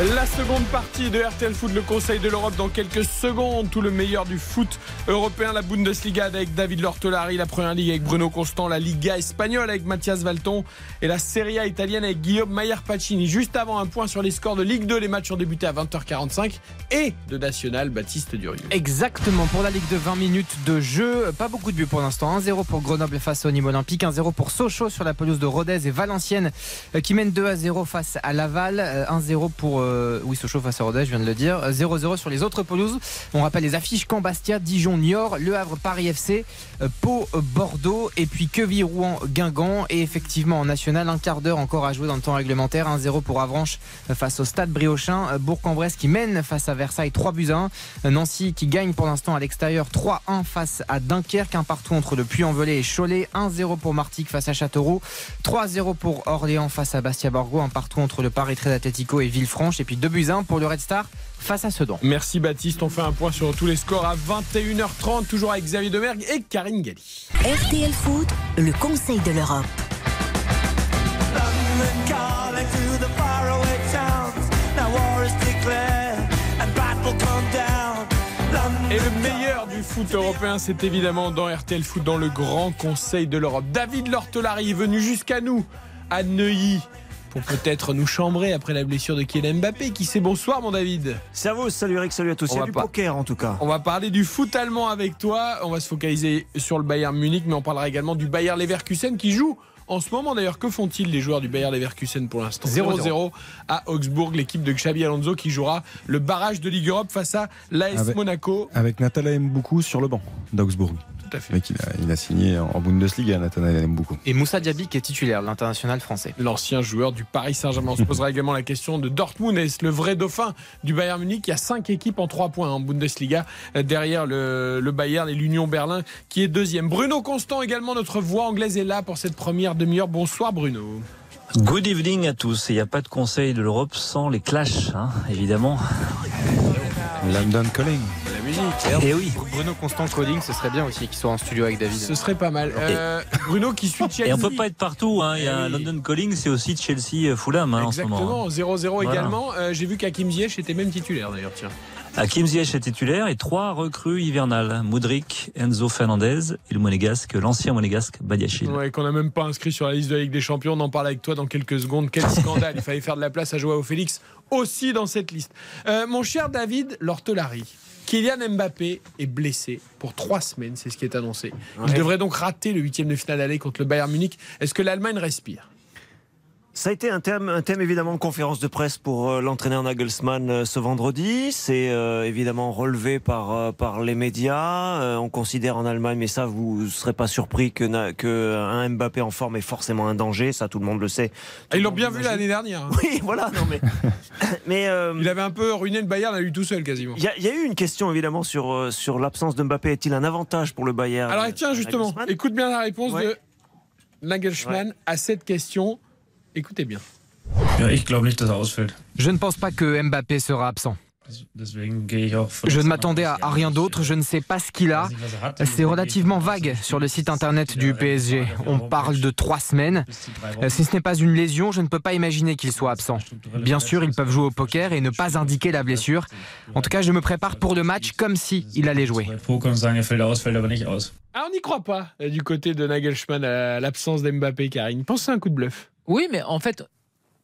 La seconde partie de RTL Foot, le Conseil de l'Europe dans quelques secondes. Tout le meilleur du foot européen, la Bundesliga avec David Lortolari, la Première Ligue avec Bruno Constant, la Liga espagnole avec Mathias Valton et la Serie A italienne avec Guillaume Mayer Pacini. Juste avant un point sur les scores de Ligue 2, les matchs ont débuté à 20h45 et de National, Baptiste Durieux. Exactement, pour la Ligue de 20 minutes de jeu, pas beaucoup de buts pour l'instant. 1-0 pour Grenoble face au Nîmes Olympique, 1-0 pour Sochaux sur la pelouse de Rodez et Valenciennes euh, qui mène 2-0 face à Laval, euh, 1-0 pour euh, oui, Sochaux face à Rodez, je viens de le dire, Euh, 0-0 sur les autres pelouses. On rappelle les affiches. Caen Bastia, Dijon Niort, Le Havre Paris FC, euh, Pau Bordeaux. Et puis Queville Rouen Guingamp. Et effectivement en national un quart d'heure encore à jouer dans le temps réglementaire, 1-0 pour Avranches euh, face au Stade Briochin, Euh, Bourg-en-Bresse qui mène face à Versailles 3 buts à 1, Nancy qui gagne pour l'instant à l'extérieur 3-1 face à Dunkerque, un partout entre le Puy-en-Velay et Cholet, 1-0 pour Martigues face à Châteauroux, 3-0 pour Orléans face à Bastia-Borgo, un partout entre le Paris Trade Atletico et Villefranche et puis 2 buts à 1 pour le Red Star face à Sedan. Merci Baptiste, on fait un point sur tous les scores à 21h30, toujours avec Xavier Demergue et Karine Galli. RTL Foot, le Conseil de l'Europe. Et le meilleur du foot européen, c'est évidemment dans RTL Foot, dans le Grand Conseil de l'Europe. David Lortolari est venu jusqu'à nous, à Neuilly, pour peut-être nous chambrer après la blessure de Kylian Mbappé. Qui sait bonsoir mon David Servus, salut Eric, salut à tous. Va du poker en tout cas. On va parler du foot allemand avec toi. On va se focaliser sur le Bayern Munich, mais on parlera également du Bayern Leverkusen qui joue. En ce moment d'ailleurs, que font-ils les joueurs du Bayern Leverkusen pour l'instant? 0-0. 0-0 à Augsbourg, l'équipe de Xabi Alonso qui jouera le barrage de Ligue Europe face à l'AS Monaco. Avec Nathanael Mboukou sur le banc d'Augsbourg. Tout à fait. Mais qu'il a, il a signé en Bundesliga, Nathanael Mboukou. Et Moussa Diaby qui est titulaire, l'international français. L'ancien joueur du Paris Saint-Germain. On se posera également la question de Dortmund. Est-ce le vrai dauphin du Bayern Munich? Il y a cinq équipes en trois points en Bundesliga euh, derrière le, le Bayern et l'Union Berlin qui est deuxième. Bruno Constant également, notre voix anglaise est là pour cette première demi-heure. Bonsoir Bruno. Good evening à tous. Il n'y a pas de conseil de l'Europe sans les clashs, hein, évidemment. London Calling. La musique. Et oui. Bruno Constant Calling, ce serait bien aussi qu'il soit en studio avec David. Ce serait pas mal. Euh, Bruno qui suit Chelsea. Et on peut pas être partout. Hein. Il y a un London Calling, c'est aussi Chelsea Fulham hein, en ce moment. Exactement, 0-0 Voilà. également. Euh, J'ai vu qu'Hakim Ziyech était même titulaire d'ailleurs. Tiens. Hakim Ziyech est titulaire et trois recrues hivernales. Moudric, Enzo Fernandez et le monégasque, l'ancien monégasque Badiachil. Ouais, qu'on n'a même pas inscrit sur la liste de la Ligue des Champions. On en parle avec toi dans quelques secondes. Quel scandale. Il fallait faire de la place à Joao Félix aussi dans cette liste. Euh, mon cher David Lortolari, Kylian Mbappé est blessé pour trois semaines, c'est ce qui est annoncé. Il Ouais. devrait donc rater le huitième de finale d'aller contre le Bayern Munich. Est-ce que l'Allemagne respire? Ça a été un thème, un thème évidemment de conférence de presse pour euh, l'entraîneur Nagelsmann euh, ce vendredi. C'est euh, évidemment relevé par, par les médias. Euh, on considère en Allemagne, mais ça vous ne serez pas surpris que, que un Mbappé en forme est forcément un danger. Ça tout le monde le sait. Ah, Ils l'ont bien vu l'année dernière. hein. Oui, voilà. Non mais, mais euh, Il avait un peu ruiné le Bayern à lui tout seul quasiment. il y, a- il y a eu une question évidemment sur, sur l'absence de Mbappé. Est-il un avantage pour le Bayern Alors tiens justement, écoute bien la réponse Ouais. de Nagelsmann à cette question. Écoutez bien. Je ne pense pas que Mbappé sera absent. Je ne m'attendais à, à rien d'autre, je ne sais pas ce qu'il a. C'est relativement vague sur le site internet du PSG. On parle de trois semaines. Euh, Si ce n'est pas une lésion, je ne peux pas imaginer qu'il soit absent. Bien sûr, ils peuvent jouer au poker et ne pas indiquer la blessure. En tout cas, je me prépare pour le match comme si il allait jouer. Ah, on n'y croit pas euh, du côté de Nagelsmann à l'absence d'Mbappé, Karine. Pensez à un coup de bluff. Oui, mais en fait,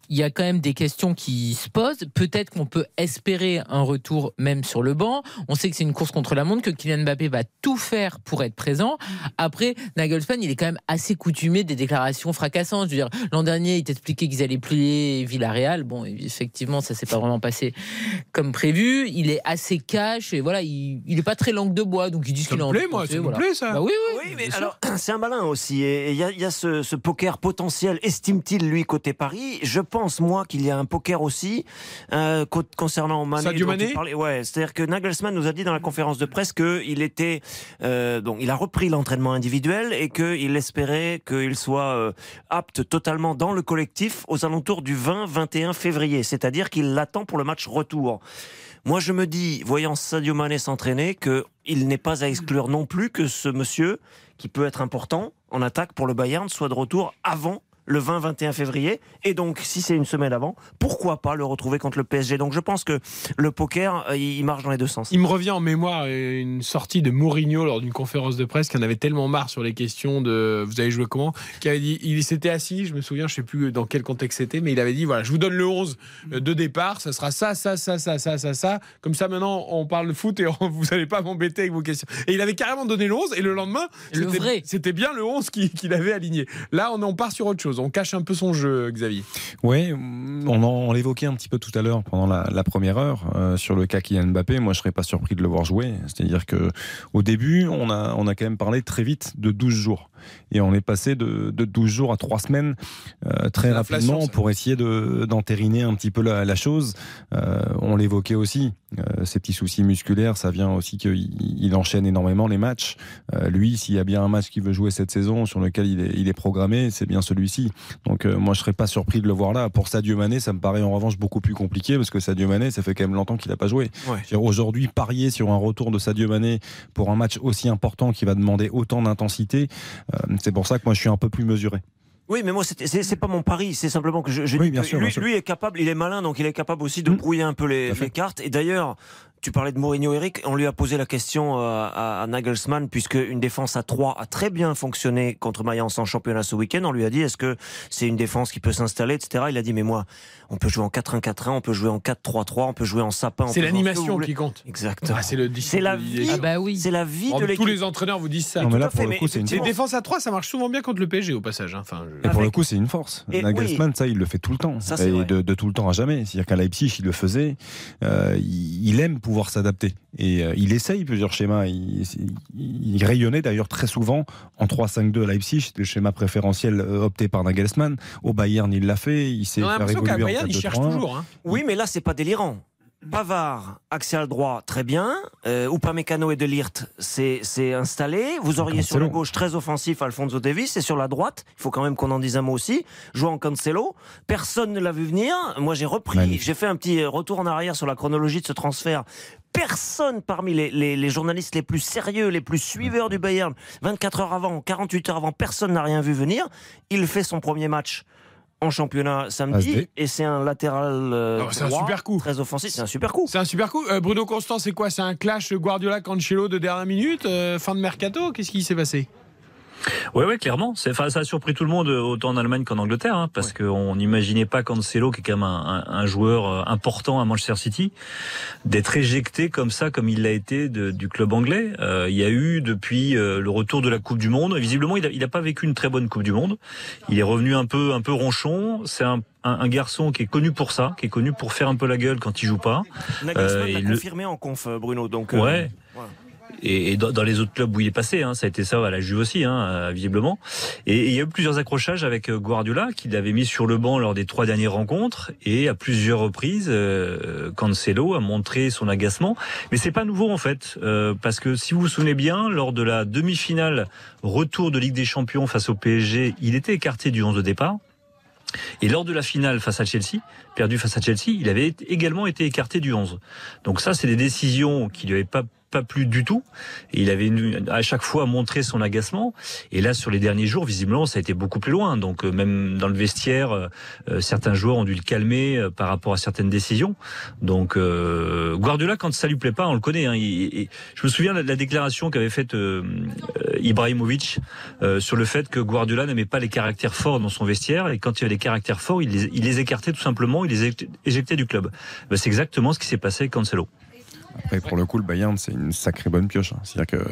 il y a quand même des questions qui se posent. Peut-être qu'on peut espérer un retour même sur le banc. On sait que c'est une course contre la montre, que Kylian Mbappé va tout faire pour être présent. Après, Nagelsmann, il est quand même assez coutumé des déclarations fracassantes. Je veux dire, l'an dernier, il t'expliquait qu'ils allaient plier Villarreal. Bon, effectivement, ça s'est pas vraiment passé comme prévu. Il est assez cash et voilà, il, il est pas très langue de bois, donc il dit ce qu'il a envie de penser, voilà. Bah oui, oui. Oui, mais alors, c'est un malin aussi. Et il y a, il y a ce, ce poker potentiel, estime-t-il, lui, côté Paris? Je pense, moi, qu'il y a un poker aussi euh, co- concernant Mané. Sadio Mané. Ouais, c'est-à-dire que Nagelsmann nous a dit dans la conférence de presse qu'il était. Euh, donc, il a repris l'entraînement individuel et qu'il espérait qu'il soit euh, apte totalement dans le collectif aux alentours du 20-21 février. C'est-à-dire qu'il l'attend pour le match retour. Moi, je me dis, voyant Sadio Mané s'entraîner, qu'il n'est pas à exclure non plus que ce monsieur, qui peut être important en attaque pour le Bayern, soit de retour avant le 20-21 février. Et donc, si c'est une semaine avant, pourquoi pas le retrouver contre le PSG Donc, je pense que le poker, euh, il marche dans les deux sens. Il me revient en mémoire euh, une sortie de Mourinho lors d'une conférence de presse qui en avait tellement marre sur les questions de vous avez joué comment? Qui avait dit il s'était assis je me souviens je sais plus dans quel contexte c'était mais il avait dit voilà je vous donne le 11 de départ ça sera ça ça ça ça ça ça ça. Comme ça maintenant on parle de foot et on- vous n'allez pas m'embêter avec vos questions. Et il avait carrément donné le 11 et le lendemain Le c'était- bien le 11 qui- qu'il avait aligné. Là on, on part sur autre chose on cache un peu son jeu Xavier Oui, on, on l'évoquait un petit peu tout à l'heure pendant la, la première heure euh, sur le cas Kylian Mbappé. Moi, je serais pas surpris de le voir jouer. C'est-à-dire que au début, on a, on a quand même parlé très vite de 12 jours. Et on est passé de, de 12 jours à 3 semaines euh, très rapidement ça. pour essayer de- d'entériner un petit peu la, la chose. Euh, on l'évoquait aussi. Euh, ces petits soucis musculaires, ça vient aussi qu'il il enchaîne énormément les matchs. Euh, lui, s'il y a bien un match qu'il veut jouer cette saison sur lequel il est, il est programmé, c'est bien celui-ci. Donc moi, je serais pas surpris de le voir là. Pour Sadio Mané, ça me paraît en revanche beaucoup plus compliqué parce que Sadio Mané, ça fait quand même longtemps qu'il n'a pas joué. Ouais. Aujourd'hui, parier sur un retour de Sadio Mané pour un match aussi important qui va demander autant d'intensité, c'est pour ça que moi, je suis un peu plus mesuré. Oui, mais moi, c'est- pas mon pari. C'est simplement que je, je Oui, dis bien que sûr, lui, bien sûr. lui est capable, il est malin, donc il est capable aussi de brouiller un peu les, les cartes. Et d'ailleurs, tu parlais de Mourinho, Eric. On lui a posé la question euh, à, à Nagelsmann, puisque une défense à 3 a très bien fonctionné contre Mayence en championnat ce week-end. On lui a dit est-ce que c'est une défense qui peut s'installer, etc. Il a dit mais moi, on peut jouer en 4-1-4-1, on peut jouer en 4-3-3, on peut jouer en sapin. C'est l'animation qui compte. Exactement. Ah, c'est le C'est la vie. Ah bah oui. C'est la vie Oh, de l'équipe. tous les entraîneurs vous disent ça. Non, mais là, pour fait, le coup, c'est une Les force. défenses à 3, ça marche souvent bien contre le PSG au passage. hein. Enfin, je- Et pour Avec- le coup, c'est une force. Et Nagelsmann, ça, il le fait tout le temps. Ça, c'est et vrai. de, de tout le temps à jamais. C'est-à-dire qu'à Leipzig, il le faisait. Euh, il, il aime pouvoir s'adapter. Et euh, il essaye plusieurs schémas. Il, il rayonnait d'ailleurs très souvent en 3-5-2 à Leipzig. C'était le schéma préférentiel euh, opté par Nagelsmann. Au Bayern, il l'a fait. Il s'est On a fait l'impression qu'à évoluer en Bayern, il cherche 4-2-3-1. toujours. hein. Oui, mais là, c'est pas délirant. Pavard, axial droit, très bien. Euh, Upamecano et Delirte, c'est installé. Vous auriez sur la gauche très offensif Alfonso Davis et sur la droite, il faut quand même qu'on en dise un mot aussi, jouant Cancelo. Personne ne l'a vu venir. Moi, j'ai repris, j'ai fait un petit retour en arrière sur la chronologie de ce transfert. Personne parmi les, les- les journalistes les plus sérieux, les plus suiveurs du Bayern, 24 heures avant, 48 heures avant, personne n'a rien vu venir. Il fait son premier match en championnat samedi ASD. et c'est un latéral euh, c'est un droit, super coup. très offensif, c'est un super coup. C'est un super coup. Euh, Bruno Constant, c'est quoi? C'est un clash Guardiola-Cancelo de dernière minute euh, Fin de mercato? Qu'est-ce qui s'est passé? Ouais, ouais, clairement. C'est, enfin, ça a surpris tout le monde, euh, autant en Allemagne qu'en Angleterre, hein, parce qu'on n'imaginait pas Cancelo, qui est quand même un, un- un joueur euh, important à Manchester City, d'être éjecté comme ça, comme il l'a été de- du club anglais. Euh, il y a eu depuis euh, le retour de la Coupe du Monde. Visiblement, il n'a pas vécu une très bonne Coupe du Monde. Il est revenu un peu, un peu ronchon. C'est un, un- garçon qui est connu pour ça, qui est connu pour faire un peu la gueule quand il joue pas. Nagelsmann Euh, l'a le- confirmé en conf, euh, Bruno. Donc, euh, Ouais. voilà. Et, et dans, les autres clubs où il est passé, hein, ça a été ça à la Juve aussi, hein, euh, visiblement. Et, il y a eu plusieurs accrochages avec euh, Guardiola, qu'il avait mis sur le banc lors des trois dernières rencontres, et à plusieurs reprises, euh, Cancelo a montré son agacement. Mais c'est pas nouveau en fait, euh, parce que si vous vous souvenez bien, lors de la demi-finale retour de Ligue des Champions face au PSG, il était écarté du 11 de départ. Et lors de la finale face à Chelsea, perdu face à Chelsea, il avait également été écarté du 11. Donc ça, c'est des décisions qui lui avaient pas pas plu du tout. Il avait à chaque fois montré son agacement. Et là, sur les derniers jours, visiblement, ça a été beaucoup plus loin. Donc euh, même dans le vestiaire, euh, euh, certains joueurs ont dû le calmer par rapport à certaines décisions. Donc euh, Guardiola, quand ça lui plaît pas, on le connaît. Hein, je me souviens de la déclaration qu'avait faite Ibrahimovic sur le fait que Guardiola n'aimait pas les caractères forts dans son vestiaire et quand il y avait des caractères forts, il les, il les écartait tout simplement, il les éjectait du club. Ben, c'est exactement ce qui s'est passé avec Cancelo. Après, pour le coup, le Bayern, c'est une sacrée bonne pioche. hein. C'est-à-dire que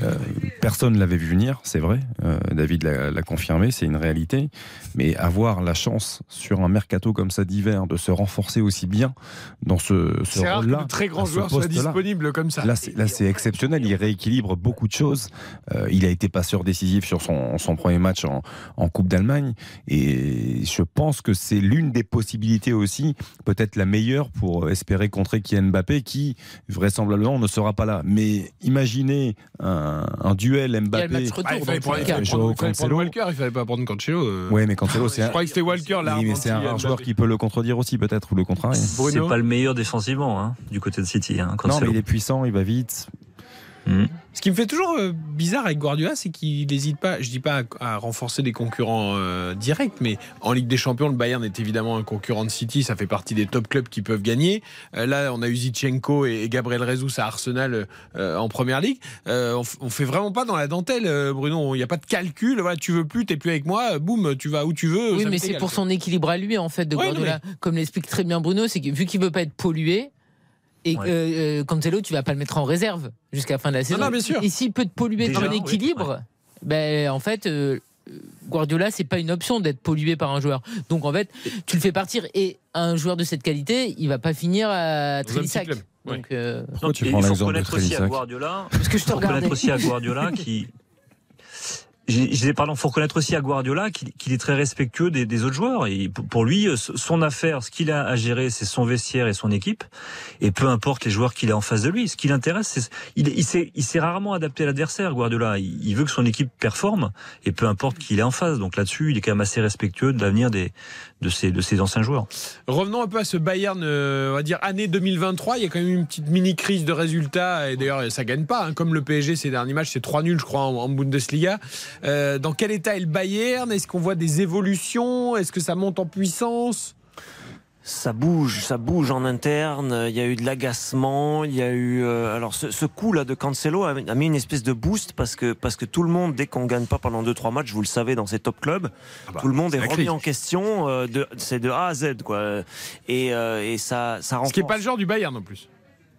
euh, personne ne l'avait vu venir, c'est vrai. Euh, David l'a confirmé, c'est une réalité. Mais avoir la chance sur un mercato comme ça d'hiver de se renforcer aussi bien dans ce, rôle-là, très joueurs soient poste-là. disponibles comme ça. Là, c'est, là, c'est exceptionnel. Il rééquilibre beaucoup de choses. Euh, il a été passeur décisif sur son, son premier match en, en Coupe d'Allemagne. Et je pense que c'est l'une des possibilités aussi, peut-être la meilleure pour espérer contrer Kylian Mbappé, qui vraisemblablement ne sera pas là. Mais imaginez un, un duel Mbappé. retour, Ah, il fallait prendre, il prendre- il. Walker, il fallait pas prendre Cancelo. euh. Ouais, mais Cancelo, c'est Je un, croyais que c'était Walker là. oui, mais c'est un rare joueur qui peut le contredire aussi, peut-être, ou le contraire. C'est pas le meilleur défensivement hein, du côté de City. Hein, Non, mais il est puissant, il va vite. Hmm. Ce qui me fait toujours euh, bizarre avec Guardiola, c'est qu'il n'hésite pas, je dis pas à, à renforcer des concurrents euh, directs, mais en Ligue des Champions, le Bayern est évidemment un concurrent de City, ça fait partie des top clubs qui peuvent gagner. Euh, là, on a eu Zichenko et, et Gabriel Jesus à Arsenal euh, en Première Ligue. On, on fait vraiment pas dans la dentelle, Bruno. Il n'y a pas de calcul. Voilà, tu veux plus, t'es plus avec moi. Boum, tu vas où tu veux. Oui, mais c'est pour son équilibre à lui, en fait, de Ouais, non, Guardiola. Comme l'explique très bien Bruno, c'est que vu qu'il veut pas être pollué, et Ouais. euh, euh, Cancelo, tu vas pas le mettre en réserve jusqu'à la fin de la saison. non, bien sûr. Et s'il peut te polluer Déjà, ton oui. équilibre, ben, en fait, euh, Guardiola, c'est pas une option d'être pollué par un joueur. Donc, en fait, tu le fais partir. Et un joueur de cette qualité, il va pas finir à Trélissac. Donc, euh, Pourquoi tu il faut reconnaître aussi à Guardiola. parce que je te regardais. aussi à Guardiola qui. Disais, pardon, faut reconnaître aussi à Guardiola qu'il est très respectueux des, des autres joueurs. Et pour lui, euh, son affaire, ce qu'il a à gérer, c'est son vestiaire et son équipe. Et peu importe les joueurs qu'il a en face de lui, ce qui l'intéresse, c'est il, il s'est rarement adapté à l'adversaire. Guardiola, il, veut que son équipe performe et peu importe qui est en face. Donc là-dessus, il est quand même assez respectueux de l'avenir des de ses de anciens joueurs. Revenons un peu à ce Bayern, euh, on va dire année 2023. Il y a quand même une petite mini crise de résultats et d'ailleurs ça gagne pas. hein. Comme le PSG ces derniers matchs, c'est 3 nuls, je crois, en, en Bundesliga. Euh, dans quel état est le Bayern? Est-ce qu'on voit des évolutions? Est-ce que ça monte en puissance? Ça bouge, ça bouge en interne. Il y a eu de l'agacement. Il y a eu euh, alors ce, ce, coup là de Cancelo a, mis une espèce de boost parce que parce que tout le monde dès qu'on gagne pas pendant deux trois matchs, vous le savez dans ces top clubs, ah bah, tout le monde est, est remis en question. Euh, de, c'est de A à Z quoi. Et, euh, et ça ça renforce. Ce qui est pas le genre du Bayern non plus.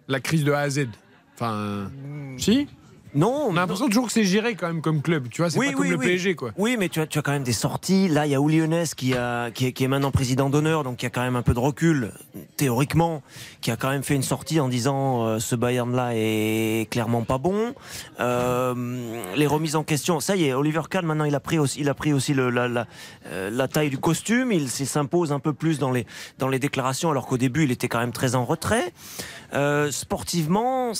La crise de A à Z. Enfin, si? Non, on a l'impression toujours que c'est géré quand même comme club. Tu vois, c'est oui, pas comme oui, le. PSG quoi. Oui, mais tu as, tu as quand même des sorties. Là, il y a Oulionès qui, a, qui, est, qui est maintenant président d'honneur, donc qui a quand même un peu de recul théoriquement, qui a quand même fait une sortie en disant euh, ce Bayern-là est clairement pas bon. Euh, les remises en question, ça y est, Oliver Kahn maintenant il a pris aussi, il a pris aussi le, la, la, euh, la, taille du costume. Il s'impose un peu plus dans les dans les déclarations, alors qu'au début il était quand même très en retrait. Sportivement,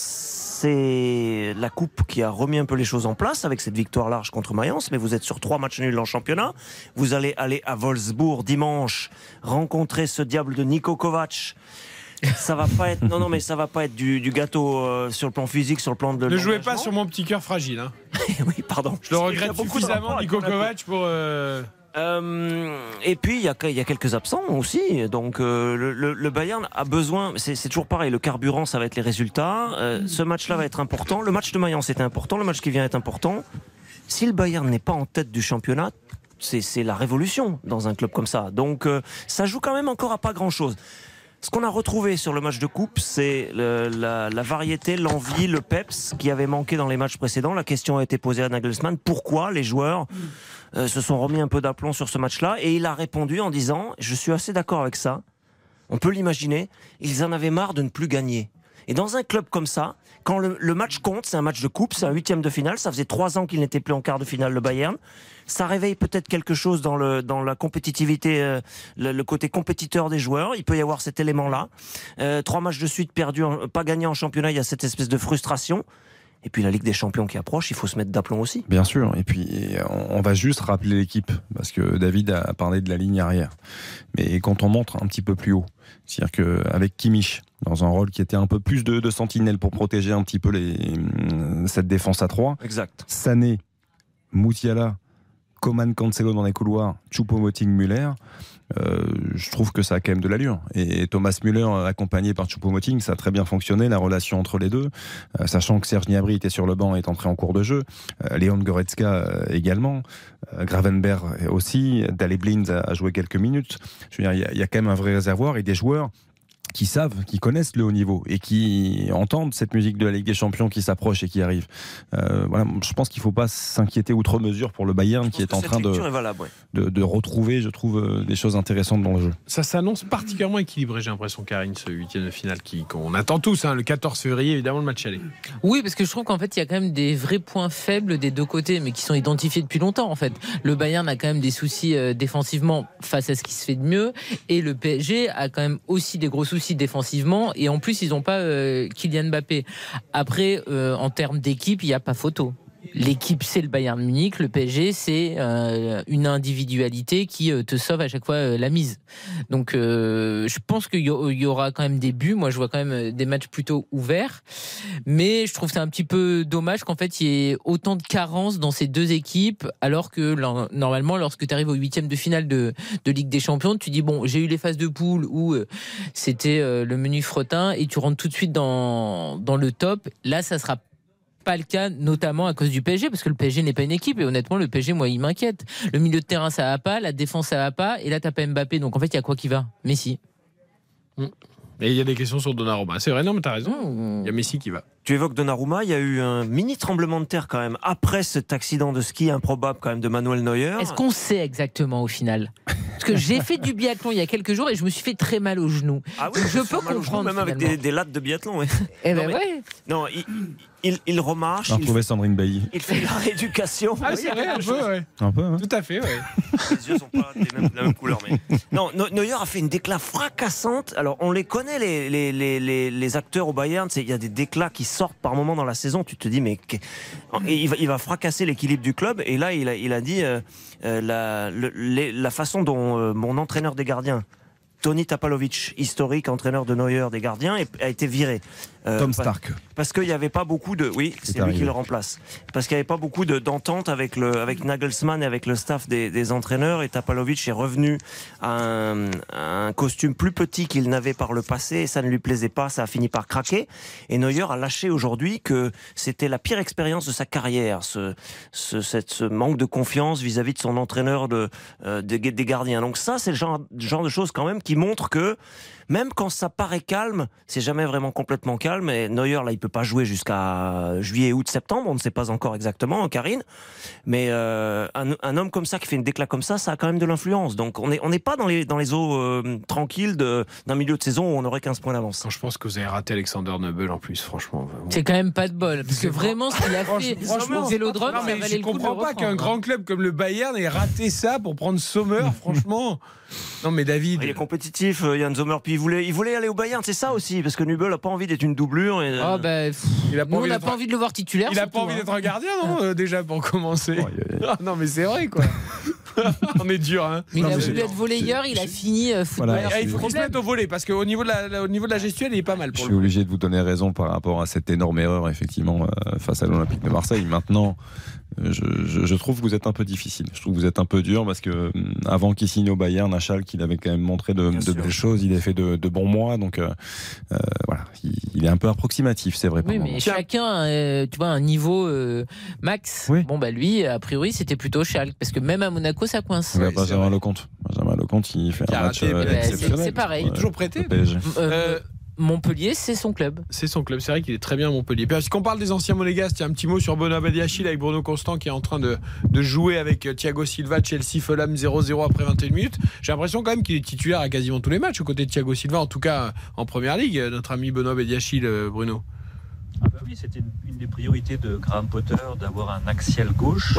c'est la coupe qui a remis un peu les choses en place avec cette victoire large contre Mayence. Mais vous êtes sur trois matchs nuls en championnat. Vous allez aller à Wolfsburg dimanche rencontrer ce diable de Niko Kovac. Ça va pas être non non mais ça va pas être du, du gâteau euh, sur le plan physique sur le plan de ne jouez pas sur mon petit cœur fragile hein. oui pardon je le regrette suffisamment Niko Kovac pour euh... Euh, et puis il y a, y a, quelques absents aussi. Donc euh, le, le, Bayern a besoin. C'est toujours pareil. Le carburant, ça va être les résultats. Euh, ce match-là va être important. Le match de Mayence était important. Le match qui vient est important. Si le Bayern n'est pas en tête du championnat, c'est la révolution dans un club comme ça. Donc ça joue quand même encore à pas grand-chose. Ce qu'on a retrouvé sur le match de coupe, c'est la, la, variété, l'envie, le peps qui avait manqué dans les matchs précédents. La question a été posée à Nagelsmann pourquoi les joueurs euh, se sont remis un peu d'aplomb sur ce match-là Et il a répondu en disant je suis assez d'accord avec ça. On peut l'imaginer. Ils en avaient marre de ne plus gagner. Et dans un club comme ça, quand le, match compte, c'est un match de coupe, c'est un huitième de finale. Ça faisait trois ans qu'il n'était plus en quart de finale, le Bayern. Ça réveille peut-être quelque chose dans, la compétitivité, euh, le, côté compétiteur des joueurs. Il peut y avoir cet élément-là. Euh, trois matchs de suite perdus, pas gagnés en championnat, il y a cette espèce de frustration. Et puis la Ligue des Champions qui approche, il faut se mettre d'aplomb aussi. Bien sûr. Et puis on va juste rappeler l'équipe parce que David a parlé de la ligne arrière. Mais quand on montre un petit peu plus haut, c'est-à-dire qu'avec Kimmich dans un rôle qui était un peu plus de, de sentinelle pour protéger un petit peu les, cette défense à 3. Exact. Sané, Moutiala, Coman Cancelo dans les couloirs, Choupo-Moting. Euh, je trouve que ça a quand même de l'allure. Et Thomas Müller, accompagné par Choupo-Moting, ça a très bien fonctionné, la relation entre les deux, euh, sachant que Serge Gnabry était sur le banc et est entré en cours de jeu, euh, Léon Goretzka euh, également, Gravenberg aussi, Daley Blind a, joué quelques minutes. Je veux dire, il y a quand même un vrai réservoir et des joueurs qui savent, qui connaissent le haut niveau et qui entendent cette musique de la Ligue des Champions qui s'approche et qui arrive. Euh, voilà, je pense qu'il ne faut pas s'inquiéter outre mesure pour le Bayern qui est en train de, valable, ouais. de, de, retrouver, je trouve, des choses intéressantes dans le jeu. Ça s'annonce particulièrement équilibré, j'ai l'impression, Karine, ce huitième de finale qu'on attend tous, hein, le 14 février, évidemment, le match aller. Oui, parce que je trouve qu'en fait, il y a quand même des vrais points faibles des deux côtés, mais qui sont identifiés depuis longtemps, en fait. Le Bayern a quand même des soucis euh, défensivement face à ce qui se fait de mieux, et le PSG a quand même aussi des gros soucis défensivement et en plus ils n'ont pas euh, Kylian Mbappé. Après euh, en termes d'équipe, il n'y a pas photo. L'équipe, c'est le Bayern Munich. Le PSG, c'est euh, une individualité qui euh, te sauve à chaque fois euh, la mise. Donc, je pense qu'il y, y, aura quand même des buts. Moi, je vois quand même des matchs plutôt ouverts. Mais je trouve c'est un petit peu dommage qu'en fait, il y ait autant de carences dans ces deux équipes, alors que normalement, lorsque tu arrives au huitième de finale de, de, Ligue des Champions, tu dis bon, j'ai eu les phases de poule où c'était le menu fretin et tu rentres tout de suite dans, dans le top. Là, ça sera pas le cas, notamment à cause du PSG, parce que le PSG n'est pas une équipe. Et honnêtement, le PSG, moi, il m'inquiète. Le milieu de terrain, ça va pas. La défense, ça va pas. Et là, t'as pas Mbappé. Donc, en fait, il y a quoi qui va? Messi. Mmh. Et il y a des questions sur Donnarumma. C'est vrai, non, mais t'as raison. Il y a Messi qui va. Tu évoques Donnarumma, il y a eu un mini tremblement de terre quand même après cet accident de ski improbable quand même de Manuel Neuer. Est-ce qu'on sait exactement au final? Parce que j'ai fait du biathlon il y a quelques jours et je me suis fait très mal au genou. Ah oui, je peux comprendre. Même avec des, des, lattes de biathlon. Ouais. Eh ben non, mais, ouais. non il, il, il, remarche. On a il, Sandrine Bailly. il fait de la rééducation. Ah, c'est vrai, un peu, ouais. Un peu, hein. Tout à fait, ouais. Les yeux sont pas des mêmes, de la même couleur. Mais... Non, Neuer a fait une déclat fracassante. Alors, on les connaît, les, les, les, les, les acteurs au Bayern. Il y a des déclats qui sortent par moment dans la saison. Tu te dis, mais il va, il va fracasser l'équilibre du club. Et là, il a, il a dit euh, la, le, les, la façon dont euh, mon entraîneur des gardiens Tony Tapalovic, historique entraîneur de Neuer des gardiens, a été viré. Euh, Tom Stark. Parce qu'il n'y avait pas beaucoup de. Oui, c'est lui arrivé. qui le remplace. Parce qu'il n'y avait pas beaucoup de- d'entente avec, le, avec Nagelsmann et avec le staff des, des entraîneurs. Et Tapalovic est revenu à un, à un costume plus petit qu'il n'avait par le passé. Et ça ne lui plaisait pas. Ça a fini par craquer. Et Neuer a lâché aujourd'hui que c'était la pire expérience de sa carrière. Ce, ce, cette- ce manque de confiance vis-à-vis de son entraîneur de, euh, des, des gardiens. Donc ça, c'est le genre, genre de choses quand même qui montrent que même quand ça paraît calme, c'est jamais vraiment complètement calme. Et Neuer, là, il peut pas jouer jusqu'à juillet, août, septembre. On ne sait pas encore exactement, hein, Karine. Mais euh, un, un homme comme ça qui fait une déclat comme ça, ça a quand même de l'influence. Donc on n'est on pas dans les, dans les eaux euh, tranquilles d'un milieu de saison où on aurait 15 points d'avance. Je pense que vous avez raté Alexander Nobel en plus, franchement. C'est quand même pas de bol. Parce que vraiment, ce qu'il a fait au Vélodrome, ça mais valait je le coup de comprends pas qu'un grand club comme le Bayern ait raté ça pour prendre Sommer, franchement. Non, mais David. Il est compétitif, euh, Yann Sommer. Puis il voulait, il voulait aller au Bayern, c'est ça aussi, parce que Nubel a pas envie d'être une doublure. Et, Ah bah, pff, Il a nous, on n'a pas envie de le voir titulaire. Il a surtout, pas envie hein. d'être un gardien, non euh, Déjà, pour commencer. Ah, non, mais c'est vrai, quoi. On est dur, hein. Mais il a voulu être volleyeur, il a fini euh, footballeur. Eh, il faut qu'il se le mette au volet parce qu'au niveau de la, au niveau de la gestuelle, il est pas mal Je pour suis le coup. obligé de vous donner raison par rapport à cette énorme erreur, effectivement, euh, face à l'Olympique de Marseille. Maintenant, euh, je, je- je trouve que vous êtes un peu difficile. Je trouve que vous êtes un peu dur parce que hum, avant qu'il signe au Bayern, Nachal, qu'il avait quand même montré de, de belles choses, il a fait de, de bons mois. Donc euh, euh, voilà, il, il est un peu approximatif, c'est vrai. Oui, mais chacun, euh, tu vois, un niveau euh, max. Bon, bah lui, a priori, c'était plutôt Schalke. Parce que même à Monaco, ça coince. Ouais, Benjamin Lecomte. Benjamin Lecomte, il fait Qui un match raté, euh, exceptionnel. c'est pareil. Ouais, Toujours prêté. Euh, Montpellier, c'est son club. C'est son club, c'est vrai qu'il est très bien à Montpellier. Puis, Puisqu'on parle des anciens monégasques, il y a un petit mot sur Benoît Badiachil avec Bruno Constant qui est en train de, de jouer avec euh, Thiago Silva, Chelsea, Fulham 0-0 après 21 minutes. J'ai l'impression quand même qu'il est titulaire à quasiment tous les matchs aux côtés de Thiago Silva, en tout cas euh, en première ligue, euh, notre ami Benoît Badiachil, Bruno. Ah bah oui, c'était une, une des priorités de Graham Potter d'avoir un axial gauche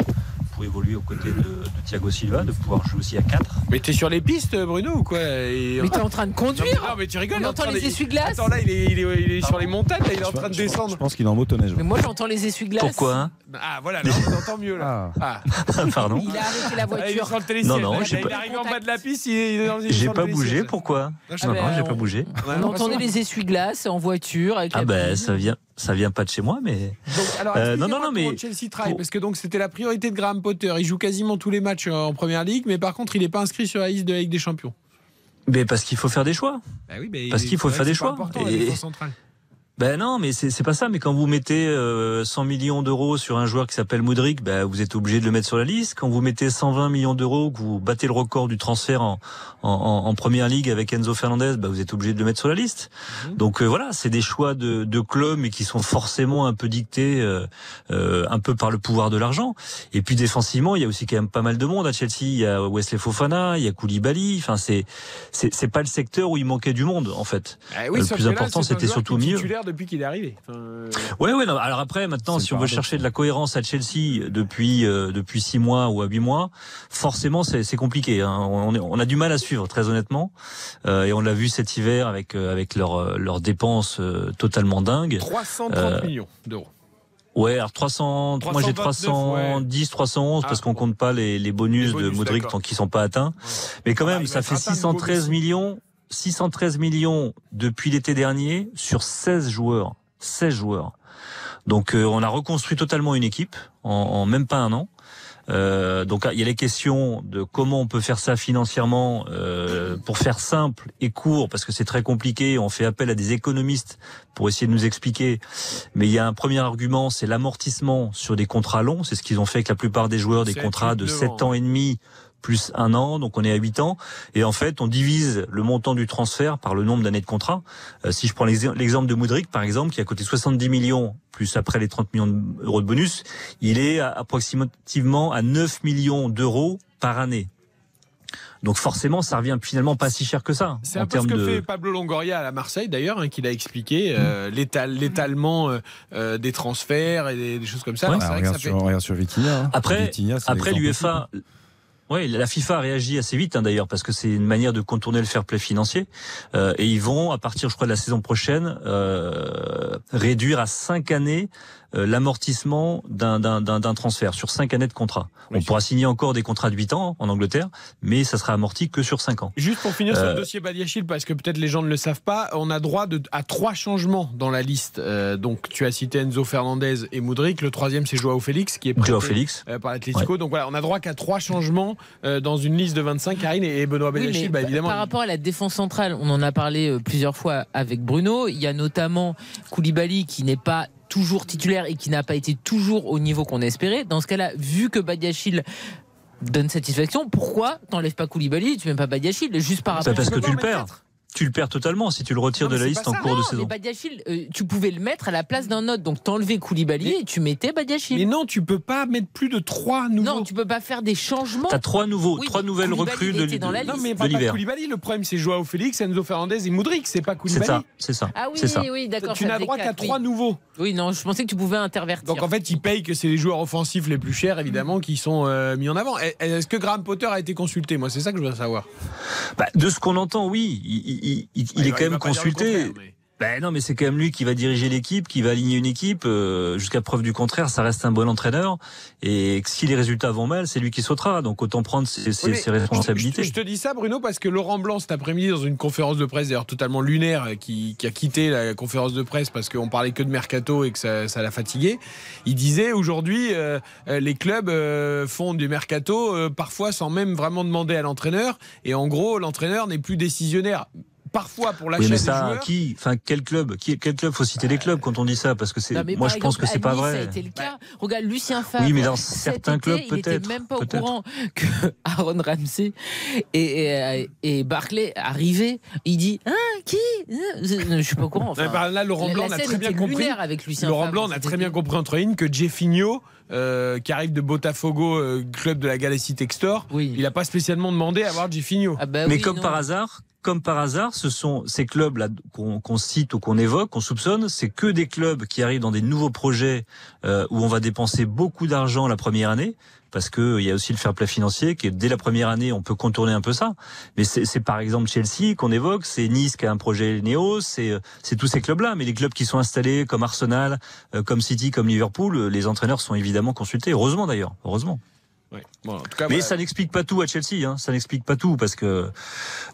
pour évoluer aux côtés de, de Thiago Silva, de pouvoir jouer aussi à 4. Mais t'es sur les pistes, Bruno, ou quoi Et- Mais t'es en train de conduire Non, mais, non, mais tu rigoles. On il est en entend train les de- essuie-glaces Attends, là, il est, il est- il est sur les montagnes, là, il est en train de Je descendre. pense qu'il est en motoneige. Mais moi, j'entends les essuie-glaces. Pourquoi? Hein Ah, voilà, là, on entend mieux, là. Ah. Pardon? Il a arrêté la Ah, il est voiture. sur le télésiège. Non, non, j'ai il pas- est arrivé en bas de la piste, il est, dans- J'ai pas bougé, pourquoi? Non, je Non, j'ai pas bougé. On entendait les essuie-glaces en voiture. Avec Ah ben ça vient, ça vient pas de chez moi, mais. Donc, alors, Euh, non, non, non, mais Chelsea travaille, parce que donc c'était la priorité de Graham Potter. Il joue quasiment tous les matchs euh, en première ligue, mais par contre, il n'est pas inscrit sur la liste de la Ligue des Champions. Mais parce qu'il faut faire des choix. Bah oui, mais Parce qu'il faut faire des choix. Et-. Ben non, mais c'est pas ça. Mais quand vous mettez euh, 100 millions d'euros sur un joueur qui s'appelle Moudric, ben vous êtes obligé de le mettre sur la liste. Quand vous mettez 120 millions d'euros, que vous battez le record du transfert en, en, en- première ligue avec Enzo Fernandez, ben vous êtes obligé de le mettre sur la liste. Donc euh, voilà, c'est des choix de, de clubs mais qui sont forcément un peu dictés euh, euh, un peu par le pouvoir de l'argent. Et puis défensivement, il y a aussi quand même pas mal de monde à Chelsea. Il y a Wesley Fofana, il y a Koulibaly. Enfin, c'est c'est pas le secteur où il manquait du monde en fait. Ah oui, le sauf plus important, c'était surtout au depuis qu'il est arrivé. Enfin, euh, Ouais, ouais. Non. Alors après, maintenant, si on veut chercher de la cohérence à Chelsea depuis euh, depuis six mois ou à huit mois, forcément, c'est compliqué. Hein. On, est- on a du mal à suivre, très honnêtement. Euh, et on l'a vu cet hiver avec euh, avec leurs leurs dépenses euh, totalement dingues. 330 Euh, millions d'euros. Ouais, alors 300, moi j'ai 329, 310, 311 Ah, parce qu'on compte pas les, les bonus, Les bonus, de Modric tant qu'ils sont pas atteints. Mais quand même, il va ça fait atteint de 613 bonus. millions, 613 millions depuis l'été dernier sur 16 joueurs, 16 joueurs. Donc euh, on a reconstruit totalement une équipe en, en même pas un an. Euh, donc il y a les questions de comment on peut faire ça financièrement euh, pour faire simple et court parce que c'est très compliqué. On fait appel à des économistes pour essayer de nous expliquer. Mais il y a un premier argument, c'est l'amortissement sur des contrats longs. C'est ce qu'ils ont fait avec la plupart des joueurs, des contrats de neuf 7 ans. ans et demi plus un an, donc on est à 8 ans. Et en fait, on divise le montant du transfert par le nombre d'années de contrat. Euh, si je prends l'exem- l'exemple de Moudric, par exemple, qui a coûté 70 millions, plus après les 30 millions d'euros de bonus, il est à- approximativement à 9 millions d'euros par année. Donc forcément, ça revient finalement pas si cher que ça C'est un peu ce que de. fait Pablo Longoria à Marseille d'ailleurs, hein, qu'il a expliqué euh, l'étal- l'étalement euh, euh, des transferts et des, des choses comme ça. Ouais. Alors, c'est vrai que regarde, ça sur, fait- regarde sur Vitinha. hein. Après, Vitinha, après l'UEFA, ouais, la FIFA a réagi assez vite hein, d'ailleurs parce que c'est une manière de contourner le fair play financier. Euh, et ils vont à partir, je crois, de la saison prochaine euh, réduire à cinq années l'amortissement d'un, transfert sur cinq années de contrat. On pourra signer encore des contrats de 8 ans en Angleterre, mais ça sera amorti que sur 5 ans. Juste pour finir sur Euh, le dossier Badiachil, parce que peut-être les gens ne le savent pas, on a droit de, à trois changements dans la liste. Euh, donc tu as cité Enzo Fernandez et Moudric. Le troisième, c'est Joao Félix qui est prêté Félix. euh, par l'Atlético. Donc voilà, on a droit qu'à trois changements euh, dans une liste de 25. Karine et Benoît Badiachil, bah, évidemment. Par rapport à la défense centrale, on en a parlé euh, plusieurs fois avec Bruno. Il y a notamment Koulibaly qui n'est pas toujours titulaire et qui n'a pas été toujours au niveau qu'on espérait. Dans ce cas-là, vu que Badiachil donne satisfaction, pourquoi t'enlèves pas Koulibaly, tu mets pas Badiachil juste par C'est rapport parce que tu le perds. Tu le perds totalement si tu le retires de la liste en cours de Non, saison. mais Badiachil, euh, tu pouvais le mettre à la place d'un autre. Donc t'enlevais Koulibaly et tu mettais Badiachil. Mais non, tu peux pas mettre plus de trois nouveaux. Non, tu peux pas faire des changements. T'as trois nouveaux, Oui, trois nouvelles Koulibaly, recrues de, de- Non, mais de pas, pas l'hiver. Koulibaly. Le problème, c'est Joao Félix, Enzo Fernandez et Moudric. C'est pas C'est Koulibaly. ça, c'est ça. Ah oui, c'est ça. oui, d'accord. Tu n'as droit qu'à trois oui. nouveaux. Oui, non, je pensais que tu pouvais intervertir. Donc en fait, ils payent que c'est les joueurs offensifs les plus chers, évidemment, qui sont euh, mis en avant. Est-ce que Graham Potter a été consulté? Moi, c'est ça que je veux savoir. Bah, de ce qu'on entend, oui, il, il- il- il il est quand même consulté. Ben non, mais c'est quand même lui qui va diriger l'équipe, qui va aligner une équipe. euh, Jusqu'à preuve du contraire, ça reste un bon entraîneur. Et si les résultats vont mal, c'est lui qui sautera. Donc autant prendre ses, ses- Oui, mais ses responsabilités. Je, je te dis ça, Bruno, parce que Laurent Blanc, cet après-midi, dans une conférence de presse, d'ailleurs totalement lunaire, qui, qui a quitté la conférence de presse parce qu'on parlait que de mercato et que ça, l'a fatigué, il disait aujourd'hui, euh, euh, les clubs euh, font du mercato parfois sans même vraiment demander à l'entraîneur. Et en gros, l'entraîneur n'est plus décisionnaire. Parfois pour l'achat Oui, mais des ça, joueurs. qui, enfin, quel club, qui, quel club faut citer les clubs quand on dit ça? Parce que c'est, moi je pense que c'est pas Nice, Ça a vrai. été le cas. Regarde, Lucien Favre. Oui, mais dans certains clubs, il n'était peut-être, même pas au peut-être. courant que Aaron Ramsey et, et, et Barclay arrivaient. Il dit Hein, qui? Je suis pas au courant. Enfin, bah là, Laurent la- Blanc la a très bien était compris. avec Lucien Laurent Favre, Blanc a très bien compris entre lignes que Jeffinho, euh, qui arrive de Botafogo, euh, club de la Galaxy Textor, il n'a pas spécialement demandé à voir Jeffinho. Ah bah mais comme par hasard, comme par hasard, ce sont ces clubs là qu'on qu'on cite ou qu'on évoque, qu'on soupçonne, c'est que des clubs qui arrivent dans des nouveaux projets euh, où on va dépenser beaucoup d'argent la première année. Parce que il y a aussi le fair play financier, qui dès la première année, on peut contourner un peu ça. Mais c'est par exemple Chelsea qu'on évoque, c'est Nice qui a un projet Néo, c'est c'est tous ces clubs-là. Mais les clubs qui sont installés, comme Arsenal, euh, comme City, comme Liverpool, euh, les entraîneurs sont évidemment consultés. Heureusement d'ailleurs, heureusement. Ouais. Bon, en tout cas, Mais ça n'explique pas tout à Chelsea, hein. ça n'explique pas tout parce que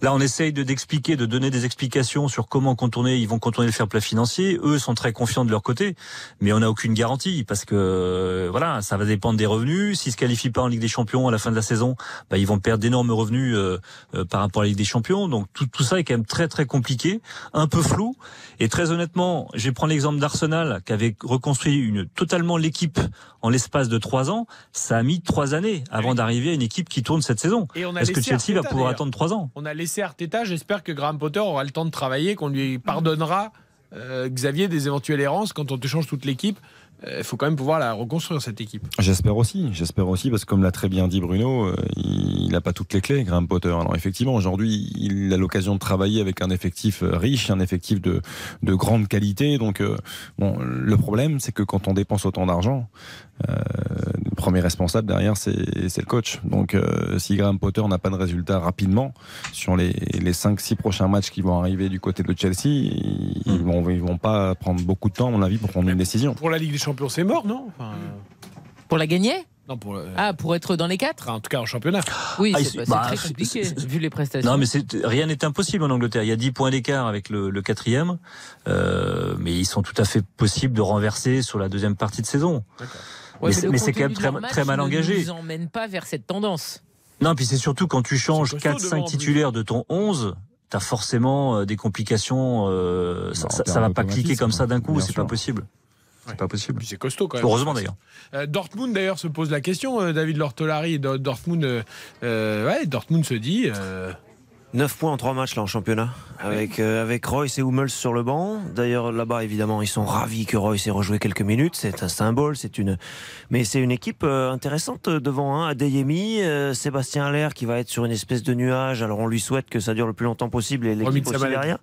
là on essaye de d'expliquer, de donner des explications sur comment contourner, ils vont contourner le fair play financier. Eux sont très confiants de leur côté, mais on n'a aucune garantie parce que voilà, ça va dépendre des revenus. S'ils se qualifient pas en Ligue des Champions à la fin de la saison, bah, ils vont perdre d'énormes revenus euh, euh, par rapport à la Ligue des Champions. Donc tout, tout ça est quand même très très compliqué, un peu flou. Et très honnêtement, je vais prendre l'exemple d'Arsenal qui avait reconstruit une totalement l'équipe en l'espace de trois ans. Ça a mis trois années avant d'arriver à une équipe qui tourne cette saison. Est-ce que Chelsea va Arteta, pouvoir d'ailleurs. attendre trois ans? On a laissé Arteta. J'espère que Graham Potter aura le temps de travailler, qu'on lui pardonnera, euh, Xavier, des éventuelles errances. Quand on te change toute l'équipe, euh, il faut quand même pouvoir la reconstruire, cette équipe. J'espère aussi, j'espère aussi, parce que comme l'a très bien dit Bruno, euh, il n'a pas toutes les clés, Graham Potter. Alors effectivement, aujourd'hui, il a l'occasion de travailler avec un effectif riche, un effectif de, de grande qualité. Donc, euh, bon, le problème, c'est que quand on dépense autant d'argent, euh, le premier responsable derrière, c'est le coach. Donc, euh, si Graham Potter n'a pas de résultat rapidement sur les, les 5-6 prochains matchs qui vont arriver du côté de Chelsea, ils, vont, ils vont pas prendre beaucoup de temps, à mon avis, pour prendre une décision. Pour la Ligue des Champions, c'est mort, non? Enfin, Pour la gagner? Non, pour le- Ah, pour être dans les quatre? En tout cas, en championnat. Oui, Ah, c'est bah, très compliqué, vu les prestations. Non, mais rien n'est impossible en Angleterre. Il y a 10 points d'écart avec le, le quatrième, euh, mais ils sont tout à fait possibles de renverser sur la deuxième partie de saison. Ouais, mais c'est le mais c'est quand même très, mal ne engagé. nous emmène pas vers cette tendance. Non, puis c'est surtout quand tu changes costaud 4-5 devant, en plus. titulaires de ton 11, t'as forcément euh, des complications. euh, ça, Non, ça, ça va pas cliquer comme ça d'un coup, c'est pas possible. C'est pas possible. C'est costaud quand même. Heureusement d'ailleurs. Euh, Dortmund d'ailleurs se pose la question, euh, David Lortolari. Do- Dortmund, euh, ouais, Dortmund se dit. Euh, 9 points en 3 matchs là en championnat, avec, euh, avec Royce et Hummels sur le banc. D'ailleurs là-bas évidemment ils sont ravis que Royce ait rejoué quelques minutes, c'est un symbole, c'est une... mais c'est une équipe euh, intéressante euh, devant hein. Adeyemi, euh, Sébastien Allaire qui va être sur une espèce de nuage, alors on lui souhaite que ça dure le plus longtemps possible et l'équipe aussi derrière.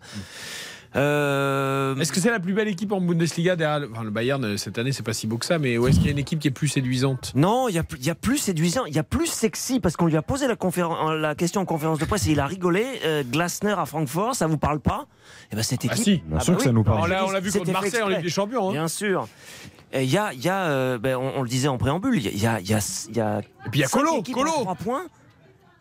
Euh, Est-ce que c'est la plus belle équipe en Bundesliga derrière le, enfin, le Bayern euh, cette année c'est pas si beau que ça, mais où est-ce qu'il y a une équipe qui est plus séduisante Non, il y, a plus- il y a plus séduisant, il y a plus sexy parce qu'on lui a posé la, question en conférence de presse et il a rigolé. Euh, Glasner à Francfort, ça vous parle pas Eh ben cette Ah équipe. si, Ah bah oui. On l'a on l'a vu contre Marseille en. Ligue des Champions. hein. Bien sûr. Il y a, il y a euh, ben, on, on le disait en préambule, il y a, il y a, y a, il y a Et puis il y a Colo, Colo. en trois points.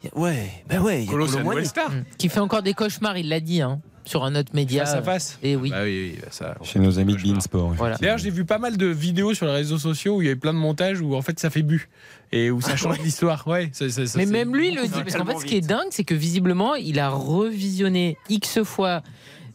Il y a- Ouais, ben ouais, il y a Colo, c'est Colo star. Qui fait encore des cauchemars, il l'a dit, hein, sur un autre média. Face à face. Et oui. Bah oui, oui, bah ça. Chez nos amis de Beansport. Voilà. D'ailleurs, j'ai vu pas mal de vidéos sur les réseaux sociaux où il y avait plein de montages où en fait ça fait bu et où ça change l'histoire. Ouais, ça- ça- ça- Mais même lui, il le dit. Parce qu'en fait, ce qui est dingue, c'est que visiblement, il a revisionné X fois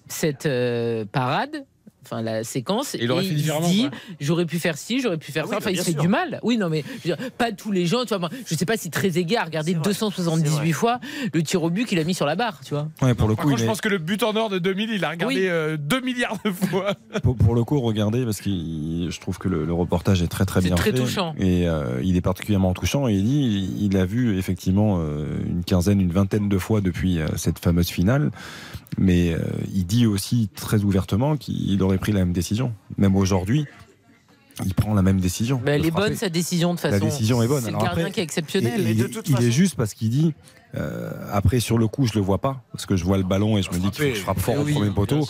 cette euh, parade. Enfin, la séquence. il aurait fait se différemment, dit, quoi. j'aurais pu faire ci, j'aurais pu faire Ah ça. oui, Enfin, il se fait sûr. du mal. Oui, non, mais je veux dire, pas tous les gens. Tu vois, moi, je sais pas si Trezeguet a regardé 278 fois le tir au but qu'il a mis sur la barre, tu vois. Ouais, pour le Par coup, contre, il je est- pense que le but en or de 2000, il a regardé euh, 2 milliards de fois. pour, pour le coup, regardez, parce que je trouve que le, le reportage est très très C'est bien très fait. touchant. Et euh, il est particulièrement touchant. Et il dit, il a vu effectivement euh, une quinzaine, une vingtaine de fois depuis euh, cette fameuse finale. Mais euh, il dit aussi très ouvertement qu'il aurait pris la même décision. Même aujourd'hui, il prend la même décision. Mais elle est frapper. bonne, sa décision, de toute La façon. décision est bonne. C'est le gardien après- qui est exceptionnel. Et- et il, est- il est juste parce qu'il dit euh, après sur le coup je le vois pas parce que je vois le ballon et je me dis qu'il faut que je frappe fort au oui, premier poteau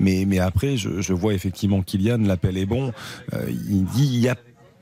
mais, mais après je, je vois effectivement Kylian l'appel est bon Euh, il dit il y a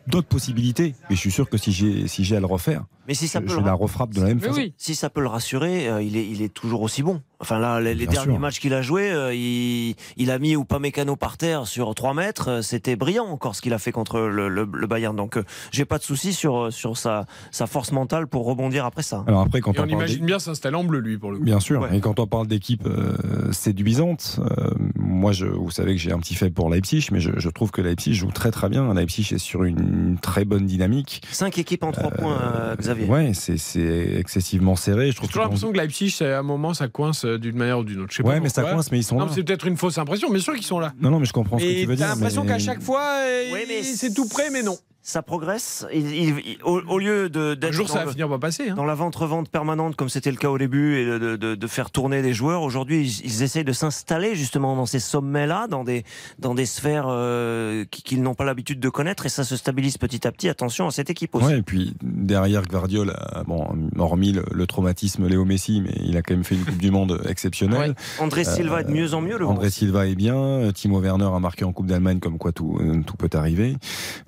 d'autres possibilités mais je suis sûr que si j'ai si j'ai à le refaire Mais si ça je, peut je le la ra- refrappe de la même façon Si ça peut le rassurer, euh, il, est, il est toujours aussi bon. Enfin là, les, derniers sûr. matchs qu'il a joué, euh, il, il a mis Upamecano par terre sur 3 mètres. euh, C'était brillant encore ce qu'il a fait contre le, le- le Bayern. Donc euh, j'ai pas de souci sur, sur sa, sa force mentale pour rebondir après ça. alors après quand on imagine bien s'installer en bleu, lui, pour le coup. Bien sûr. Et quand on parle d'équipe euh, séduisante, euh, moi, je, vous savez que j'ai un petit faible pour Leipzig, mais je, je trouve que Leipzig joue très très bien. Leipzig est sur une très bonne dynamique. 5 équipes en 3 points, euh, Xavier. Ouais, c'est c'est excessivement serré. Je trouve J'ai toujours l'impression que Leipzig, c'est- à un moment, ça coince euh, d'une manière ou d'une autre. Je sais Ouais, pas mais ça coince, mais ils sont Non, là. C'est peut-être une fausse impression, bien sûr qu'ils sont là. Non, non, mais je comprends ce que tu veux dire. t'as l'impression mais- qu'à chaque fois, euh, Oui, mais c'est tout prêt, mais non. Ça progresse. Il- il- il- au, au lieu de Un d'être jour, ça dans va le- finir par passer. hein. dans la vente-revente permanente comme c'était le cas au début et de, de- de faire tourner des joueurs. Aujourd'hui, ils, ils essayent de s'installer justement dans ces sommets-là, dans des, dans des sphères euh, qui- qu'ils n'ont pas l'habitude de connaître et ça se stabilise petit à petit. Attention à cette équipe aussi. Ouais, et puis derrière Guardiola, euh, bon, hormis le, le traumatisme Léo Messi, mais il a quand même fait une Coupe du Monde exceptionnelle. Ouais. André Silva est de mieux en mieux, le André Silva est bien, euh, Timo Werner a marqué en Coupe d'Allemagne, comme quoi tout, euh, tout peut arriver.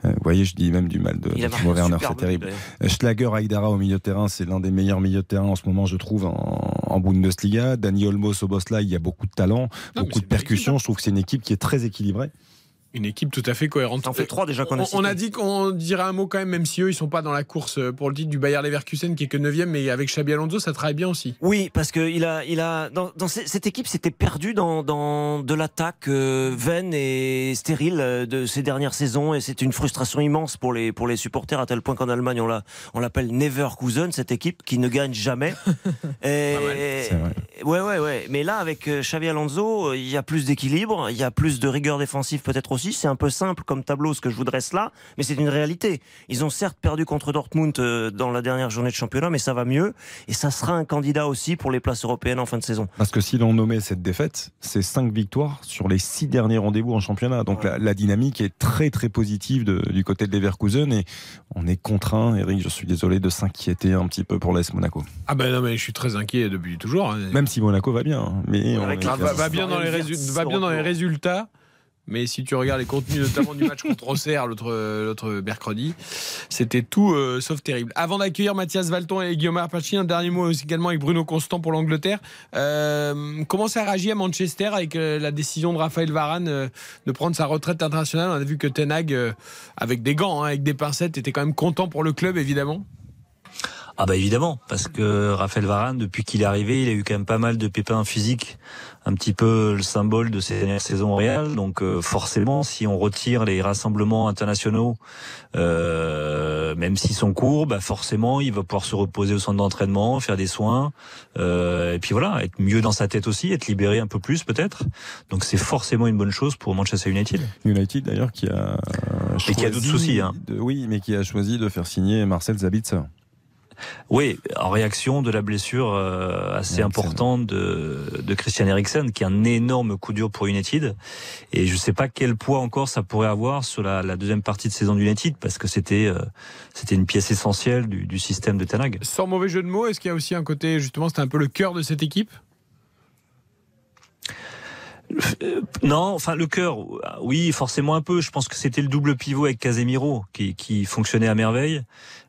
Euh, vous voyez, je dis même du mal de, Timo un Werner, c'est terrible. Schlager Aïdara au milieu de terrain, c'est l'un des meilleurs milieux de terrain en ce moment, je trouve, en, en Bundesliga. Dani Olmo, Sobosla, il y a beaucoup de talent, beaucoup de percussions. Je trouve que c'est une équipe qui est très équilibrée. Une équipe tout à fait cohérente. T'en fais trois déjà qu'on a On, on a dit qu'on dirait un mot quand même, même si eux ils sont pas dans la course euh, pour le titre du Bayer Leverkusen qui est que 9 mais avec Xabi Alonso ça travaille bien aussi. Oui, parce que il a, il a, dans, dans ce- cette équipe s'était perdu dans, dans de l'attaque euh, vaine et stérile euh, de ces dernières saisons, et c'est une frustration immense pour les pour les supporters à tel point qu'en Allemagne on l'a, on l'appelle Neverkusen cette équipe qui ne gagne jamais. et, ouais, ouais, ouais. Mais là avec Xavi Alonso, il y a plus d'équilibre, il y a plus de rigueur défensive peut-être aussi. C'est un peu simple comme tableau ce que je vous dresse là, mais c'est une réalité. Ils ont certes perdu contre Dortmund euh, dans la dernière journée de championnat, mais ça va mieux, et ça sera un candidat aussi pour les places européennes en fin de saison. Parce que si l'on nommait cette défaite, c'est cinq victoires sur les six derniers rendez-vous en championnat. Donc la, la dynamique est très très positive de- du côté de Leverkusen et on est contraint, Eric, je suis désolé, de s'inquiéter un petit peu pour l'AS Monaco. Ah ben non mais je suis très inquiet depuis toujours. hein. Même si Monaco va bien, hein, mais on Ah, va, va bien dans les résu- va bien dans les résultats. Mais si tu regardes les contenus, notamment du match contre Auxerre l'autre mercredi, c'était tout euh, sauf terrible. Avant d'accueillir Mathias Valton et Guillaume Arpachi, un dernier mot également avec Bruno Constant pour l'Angleterre. Euh, comment ça réagit à Manchester avec euh, la décision de Raphaël Varane euh, de prendre sa retraite internationale? On a vu que Ten Hag, euh, avec des gants, hein, avec des pincettes, était quand même content pour le club, évidemment. Ah bah évidemment, parce que Raphaël Varane, depuis qu'il est arrivé, il a eu quand même pas mal de pépins physiques, un petit peu le symbole de ces dernières saisons au Real. Donc euh, forcément, si on retire les rassemblements internationaux, euh, même s'ils sont courts, bah forcément, il va pouvoir se reposer au centre d'entraînement, faire des soins, euh, et puis voilà, être mieux dans sa tête aussi, être libéré un peu plus peut-être. Donc c'est forcément une bonne chose pour Manchester United. United d'ailleurs qui a Et qui a d'autres soucis, hein. de- oui, mais qui a choisi de faire signer Marcel Zabitzer. Oui, en réaction de la blessure euh, assez importante de, de Christian Eriksen, qui est un énorme coup dur pour United. Et je ne sais pas quel poids encore ça pourrait avoir sur la, la deuxième partie de saison d'United, parce que c'était euh, c'était une pièce essentielle du, du système de Tanag. Sans mauvais jeu de mots, est-ce qu'il y a aussi un côté, justement, c'était un peu le cœur de cette équipe? Non, enfin le cœur, oui, forcément un peu. Je pense que c'était le double pivot avec Casemiro qui, qui fonctionnait à merveille.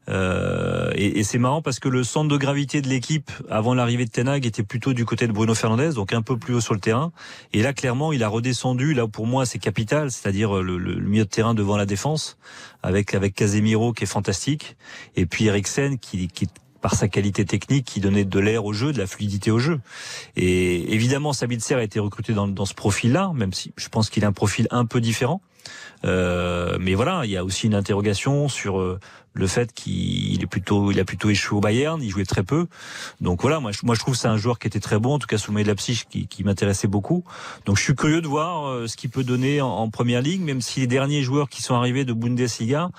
Euh, et, et c'est marrant parce que le centre de gravité de l'équipe avant l'arrivée de Tenag était plutôt du côté de Bruno Fernandez, donc un peu plus haut sur le terrain. Et là, clairement, il a redescendu. Là, pour moi, c'est capital, c'est-à-dire le, le, milieu de terrain devant la défense, avec avec Casemiro qui est fantastique, et puis Eriksen qui, qui par sa qualité technique qui donnait de l'air au jeu, de la fluidité au jeu. Et évidemment, Sabitzer a été recruté dans, dans ce profil-là, même si je pense qu'il a un profil un peu différent. Euh, mais voilà, il y a aussi une interrogation sur euh, le fait qu'il est plutôt, il a plutôt échoué au Bayern, il jouait très peu. Donc voilà, moi, je, moi je trouve c'est un joueur qui était très bon, en tout cas sous le de la psyche, qui, qui m'intéressait beaucoup. Donc je suis curieux de voir euh, ce qu'il peut donner en, en, première ligue, même si les derniers joueurs qui sont arrivés de Bundesliga,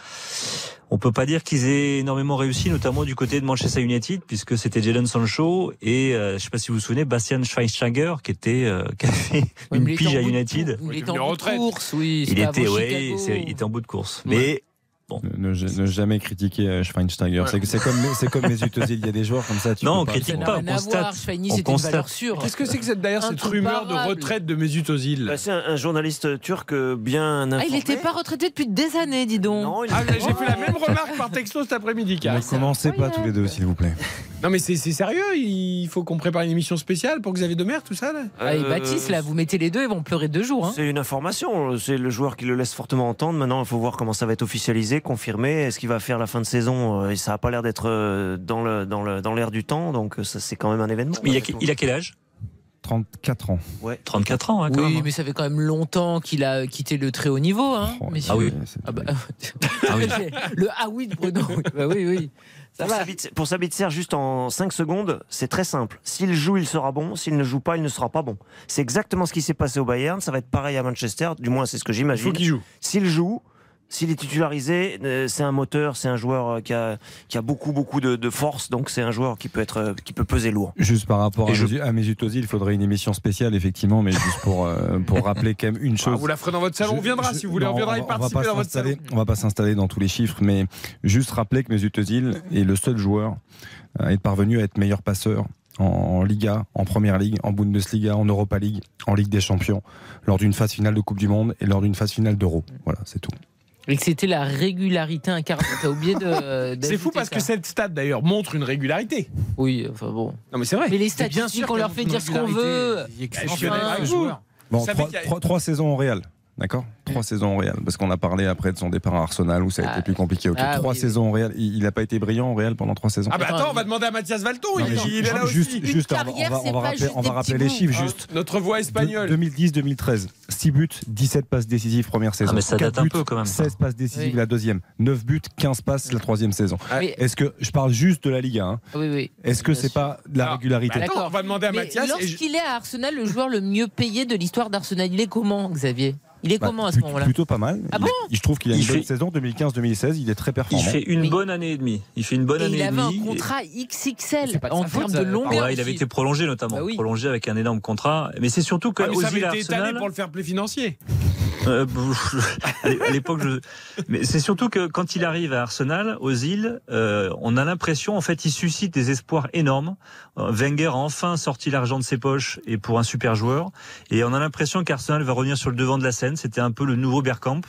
on peut pas dire qu'ils aient énormément réussi, notamment du côté de Manchester United, puisque c'était Jadon Sancho et euh, je sais pas si vous vous souvenez, Bastian Schweinsteiger qui était euh, qui a fait une pige à United. Il était en bout de course, oui. Il était, ouais, il était en bout de course, mais Bon. Ne, ne, jamais critiquer euh, Schweinsteiger. C'est comme, c'est comme les Utosil. Il y a des joueurs comme ça. Tu non, on pas critique pas. On constate. On constate. Qu'est-ce que c'est que cette, d'ailleurs cette rumeur de retraite de Mesut Özil bah, C'est un, un, journaliste turc bien informé. Ah, il n'était pas retraité depuis des années, dis donc. Ah, j'ai fait la même remarque par texto cet après-midi. Ne commencez pas tous les deux, s'il vous plaît. Non, mais c'est sérieux. Il faut qu'on prépare une émission spéciale pour Xavier Demer, tout ça. Là. Ah, et Baptiste, là, vous mettez les deux, ils vont pleurer deux jours. Hein. C'est une information. C'est le joueur qui le laisse fortement entendre. Maintenant, il faut voir comment ça va être officialisé, confirmé ce qu'il va faire la fin de saison euh, et ça n'a pas l'air d'être euh, dans l'air dans le, dans du temps, donc euh, ça c'est quand même un événement. Mais il, a, il a quel âge? 34 ans. Ouais. 34 ans, hein, quand oui, même. mais ça fait quand même longtemps qu'il a quitté le très haut niveau. Hein, oh, ah oui. Ah, bah, ah oui. le ah oui de Bruno. bah oui, oui. Ça pour, Sabitzer, pour Sabitzer, juste en 5 secondes, c'est très simple. S'il joue, il sera bon. S'il ne joue pas, il ne sera pas bon. C'est exactement ce qui s'est passé au Bayern. Ça va être pareil à Manchester. Du moins, c'est ce que j'imagine. Il faut qu'il joue. S'il joue, s'il est titularisé, euh, c'est un moteur, c'est un joueur euh, qui a, qui a beaucoup beaucoup de, de force, donc c'est un joueur qui peut être euh, qui peut peser lourd. Juste par rapport à, je... à Mesut Ozil, il faudrait une émission spéciale effectivement, mais juste pour pour rappeler quand même une chose. Ah, vous la ferez dans votre salon, je, on viendra je, si vous voulez, non, on viendra y participer dans votre salon. On va pas s'installer dans tous les chiffres, mais juste rappeler que Mesut Ozil est le seul joueur à être parvenu à être meilleur passeur en Liga, en Première Ligue, en Bundesliga, en Europa League, en Ligue des Champions, lors d'une phase finale de Coupe du Monde et lors d'une phase finale d'Euro. Voilà, c'est tout. Et que c'était la régularité incarnée. T'as oublié de. c'est fou parce ça. que cette stat d'ailleurs montre une régularité. Oui, enfin bon. Non mais c'est vrai. Mais les statistiques, on leur fait dire ce qu'on veut. Enfin, bon, trois, trois, trois saisons au Real. D'accord Trois saisons au Real. Parce qu'on a parlé après de son départ à Arsenal où ça a ah, été plus compliqué. Okay. Ah, trois oui, saisons oui. au Real. Il n'a pas été brillant au Real pendant trois saisons? Ah bah attends, on va demander à Mathias Valton. il, il, il, est là juste, aussi. Juste, on va, on va rappeler, on va rappeler les chiffres. Juste. Notre voix espagnole. 2010-2013. 6 buts, 17 passes décisives première saison. Ah mais ça date buts, un peu quand même. 16 passes décisives la deuxième. 9 buts, 15 passes la troisième saison. Est-ce que je parle juste de la Ligue 1 Oui, oui. Est-ce que c'est pas de la régularité? D'accord, on va demander à Mathias. Lorsqu'il est à Arsenal, le joueur le mieux payé de l'histoire d'Arsenal, il est comment, Xavier? Il est bah, comment à ce moment-là Plutôt pas mal. Ah bon il, je trouve qu'il a une il bonne fait... saison 2015-2016. Il est très performant. Il fait une bonne année et demie. Il fait une bonne et année il et demie. Il avait un contrat XXL en termes de longueur. Ouais, il avait été prolongé notamment, bah oui. prolongé avec un énorme contrat. Mais c'est surtout que ah, mais ça avait été Arsenal... étalé pour le fair play financier. Euh, à l'époque, mais c'est surtout que quand il arrive à Arsenal, aux îles, euh, on a l'impression, en fait, il suscite des espoirs énormes. Euh, Wenger a enfin sorti l'argent de ses poches et pour un super joueur. Et on a l'impression qu'Arsenal va revenir sur le devant de la scène. C'était un peu le nouveau Bergkamp.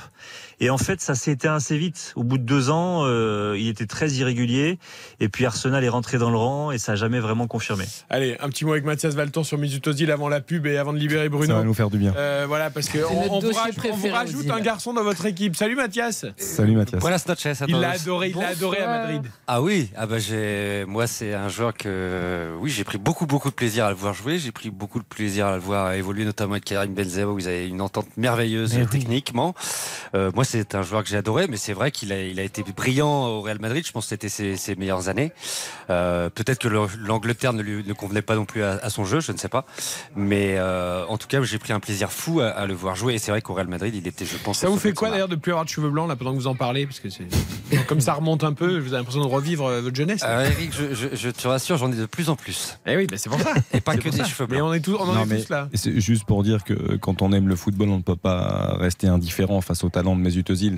Et en fait, ça s'est éteint assez vite. Au bout de deux ans, euh, il était très irrégulier. Et puis Arsenal est rentré dans le rang et ça n'a jamais vraiment confirmé. Allez, un petit mot avec Mathias Valton sur Mesut Ozil avant la pub et avant de libérer Bruno. Ça va nous faire du bien. Euh, voilà, parce qu'on on, on, on vous rajoute un garçon dans votre équipe. Salut Mathias. Salut Mathias. Buenas noches Il l'a adoré, il l'a adoré à Madrid. Ah oui, ah bah j'ai, moi c'est un joueur que, oui, j'ai pris beaucoup beaucoup de plaisir à le voir jouer. J'ai pris beaucoup de plaisir à le voir évoluer, notamment avec Karim Benzema où ils avaient une entente merveilleuse mais techniquement. Oui. Euh, moi c'est un joueur que j'ai adoré, mais c'est vrai qu'il a, il a été brillant au Real Madrid. Je pense que c'était ses, ses meilleures années. Euh, peut-être que l'Angleterre ne lui ne convenait pas non plus à, à, son jeu, je ne sais pas. Mais euh, en tout cas, j'ai pris un plaisir fou à, à le voir jouer. Et c'est vrai qu'au Real Madrid il était, je pense. Ça vous fait quoi d'ailleurs de plus avoir de cheveux blancs là pendant que vous en parlez? Parce que c'est comme ça remonte un peu, vous avez l'impression de revivre euh, votre jeunesse. Ah, Eric, je, je- je te rassure, j'en ai de plus en plus. Eh oui, bah, c'est pour ça. Et pas C'est que des ça. cheveux Mais blancs. on est tous, on en Non, est mais tous là. C'est juste pour dire que quand on aime le football, on ne peut pas rester indifférent face au talent de Mesut Özil.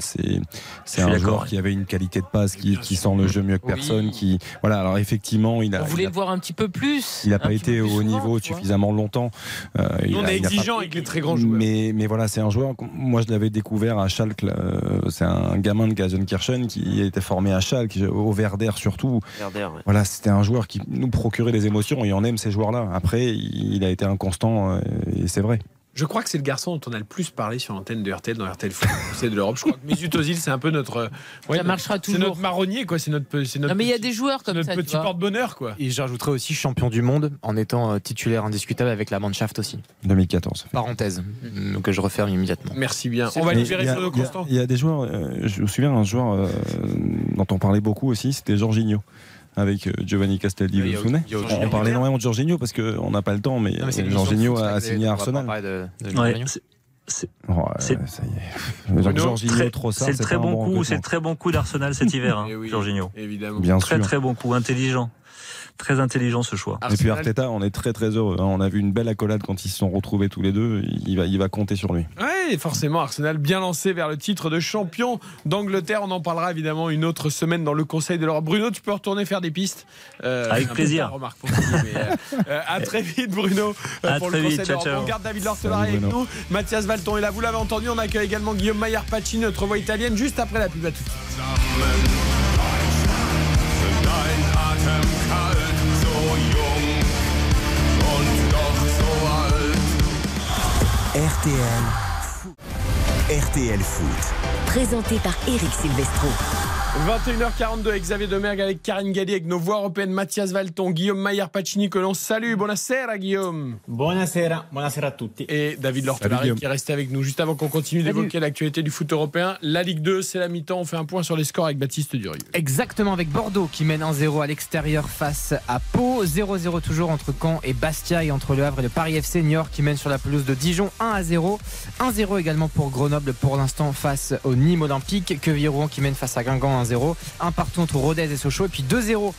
C'est un joueur qui avait une qualité de passe, qui, qui sent le jeu mieux que Oui. personne. Qui voilà. Alors effectivement, il a. On voulait il a- le voir un petit peu plus. il n'a pas été au haut niveau suffisamment longtemps. Euh, il on a- est il a pas- exigeant avec les très grands joueurs. Mais, mais voilà, c'est un joueur. Moi, je l'avais découvert à Schalke. euh, C'est un gamin de Gazenkirchen qui était formé à Schalke, au Werder surtout. Werder, ouais. Voilà, c'était un joueur qui nous procurait des émotions et on aime ces joueurs-là. Après, il a été inconstant euh, et c'est vrai. Je crois que c'est le garçon dont on a le plus parlé sur l'antenne de RTL dans RTL Foot. C'est de l'Europe. Je crois que Mesut Özil, c'est un peu notre. euh, ouais, Ça marchera C'est toujours. notre marronnier, quoi. C'est notre, c'est notre Non, mais il y a petit- des joueurs comme notre ça. tu petit porte-bonheur, quoi. Et j'ajouterais aussi champion du monde en étant euh, titulaire indiscutable avec la Mannschaft aussi. 2014. Parenthèse, que je referme immédiatement. Merci bien. On va libérer sur nos il y a- des joueurs, euh, je me souviens un joueur euh, dont on parlait beaucoup aussi, c'était Jorginho. Avec euh, Giovanni Castaldi, Oui, vous il y vous a- souvenez il y a On Jorginho. parlait énormément de Jorginho parce qu'on n'a pas le temps, mais, Non, mais c'est euh, Jorginho a, signé on à Arsenal. parler de- de Ouais, Jorginho. c'est- Oh, le très bon coup, c'est recrutement. le très bon coup d'Arsenal cet hiver, hein, Eh oui, Jorginho. Évidemment. Bien Très sûr. très bon coup, intelligent. Très intelligent ce choix. Et puis Arteta, on est très très heureux. hein. On a vu une belle accolade quand ils se sont retrouvés tous les deux. Il va, il va compter sur lui. Ouais, forcément, Arsenal bien lancé vers le titre de champion d'Angleterre. On en parlera évidemment une autre semaine dans le Conseil de l'Europe. Bruno, tu peux retourner faire des pistes? Euh, Avec plaisir. tard, remarque, pour te dire, mais, euh, euh, à très vite, Bruno, À pour très le vite, Conseil de ciao, l'Europe. ciao. On garde David Lortelari Salut, avec Bruno. nous. Mathias Valton est là. Vous l'avez entendu. On accueille également Guillaume Maillard Pacini, notre voix italienne, juste après la pub. À tout de suite. RTL. RTL Foot. Présenté par Eric Silvestro. 21h42 avec Xavier Demergue avec Karine Galli avec nos voix européennes Mathias Valton, Guillaume Maillard Pacini que l'on salue. Buonasera Guillaume. Buonasera, buonasera a tutti. Et David Lortelari qui est resté avec nous juste avant qu'on continue d'évoquer l'actualité du foot européen. La Ligue 2, c'est la mi-temps. On fait un point sur les scores avec Baptiste Durieux. Exactement avec Bordeaux qui mène 1-0 à l'extérieur face à Pau, 0-0 toujours entre Caen et Bastia et entre Le Havre et le Paris FC Niort qui mène sur la pelouse de Dijon 1-0. 1-0 également pour Grenoble pour l'instant face au Nîmes Olympique, Quevilly-Rouen qui mène face à Guingamp 1-0, un partout entre Rodez et Sochaux et puis 2-0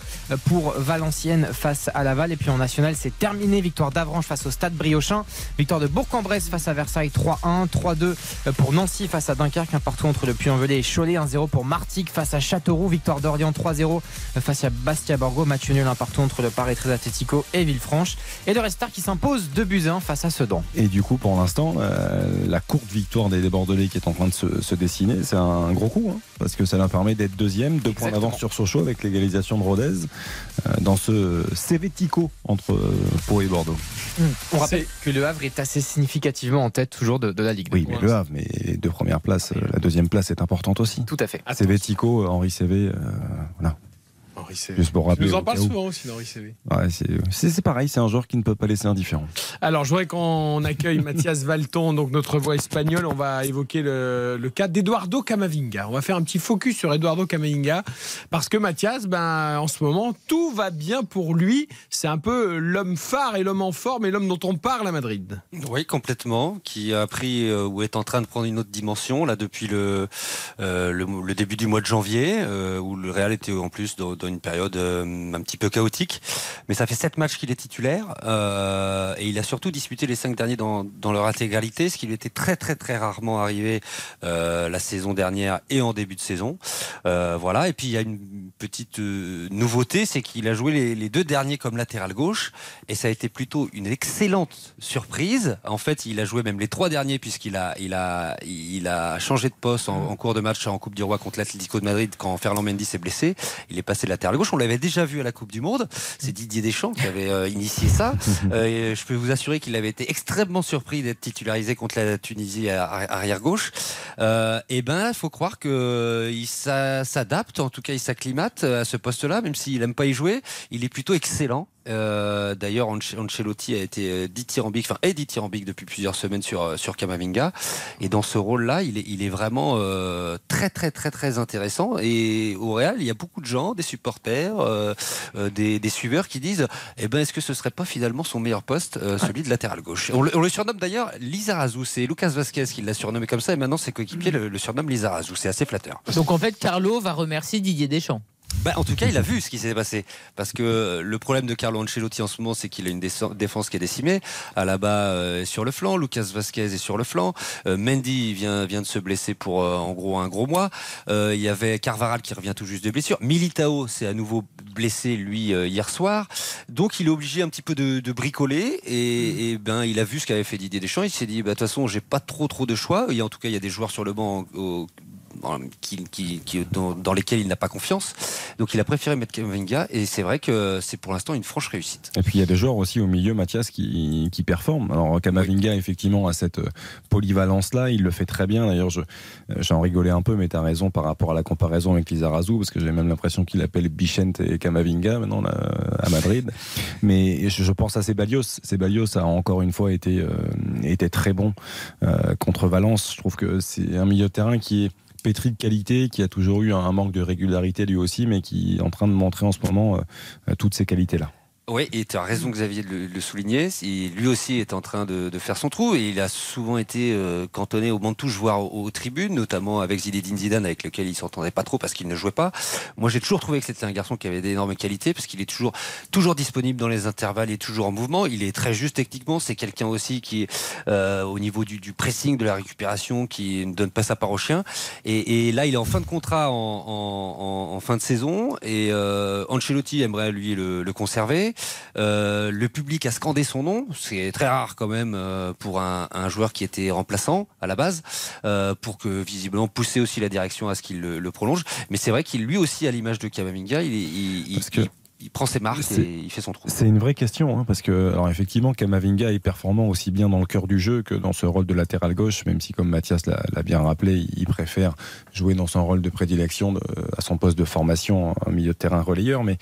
pour Valenciennes face à Laval. Et puis en national c'est terminé, victoire d'Avranches face au Stade Briochin, victoire de Bourg-en-Bresse face à Versailles 3-1, 3-2 pour Nancy face à Dunkerque, un partout entre le Puy-en-Velay et Cholet, 1-0 pour Martigues face à Châteauroux, victoire d'Orient 3-0 face à Bastia Borgo, match nul un partout entre le Paris 13 Atletico et Villefranche. Et le Restar qui s'impose 2 buts à 1 face à Sedan. Et du coup, pour l'instant, euh, la courte victoire des Bordelais qui est en train de se, se dessiner, c'est un gros coup, hein, parce que ça leur permet d'être deuxième, deux points d'avance sur Sochaux avec l'égalisation de Rodez euh, dans ce Cévetico entre euh, Pau et Bordeaux. On rappelle que le Havre est assez significativement en tête toujours de, de la Ligue. Oui, mais le Havre, mais les deux premières places, euh, la deuxième place est importante aussi. Tout à fait. Cévetico, Henri Cévé, euh, voilà. Henri. Juste pour Tu rappeler. nous en où. souvent aussi d'Henri Cévé. Ouais, c'est- c'est c'est pareil, c'est un joueur qui ne peut pas laisser indifférent. Alors, je voudrais qu'on accueille Mathias Valton, donc notre voix espagnole. On va évoquer le, le cas d'Eduardo Camavinga. On va faire un petit focus sur Eduardo Camavinga parce que Mathias, ben, en ce moment, tout va bien pour lui. C'est un peu l'homme phare et l'homme en forme et l'homme dont on parle à Madrid. Oui, complètement, qui a pris euh, ou est en train de prendre une autre dimension là depuis le euh, le, le début du mois de janvier, euh, où le Real était en plus dans, une période euh, un petit peu chaotique. Mais ça fait sept matchs qu'il est titulaire euh, et il a surtout disputé les cinq derniers dans, leur intégralité, ce qui lui était très très très rarement arrivé euh, la saison dernière et en début de saison. Voilà. Et puis il y a une petite nouveauté, c'est qu'il a joué les, deux derniers comme latéral gauche et ça a été plutôt une excellente surprise. En fait, il a joué même les trois derniers puisqu'il a, il a, il a changé de poste en, en cours de match en Coupe du Roi contre l'Atlético de Madrid quand Ferland Mendy s'est blessé. Il est passé latéral gauche. On l'avait déjà vu à la Coupe du Monde. C'est Didier Deschamps qui avait euh, initié ça. Euh, et je peux vous assurer qu'il avait été extrêmement surpris d'être titularisé contre la Tunisie à- arrière gauche. Euh, et ben, il faut croire que il s'a- s'adapte, en tout cas, il s'acclimate à ce poste-là, même s'il aime pas y jouer. Il est plutôt excellent Euh, D'ailleurs, Ance- Ancelotti a été euh, dithyrambique, enfin est dithyrambique depuis plusieurs semaines sur euh, sur Kamavinga, et dans ce rôle-là, il est il est vraiment euh, très très très très intéressant. Et au Real, il y a beaucoup de gens, des supporters, euh, des, des suiveurs qui disent, eh ben est-ce que ce serait pas finalement son meilleur poste, celui de latéral gauche? On le, on le surnomme d'ailleurs Lizarazu. C'est Lucas Vasquez qui l'a surnommé comme ça, et maintenant ses coéquipiers le, le surnomment Lizarazu. C'est assez flatteur. Donc en fait, Carlo va remercier Didier Deschamps. Bah, en tout cas, il a vu ce qui s'est passé. Parce que le problème de Carlo Ancelotti en ce moment, c'est qu'il a une défense qui est décimée. Alaba euh, est sur le flanc, Lucas Vasquez est sur le flanc, euh, Mendy vient, vient de se blesser pour euh, en gros un gros mois. Euh, il y avait Carvaral qui revient tout juste de blessure. Militao s'est à nouveau blessé, lui, euh, hier soir. Donc, il est obligé un petit peu de, de bricoler. Et, et ben, il a vu ce qu'avait fait Didier Deschamps. Il s'est dit, bah, de toute façon, j'ai pas trop trop de choix. Il y a, en tout cas, il y a des joueurs sur le banc au- qui, qui- qui- dans, dans lesquels il n'a pas confiance. Donc il a préféré mettre Kamavinga et c'est vrai que c'est pour l'instant une franche réussite. Et puis il y a des joueurs aussi au milieu, Mathias, qui, qui performent. Alors Kamavinga, effectivement, a cette euh, polyvalence-là, il le fait très bien. D'ailleurs, euh, j'en rigolais un peu, mais tu as raison par rapport à la comparaison avec Lizarazu, parce que j'ai même l'impression qu'il appelle Bichente et Kamavinga maintenant là, à Madrid. Mais je, je pense à Ceballos. Ceballos a encore une fois été, euh, été très bon euh, contre Valence. Je trouve que c'est un milieu de terrain qui est pétri de qualité, qui a toujours eu un manque de régularité lui aussi, mais qui est en train de montrer en ce moment euh, toutes ces qualités-là. Oui, et tu as raison Xavier de le, de le souligner. Lui aussi est en train de, faire son trou et il a souvent été euh, cantonné au banc de touche, voire aux, tribunes, notamment avec Zinedine Zidane, avec lequel il s'entendait pas trop parce qu'il ne jouait pas. Moi, j'ai toujours trouvé que c'était un garçon qui avait d'énormes qualités parce qu'il est toujours toujours disponible dans les intervalles, est toujours en mouvement. Il est très juste techniquement. C'est quelqu'un aussi qui, euh, au niveau du, pressing, de la récupération, qui ne donne pas sa part au chien. Et, et là, il est en fin de contrat en, fin de saison et euh, Ancelotti aimerait lui le conserver. Euh, le public a scandé son nom, c'est très rare quand même euh, pour un, un joueur qui était remplaçant à la base, euh, pour que visiblement pousser aussi la direction à ce qu'il le, le prolonge. Mais c'est vrai qu'il lui aussi, à l'image de Kamavinga, il, est- il, il- il- il prend ses marques et il fait son trou. C'est une vraie question, hein, parce que, alors effectivement, Kamavinga est performant aussi bien dans le cœur du jeu que dans ce rôle de latéral gauche, même si, comme Mathias l'a bien rappelé, il préfère jouer dans son rôle de prédilection de- à son poste de formation, un milieu de terrain relayeur. Mais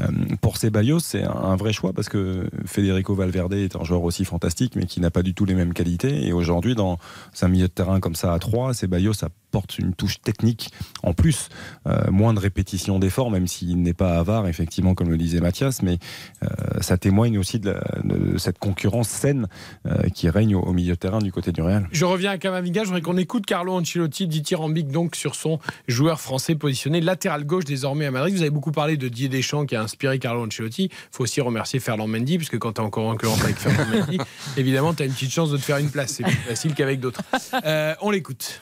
euh, pour Ceballos, c'est un, un vrai choix, parce que Federico Valverde est un joueur aussi fantastique, mais qui n'a pas du tout les mêmes qualités. Et aujourd'hui, dans un milieu de terrain comme ça à 3, Ceballos apporte une touche technique en plus, euh, moins de répétition d'efforts, même s'il n'est pas avare, effectivement, comme le disait Mathias, mais euh, ça témoigne aussi de, la- de cette concurrence saine euh, qui règne au, au milieu de terrain du côté du Real. Je reviens à Kamavinga, je voudrais qu'on écoute Carlo Ancelotti dithyrambique donc sur son joueur français positionné latéral gauche désormais à Madrid. Vous avez beaucoup parlé de Didier Deschamps qui a inspiré Carlo Ancelotti. Il faut aussi remercier Ferland Mendy, puisque quand tu es encore en concurrence avec Ferland Mendy, évidemment, tu as une petite chance de te faire une place. C'est plus facile qu'avec d'autres. Euh, on l'écoute.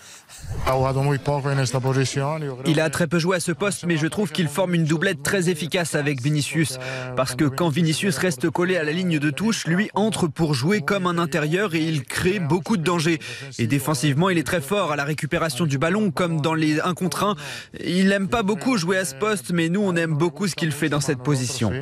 Il a très peu joué à ce poste, mais je trouve qu'il forme une doublette très efficace avec Vinicius. Parce que quand Vinicius reste collé à la ligne de touche, lui entre pour jouer comme un intérieur et il crée beaucoup de dangers. Et défensivement, il est très fort à la récupération du ballon, comme dans les 1 contre 1. Il n'aime pas beaucoup jouer à ce poste, mais nous, on aime beaucoup ce qu'il fait dans cette position.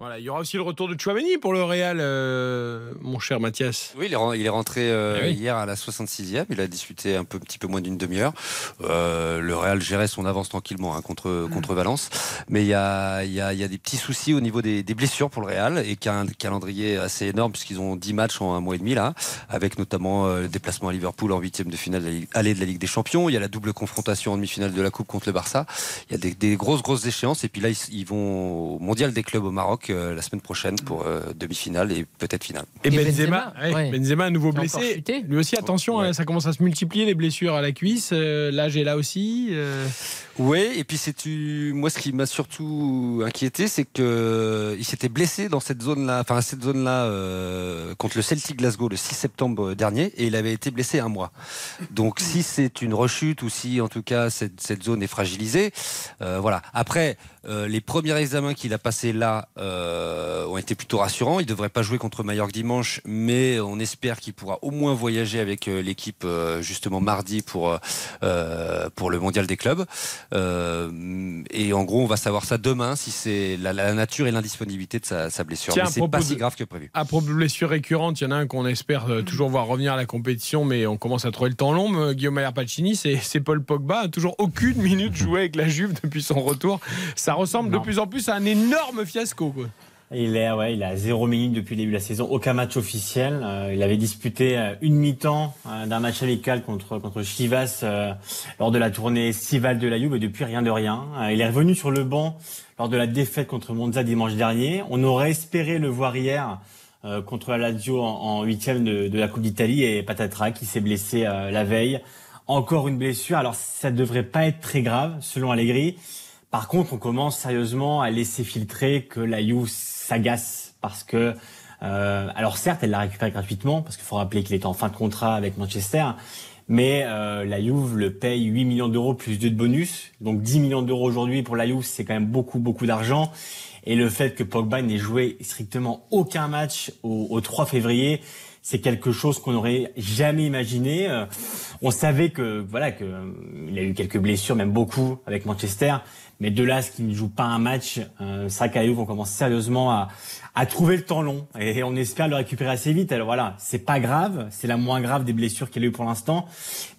Voilà, il y aura aussi le retour de Chouameni pour le Real, euh, mon cher Mathias. Oui, il est, rentré euh, Eh oui. hier à la 66e. Il a disputé un peu, petit peu moins d'une demi-heure. Euh, le Real gérait son avance tranquillement hein, contre, contre Valence. Mais il y a, il y, a, il y a des petits soucis au niveau des, des blessures pour le Real et qui a un calendrier assez énorme puisqu'ils ont 10 matchs en un mois et demi là, avec notamment euh, le déplacement à Liverpool en huitième de finale aller de la Ligue des Champions. Il y a la double confrontation en demi-finale de la Coupe contre le Barça. Il y a des, des grosses, grosses échéances. Et puis là, ils, ils vont au Mondial des clubs au Maroc euh, la semaine prochaine pour euh, demi-finale et peut-être finale. Et, Benzema, ouais, ouais. Benzema à nouveau blessé. Lui aussi, attention, hein, ça commence à se multiplier les blessures à la cuisse. Euh, là, j'ai là aussi. Oui, et puis c'est moi ce qui m'a surtout inquiété, c'est que il s'était blessé dans cette zone-là, enfin cette zone-là euh, contre le Celtic Glasgow le 6 septembre dernier, et il avait été blessé un mois. Donc si c'est une rechute ou si en tout cas cette, cette zone est fragilisée, euh, voilà. Après euh, les premiers examens qu'il a passés là euh, ont été plutôt rassurants. Il devrait pas jouer contre Mallorca dimanche, mais on espère qu'il pourra au moins voyager avec euh, l'équipe euh, justement mardi pour pour le mondial des clubs. Euh, et en gros, on va savoir ça demain si c'est la, la nature et l'indisponibilité de sa, sa blessure. Tiens, mais c'est pas propos si de- grave que prévu. À propos de blessures récurrentes, il y en a un qu'on espère euh, toujours voir revenir à la compétition, mais on commence à trouver le temps long. Euh, Guillaume Maillard Pacini, c'est c'est Paul Pogba, toujours aucune minute jouée avec la Juve depuis son retour. Ça ressemble de plus en plus à un énorme fiasco. quoi. Il est, ouais, il a zéro minute depuis le début de la saison, aucun match officiel. Euh, il avait disputé euh, une mi-temps euh, d'un match amical contre contre Chivas euh, lors de la tournée estivale de la Juve et depuis rien de rien. Euh, il est revenu sur le banc lors de la défaite contre Monza dimanche dernier. On aurait espéré le voir hier euh, contre la Lazio en, huitième de, de la Coupe d'Italie et patatras qui s'est blessé la veille. Encore une blessure. Alors ça devrait pas être très grave selon Allegri. Par contre, on commence sérieusement à laisser filtrer que la Juve s'agace parce que, euh, alors certes, elle l'a récupéré gratuitement parce qu'il faut rappeler qu'il était en fin de contrat avec Manchester, mais euh, la Juve le paye 8 millions d'euros plus 2 de bonus, donc 10 millions d'euros aujourd'hui pour la Juve, c'est quand même beaucoup beaucoup d'argent. Et le fait que Pogba n'ait joué strictement aucun match au, au 3 février, c'est quelque chose qu'on n'aurait jamais imaginé. Euh, On savait que voilà que euh, a eu quelques blessures, même beaucoup avec Manchester, mais de là ce qu'il ne joue pas un match, euh, Juve, on commence sérieusement à, à trouver le temps long. Et on espère le récupérer assez vite. Alors voilà, c'est pas grave, c'est la moins grave des blessures qu'il a eu pour l'instant,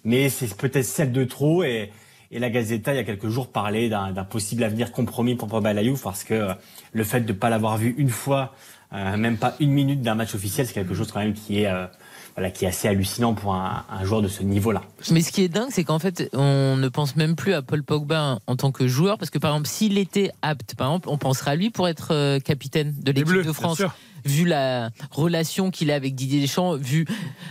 mais c'est peut-être celle de trop. Et et la Gazeta, il y a quelques jours, parlait d'un possible avenir compromis pour Pogba parce que euh, le fait de ne pas l'avoir vu une fois, euh, même pas une minute d'un match officiel, c'est quelque chose quand même qui est, euh, voilà, qui est assez hallucinant pour un, un joueur de ce niveau-là. Mais ce qui est dingue, c'est qu'en fait, on ne pense même plus à Paul Pogba en tant que joueur, parce que par exemple, s'il était apte, par exemple, on penserait à lui pour être euh, capitaine de l'équipe de bien France. Vu la relation qu'il a avec Didier Deschamps, vu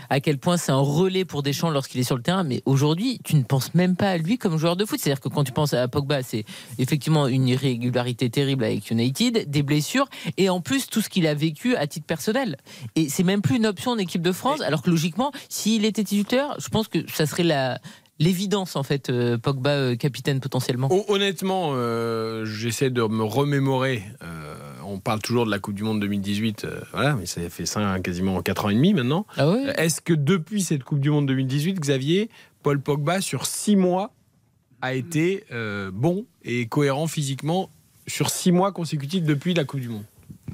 à quel point c'est un relais pour Deschamps lorsqu'il est sur le terrain. Mais aujourd'hui, tu ne penses même pas à lui comme joueur de foot. C'est-à-dire que quand tu penses à Pogba, c'est effectivement une irrégularité terrible avec United, des blessures, et en plus tout ce qu'il a vécu à titre personnel. Et c'est même plus une option en équipe de France, alors que logiquement, s'il était titulaire, je pense que ça serait la l'évidence en fait, euh, Pogba euh, capitaine potentiellement? Hon- Honnêtement, euh, j'essaie de me remémorer. euh, on parle toujours de la Coupe du Monde 2018, euh, voilà, mais ça fait ça quasiment 4 ans et demi maintenant. Ah Est-ce que depuis cette Coupe du Monde 2018, Xavier, Paul Pogba, sur 6 mois, a été bon et cohérent physiquement sur 6 mois consécutifs depuis la Coupe du Monde?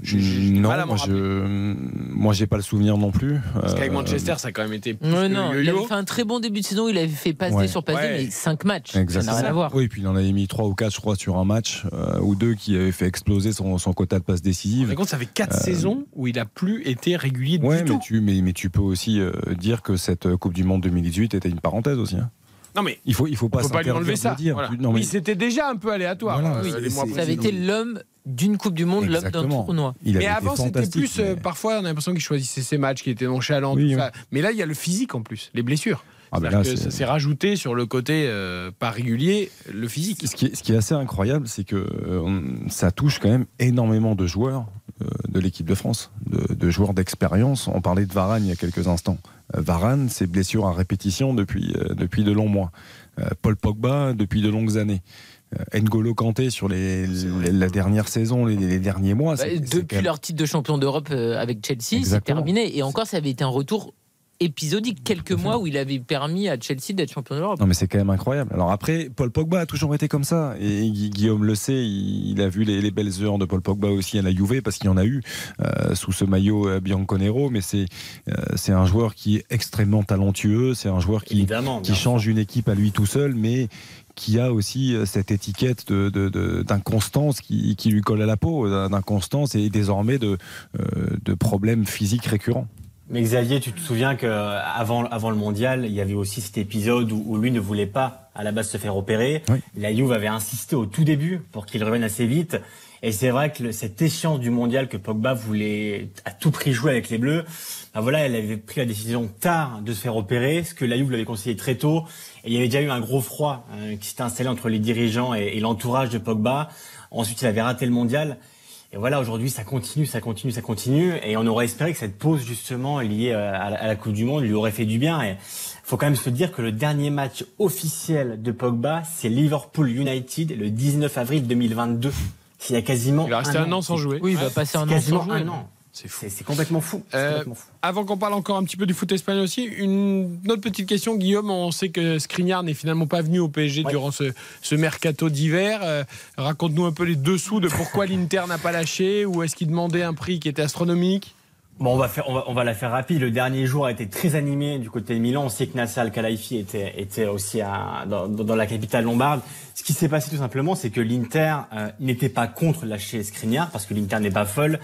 Non, mal à m'en moi, je, moi j'ai pas le souvenir non plus. Parce qu'avec Euh, Manchester, ça a quand même été plus Ouais, que non, il avait fait un très bon début de saison, il avait fait passer Ouais. sur passer, Ouais. mais 5 matchs. Ça n'a rien à voir. Oui, puis il en avait mis 3 ou 4, je crois, sur un match, euh, ou deux qui avaient fait exploser son, son quota de passes décisives. Par contre, ça fait 4 Euh, saisons où il n'a plus été régulier Ouais, du mais tout. tu, mais, mais tu peux aussi euh, dire que cette Coupe du Monde 2018 était une parenthèse aussi. hein. Non mais Il faut, il faut pas, pas lui enlever ça. dire. Voilà. Non, mais- Oui, c'était déjà un peu aléatoire. Voilà, oui, les mois c'est- Ça avait été l'homme d'une Coupe du Monde, l'homme d'un tournoi. Mais avant, c'était plus. euh, parfois, on a l'impression qu'il choisissait ses matchs, qui étaient nonchalants. Oui, tout oui. ça. Mais là, il y a le physique en plus, les blessures. Ah, ben là, que ça s'est rajouté sur le côté euh, pas régulier, le physique. Ce qui, est, ce qui est assez incroyable, c'est que euh, ça touche quand même énormément de joueurs euh, de l'équipe de France, de, de joueurs d'expérience. On parlait de Varane il y a quelques instants. Euh, Varane, ses blessures à répétition depuis, euh, depuis de longs mois. Euh, Paul Pogba, depuis de longues années. N'Golo Kanté sur les, les- la dernière saison, les, les derniers mois. Bah, depuis même- leur titre de champion d'Europe avec Chelsea, c'est terminé. Et encore, ça avait été un retour épisodique, quelques mois où il avait permis à Chelsea d'être champion d'Europe. Non mais c'est quand même incroyable. Alors après, Paul Pogba a toujours été comme ça. Et Gui- Guillaume le sait, il, a vu les, les belles heures de Paul Pogba aussi à la Juve, parce qu'il y en a eu euh, sous ce maillot euh, bianconero. Mais c'est euh, c'est un joueur qui est extrêmement talentueux. C'est un joueur qui, qui change une équipe à lui tout seul, mais qui a aussi cette étiquette de- de- de- d'inconstance qui, qui lui colle à la peau, d'in- d'inconstance et désormais de, euh, de problèmes physiques récurrents. Mais Xavier, tu te souviens que avant, avant le mondial, il y avait aussi cet épisode où, où lui ne voulait pas à la base se faire opérer. La Juve avait insisté au tout début pour qu'il revienne assez vite. Et c'est vrai que le- cette échéance du mondial que Pogba voulait à tout prix jouer avec les Bleus, ben voilà, elle avait pris la décision tard de se faire opérer, ce que la Juve l'avait conseillé très tôt. Et il y avait déjà eu un gros froid euh, qui s'était installé entre les dirigeants et, et l'entourage de Pogba. Ensuite, il avait raté le mondial. Et voilà, aujourd'hui, ça continue, ça continue, ça continue. Et on aurait espéré que cette pause, justement, liée euh, à la, à la Coupe du Monde, lui aurait fait du bien. Et faut quand même se dire que le dernier match officiel de Pogba, c'est Liverpool United le 19 avril 2022. qu'il y a quasiment. Il va rester un, an sans jouer. Oui, il va passer un an quasiment sans jouer. un an. C'est fou. C'est complètement fou. C'est Euh, complètement fou. avant qu'on parle encore un petit peu du foot espagnol aussi, une autre petite question, Guillaume. On sait que Skriniar n'est finalement pas venu au PSG durant ce, ce mercato d'hiver. Euh, Raconte-nous un peu les dessous de pourquoi l'Inter n'a pas lâché ou est-ce qu'il demandait un prix qui était astronomique? Bon, on va, faire, on, va, on va la faire rapide. Le dernier jour a été très animé du côté de Milan. On sait que Nasser Al-Khelaifi était, était aussi à, dans, dans la capitale lombarde. Ce qui s'est passé tout simplement, c'est que l'Inter euh, n'était pas contre lâcher Skriniar parce que l'Inter n'est pas folle.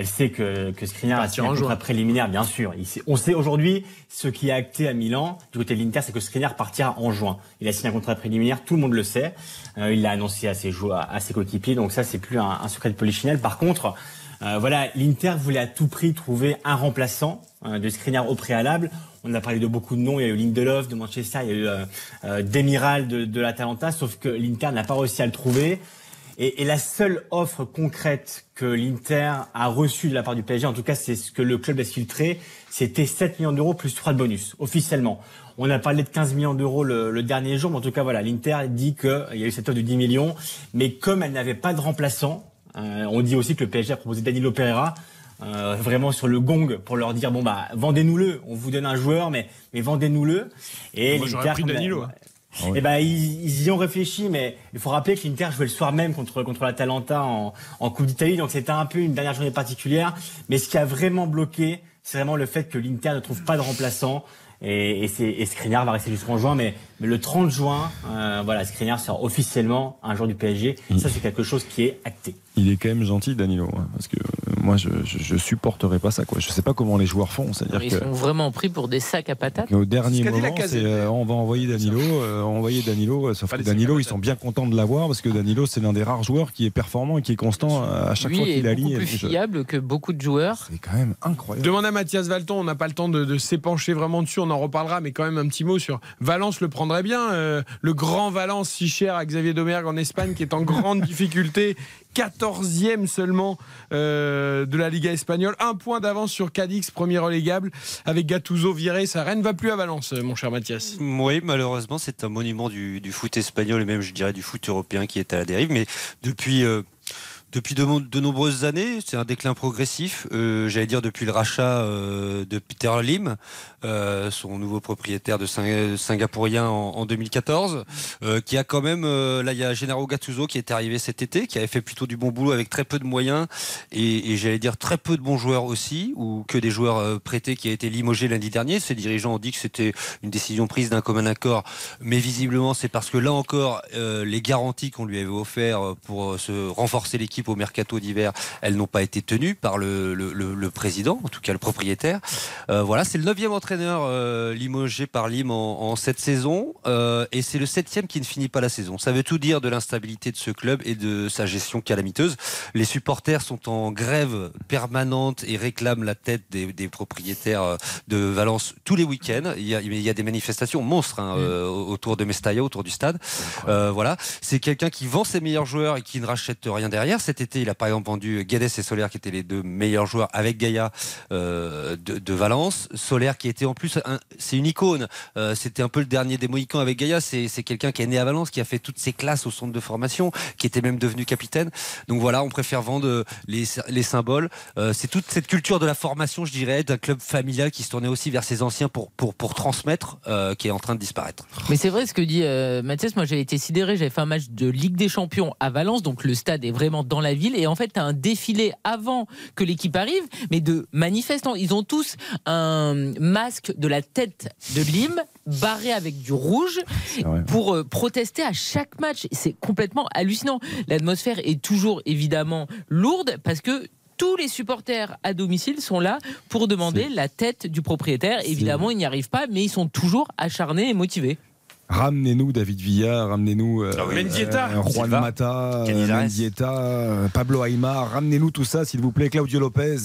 Elle sait que, que Skriniar a signé un contrat préliminaire, bien sûr. Il sait- on sait aujourd'hui ce qui est acté à Milan du côté de l'Inter, c'est que Skriniar partira en juin. Il a signé un contrat préliminaire, tout le monde le sait. Euh, il l'a annoncé à ses joueurs, à ses coéquipiers, donc ça c'est plus un, un secret de polichinelle. Par contre, euh, voilà, l'Inter voulait à tout prix trouver un remplaçant euh, de Skriniar au préalable. On a parlé de beaucoup de noms. Il y a eu Lindelof de Manchester, il y a eu euh, euh, Demiral de, de l'Atalanta, sauf que l'Inter n'a pas réussi à le trouver. Et, et la seule offre concrète que l'Inter a reçue de la part du PSG, en tout cas c'est ce que le club a filtré, c'était 7 millions d'euros plus 3 de bonus, officiellement. On a parlé de 15 millions d'euros le, le dernier jour, mais en tout cas voilà, l'Inter dit qu'il y a eu cette offre de 10 millions, mais comme elle n'avait pas de remplaçant, euh, on dit aussi que le PSG a proposé Danilo Pereira, euh, vraiment sur le gong pour leur dire bon bah vendez-nous-le, on vous donne un joueur mais mais vendez-nous-le. Et Moi, j'aurais l'Inter, pris Danilo, hein. Eh ben ils, ils y ont réfléchi, mais il faut rappeler que l'Inter jouait le soir même contre contre l'Atalanta en, en Coupe d'Italie, donc c'était un peu une dernière journée particulière. Mais ce qui a vraiment bloqué, c'est vraiment le fait que l'Inter ne trouve pas de remplaçant. Et, et, et va rester jusqu'en juin, mais, mais le 30 juin, euh, voilà, Skriniar sera officiellement un joueur du PSG. Ça, c'est quelque chose qui est acté. Il est quand même gentil, Danilo, hein, parce que euh, moi, je, je, je supporterais pas ça. Quoi. Je sais pas comment les joueurs font. C'est-à-dire Ils que sont vraiment pris pour des sacs à patates. au dernier ce moment, c'est, euh, on va envoyer Danilo, euh, envoyer Danilo. Sauf que Danilo, ils sont bien contents de l'avoir parce que Danilo, c'est l'un des rares joueurs qui est performant et qui est constant à chaque Lui fois est qu'il beaucoup aligne. plus Je- fiable que beaucoup de joueurs. C'est quand même incroyable. Demande à Mathias Valton, on n'a pas le temps de, de s'épancher vraiment dessus, on en reparlera, mais quand même un petit mot sur Valence le bien. euh, le grand Valence, si cher à Xavier Domergue en Espagne, qui est en grande difficulté, 14e seulement euh, de la Liga espagnole, un point d'avance sur Cadix, premier relégable, avec Gattuso viré. Ça Rennes va plus à Valence, mon cher Mathias. Oui, malheureusement, c'est un monument du, foot espagnol et même, je dirais, du foot européen qui est à la dérive. Mais depuis. euh, depuis de, nombreuses années, c'est un déclin progressif. J'allais dire depuis le rachat de Peter Lim, euh, son nouveau propriétaire de Sing- singapourien en, en 2014, euh, qui a quand même, euh, là il y a Gennaro Gattuso qui est arrivé cet été, qui avait fait plutôt du bon boulot avec très peu de moyens et, j'allais dire très peu de bons joueurs aussi, ou que des joueurs prêtés qui a été limogé lundi dernier. Ses dirigeants ont dit que c'était une décision prise d'un commun accord, mais visiblement c'est parce que là encore les garanties qu'on lui avait offertes pour se renforcer l'équipe au mercato d'hiver, elles n'ont pas été tenues par le, président, en tout cas le propriétaire. Voilà, c'est le neuvième entraîneur euh, limogé par Lim en, en cette saison, euh, et c'est le septième qui ne finit pas la saison. Ça veut tout dire de l'instabilité de ce club et de sa gestion calamiteuse. Les supporters sont en grève permanente et réclament la tête des, des propriétaires euh, de Valence tous les week-ends. Il y a, il y a des manifestations monstres hein, euh, autour de Mestalla, autour du stade. Euh, voilà, c'est quelqu'un qui vend ses meilleurs joueurs et qui ne rachète rien derrière. Cet été, il a par exemple vendu Guedes et Solaire, qui étaient les deux meilleurs joueurs avec Gaïa euh, de, de Valence. Solaire qui était en plus, c'est une icône. Euh, C'était un peu le dernier des Mohicans avec Gaïa. C'est quelqu'un qui est né à Valence, qui a fait toutes ses classes au centre de formation, qui était même devenu capitaine. Donc voilà, on préfère vendre euh, les, les symboles. Euh, c'est toute cette culture de la formation, je dirais, d'un club familial qui se tournait aussi vers ses anciens pour, transmettre, qui est en train de disparaître. Mais c'est vrai ce que dit Mathias. Moi, j'avais été sidéré. J'avais fait un match de Ligue des Champions à Valence, donc le stade est vraiment dans la ville. Et en fait, tu as un défilé avant que l'équipe arrive, mais de manifestants. Ils ont tous un masque de la tête de Lim barré avec du rouge pour euh, protester à chaque match. C'est complètement hallucinant. L'atmosphère est toujours évidemment lourde parce que tous les supporters à domicile sont là pour demander la tête du propriétaire. Évidemment, ils n'y arrivent pas, mais ils sont toujours acharnés et motivés. Ramenez-nous David Villa, ramenez-nous euh, Mendieta. euh, Juan Silva. Mata, euh. Mendieta, euh, Pablo Aymar, ramenez-nous tout ça s'il vous plaît, Claudio Lopez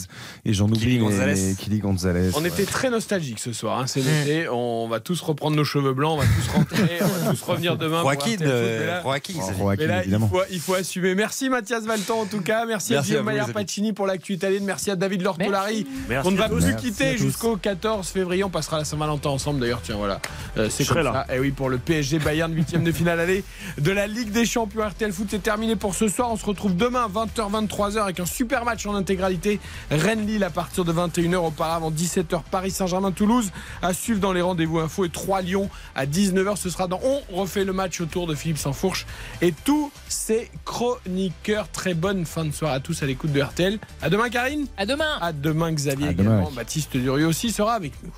et j'en oublie mais- Gonzalez. Kili Gonzalez. On ouais. était très nostalgiques ce soir, hein, c'est l'été. On va tous reprendre nos cheveux blancs, on va tous rentrer, on va tous revenir demain. pour Joaquin, euh, Joaquin, là, il faut, il faut assumer. Merci Mathias Valton en tout cas. Merci, à Merci à Guillaume Maillard. Pacini pour l'actu italienne. Merci à David Lortolari. On ne va plus quitter jusqu'au 14 février. On passera la Saint-Valentin ensemble d'ailleurs. Tiens, voilà. Euh, c'est comme ça. là. Et oui, pour le le PSG Bayern 8 de finale aller de la Ligue des Champions. RTL Foot c'est terminé pour ce soir. On se retrouve demain 20h 23h avec un super match en intégralité Rennes-Lille à partir de 21h auparavant 17h Paris Saint-Germain Toulouse à suivre dans les rendez-vous info et 3 Lyon à 19h ce sera dans On refait le match autour de Philippe Sansfourche et tous ses chroniqueurs. Très bonne fin de soirée à tous à l'écoute de RTL. À demain Karine. À demain. À demain Xavier À également. demain. Baptiste Durieux aussi sera avec nous.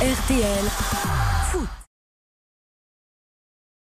RTL Foot.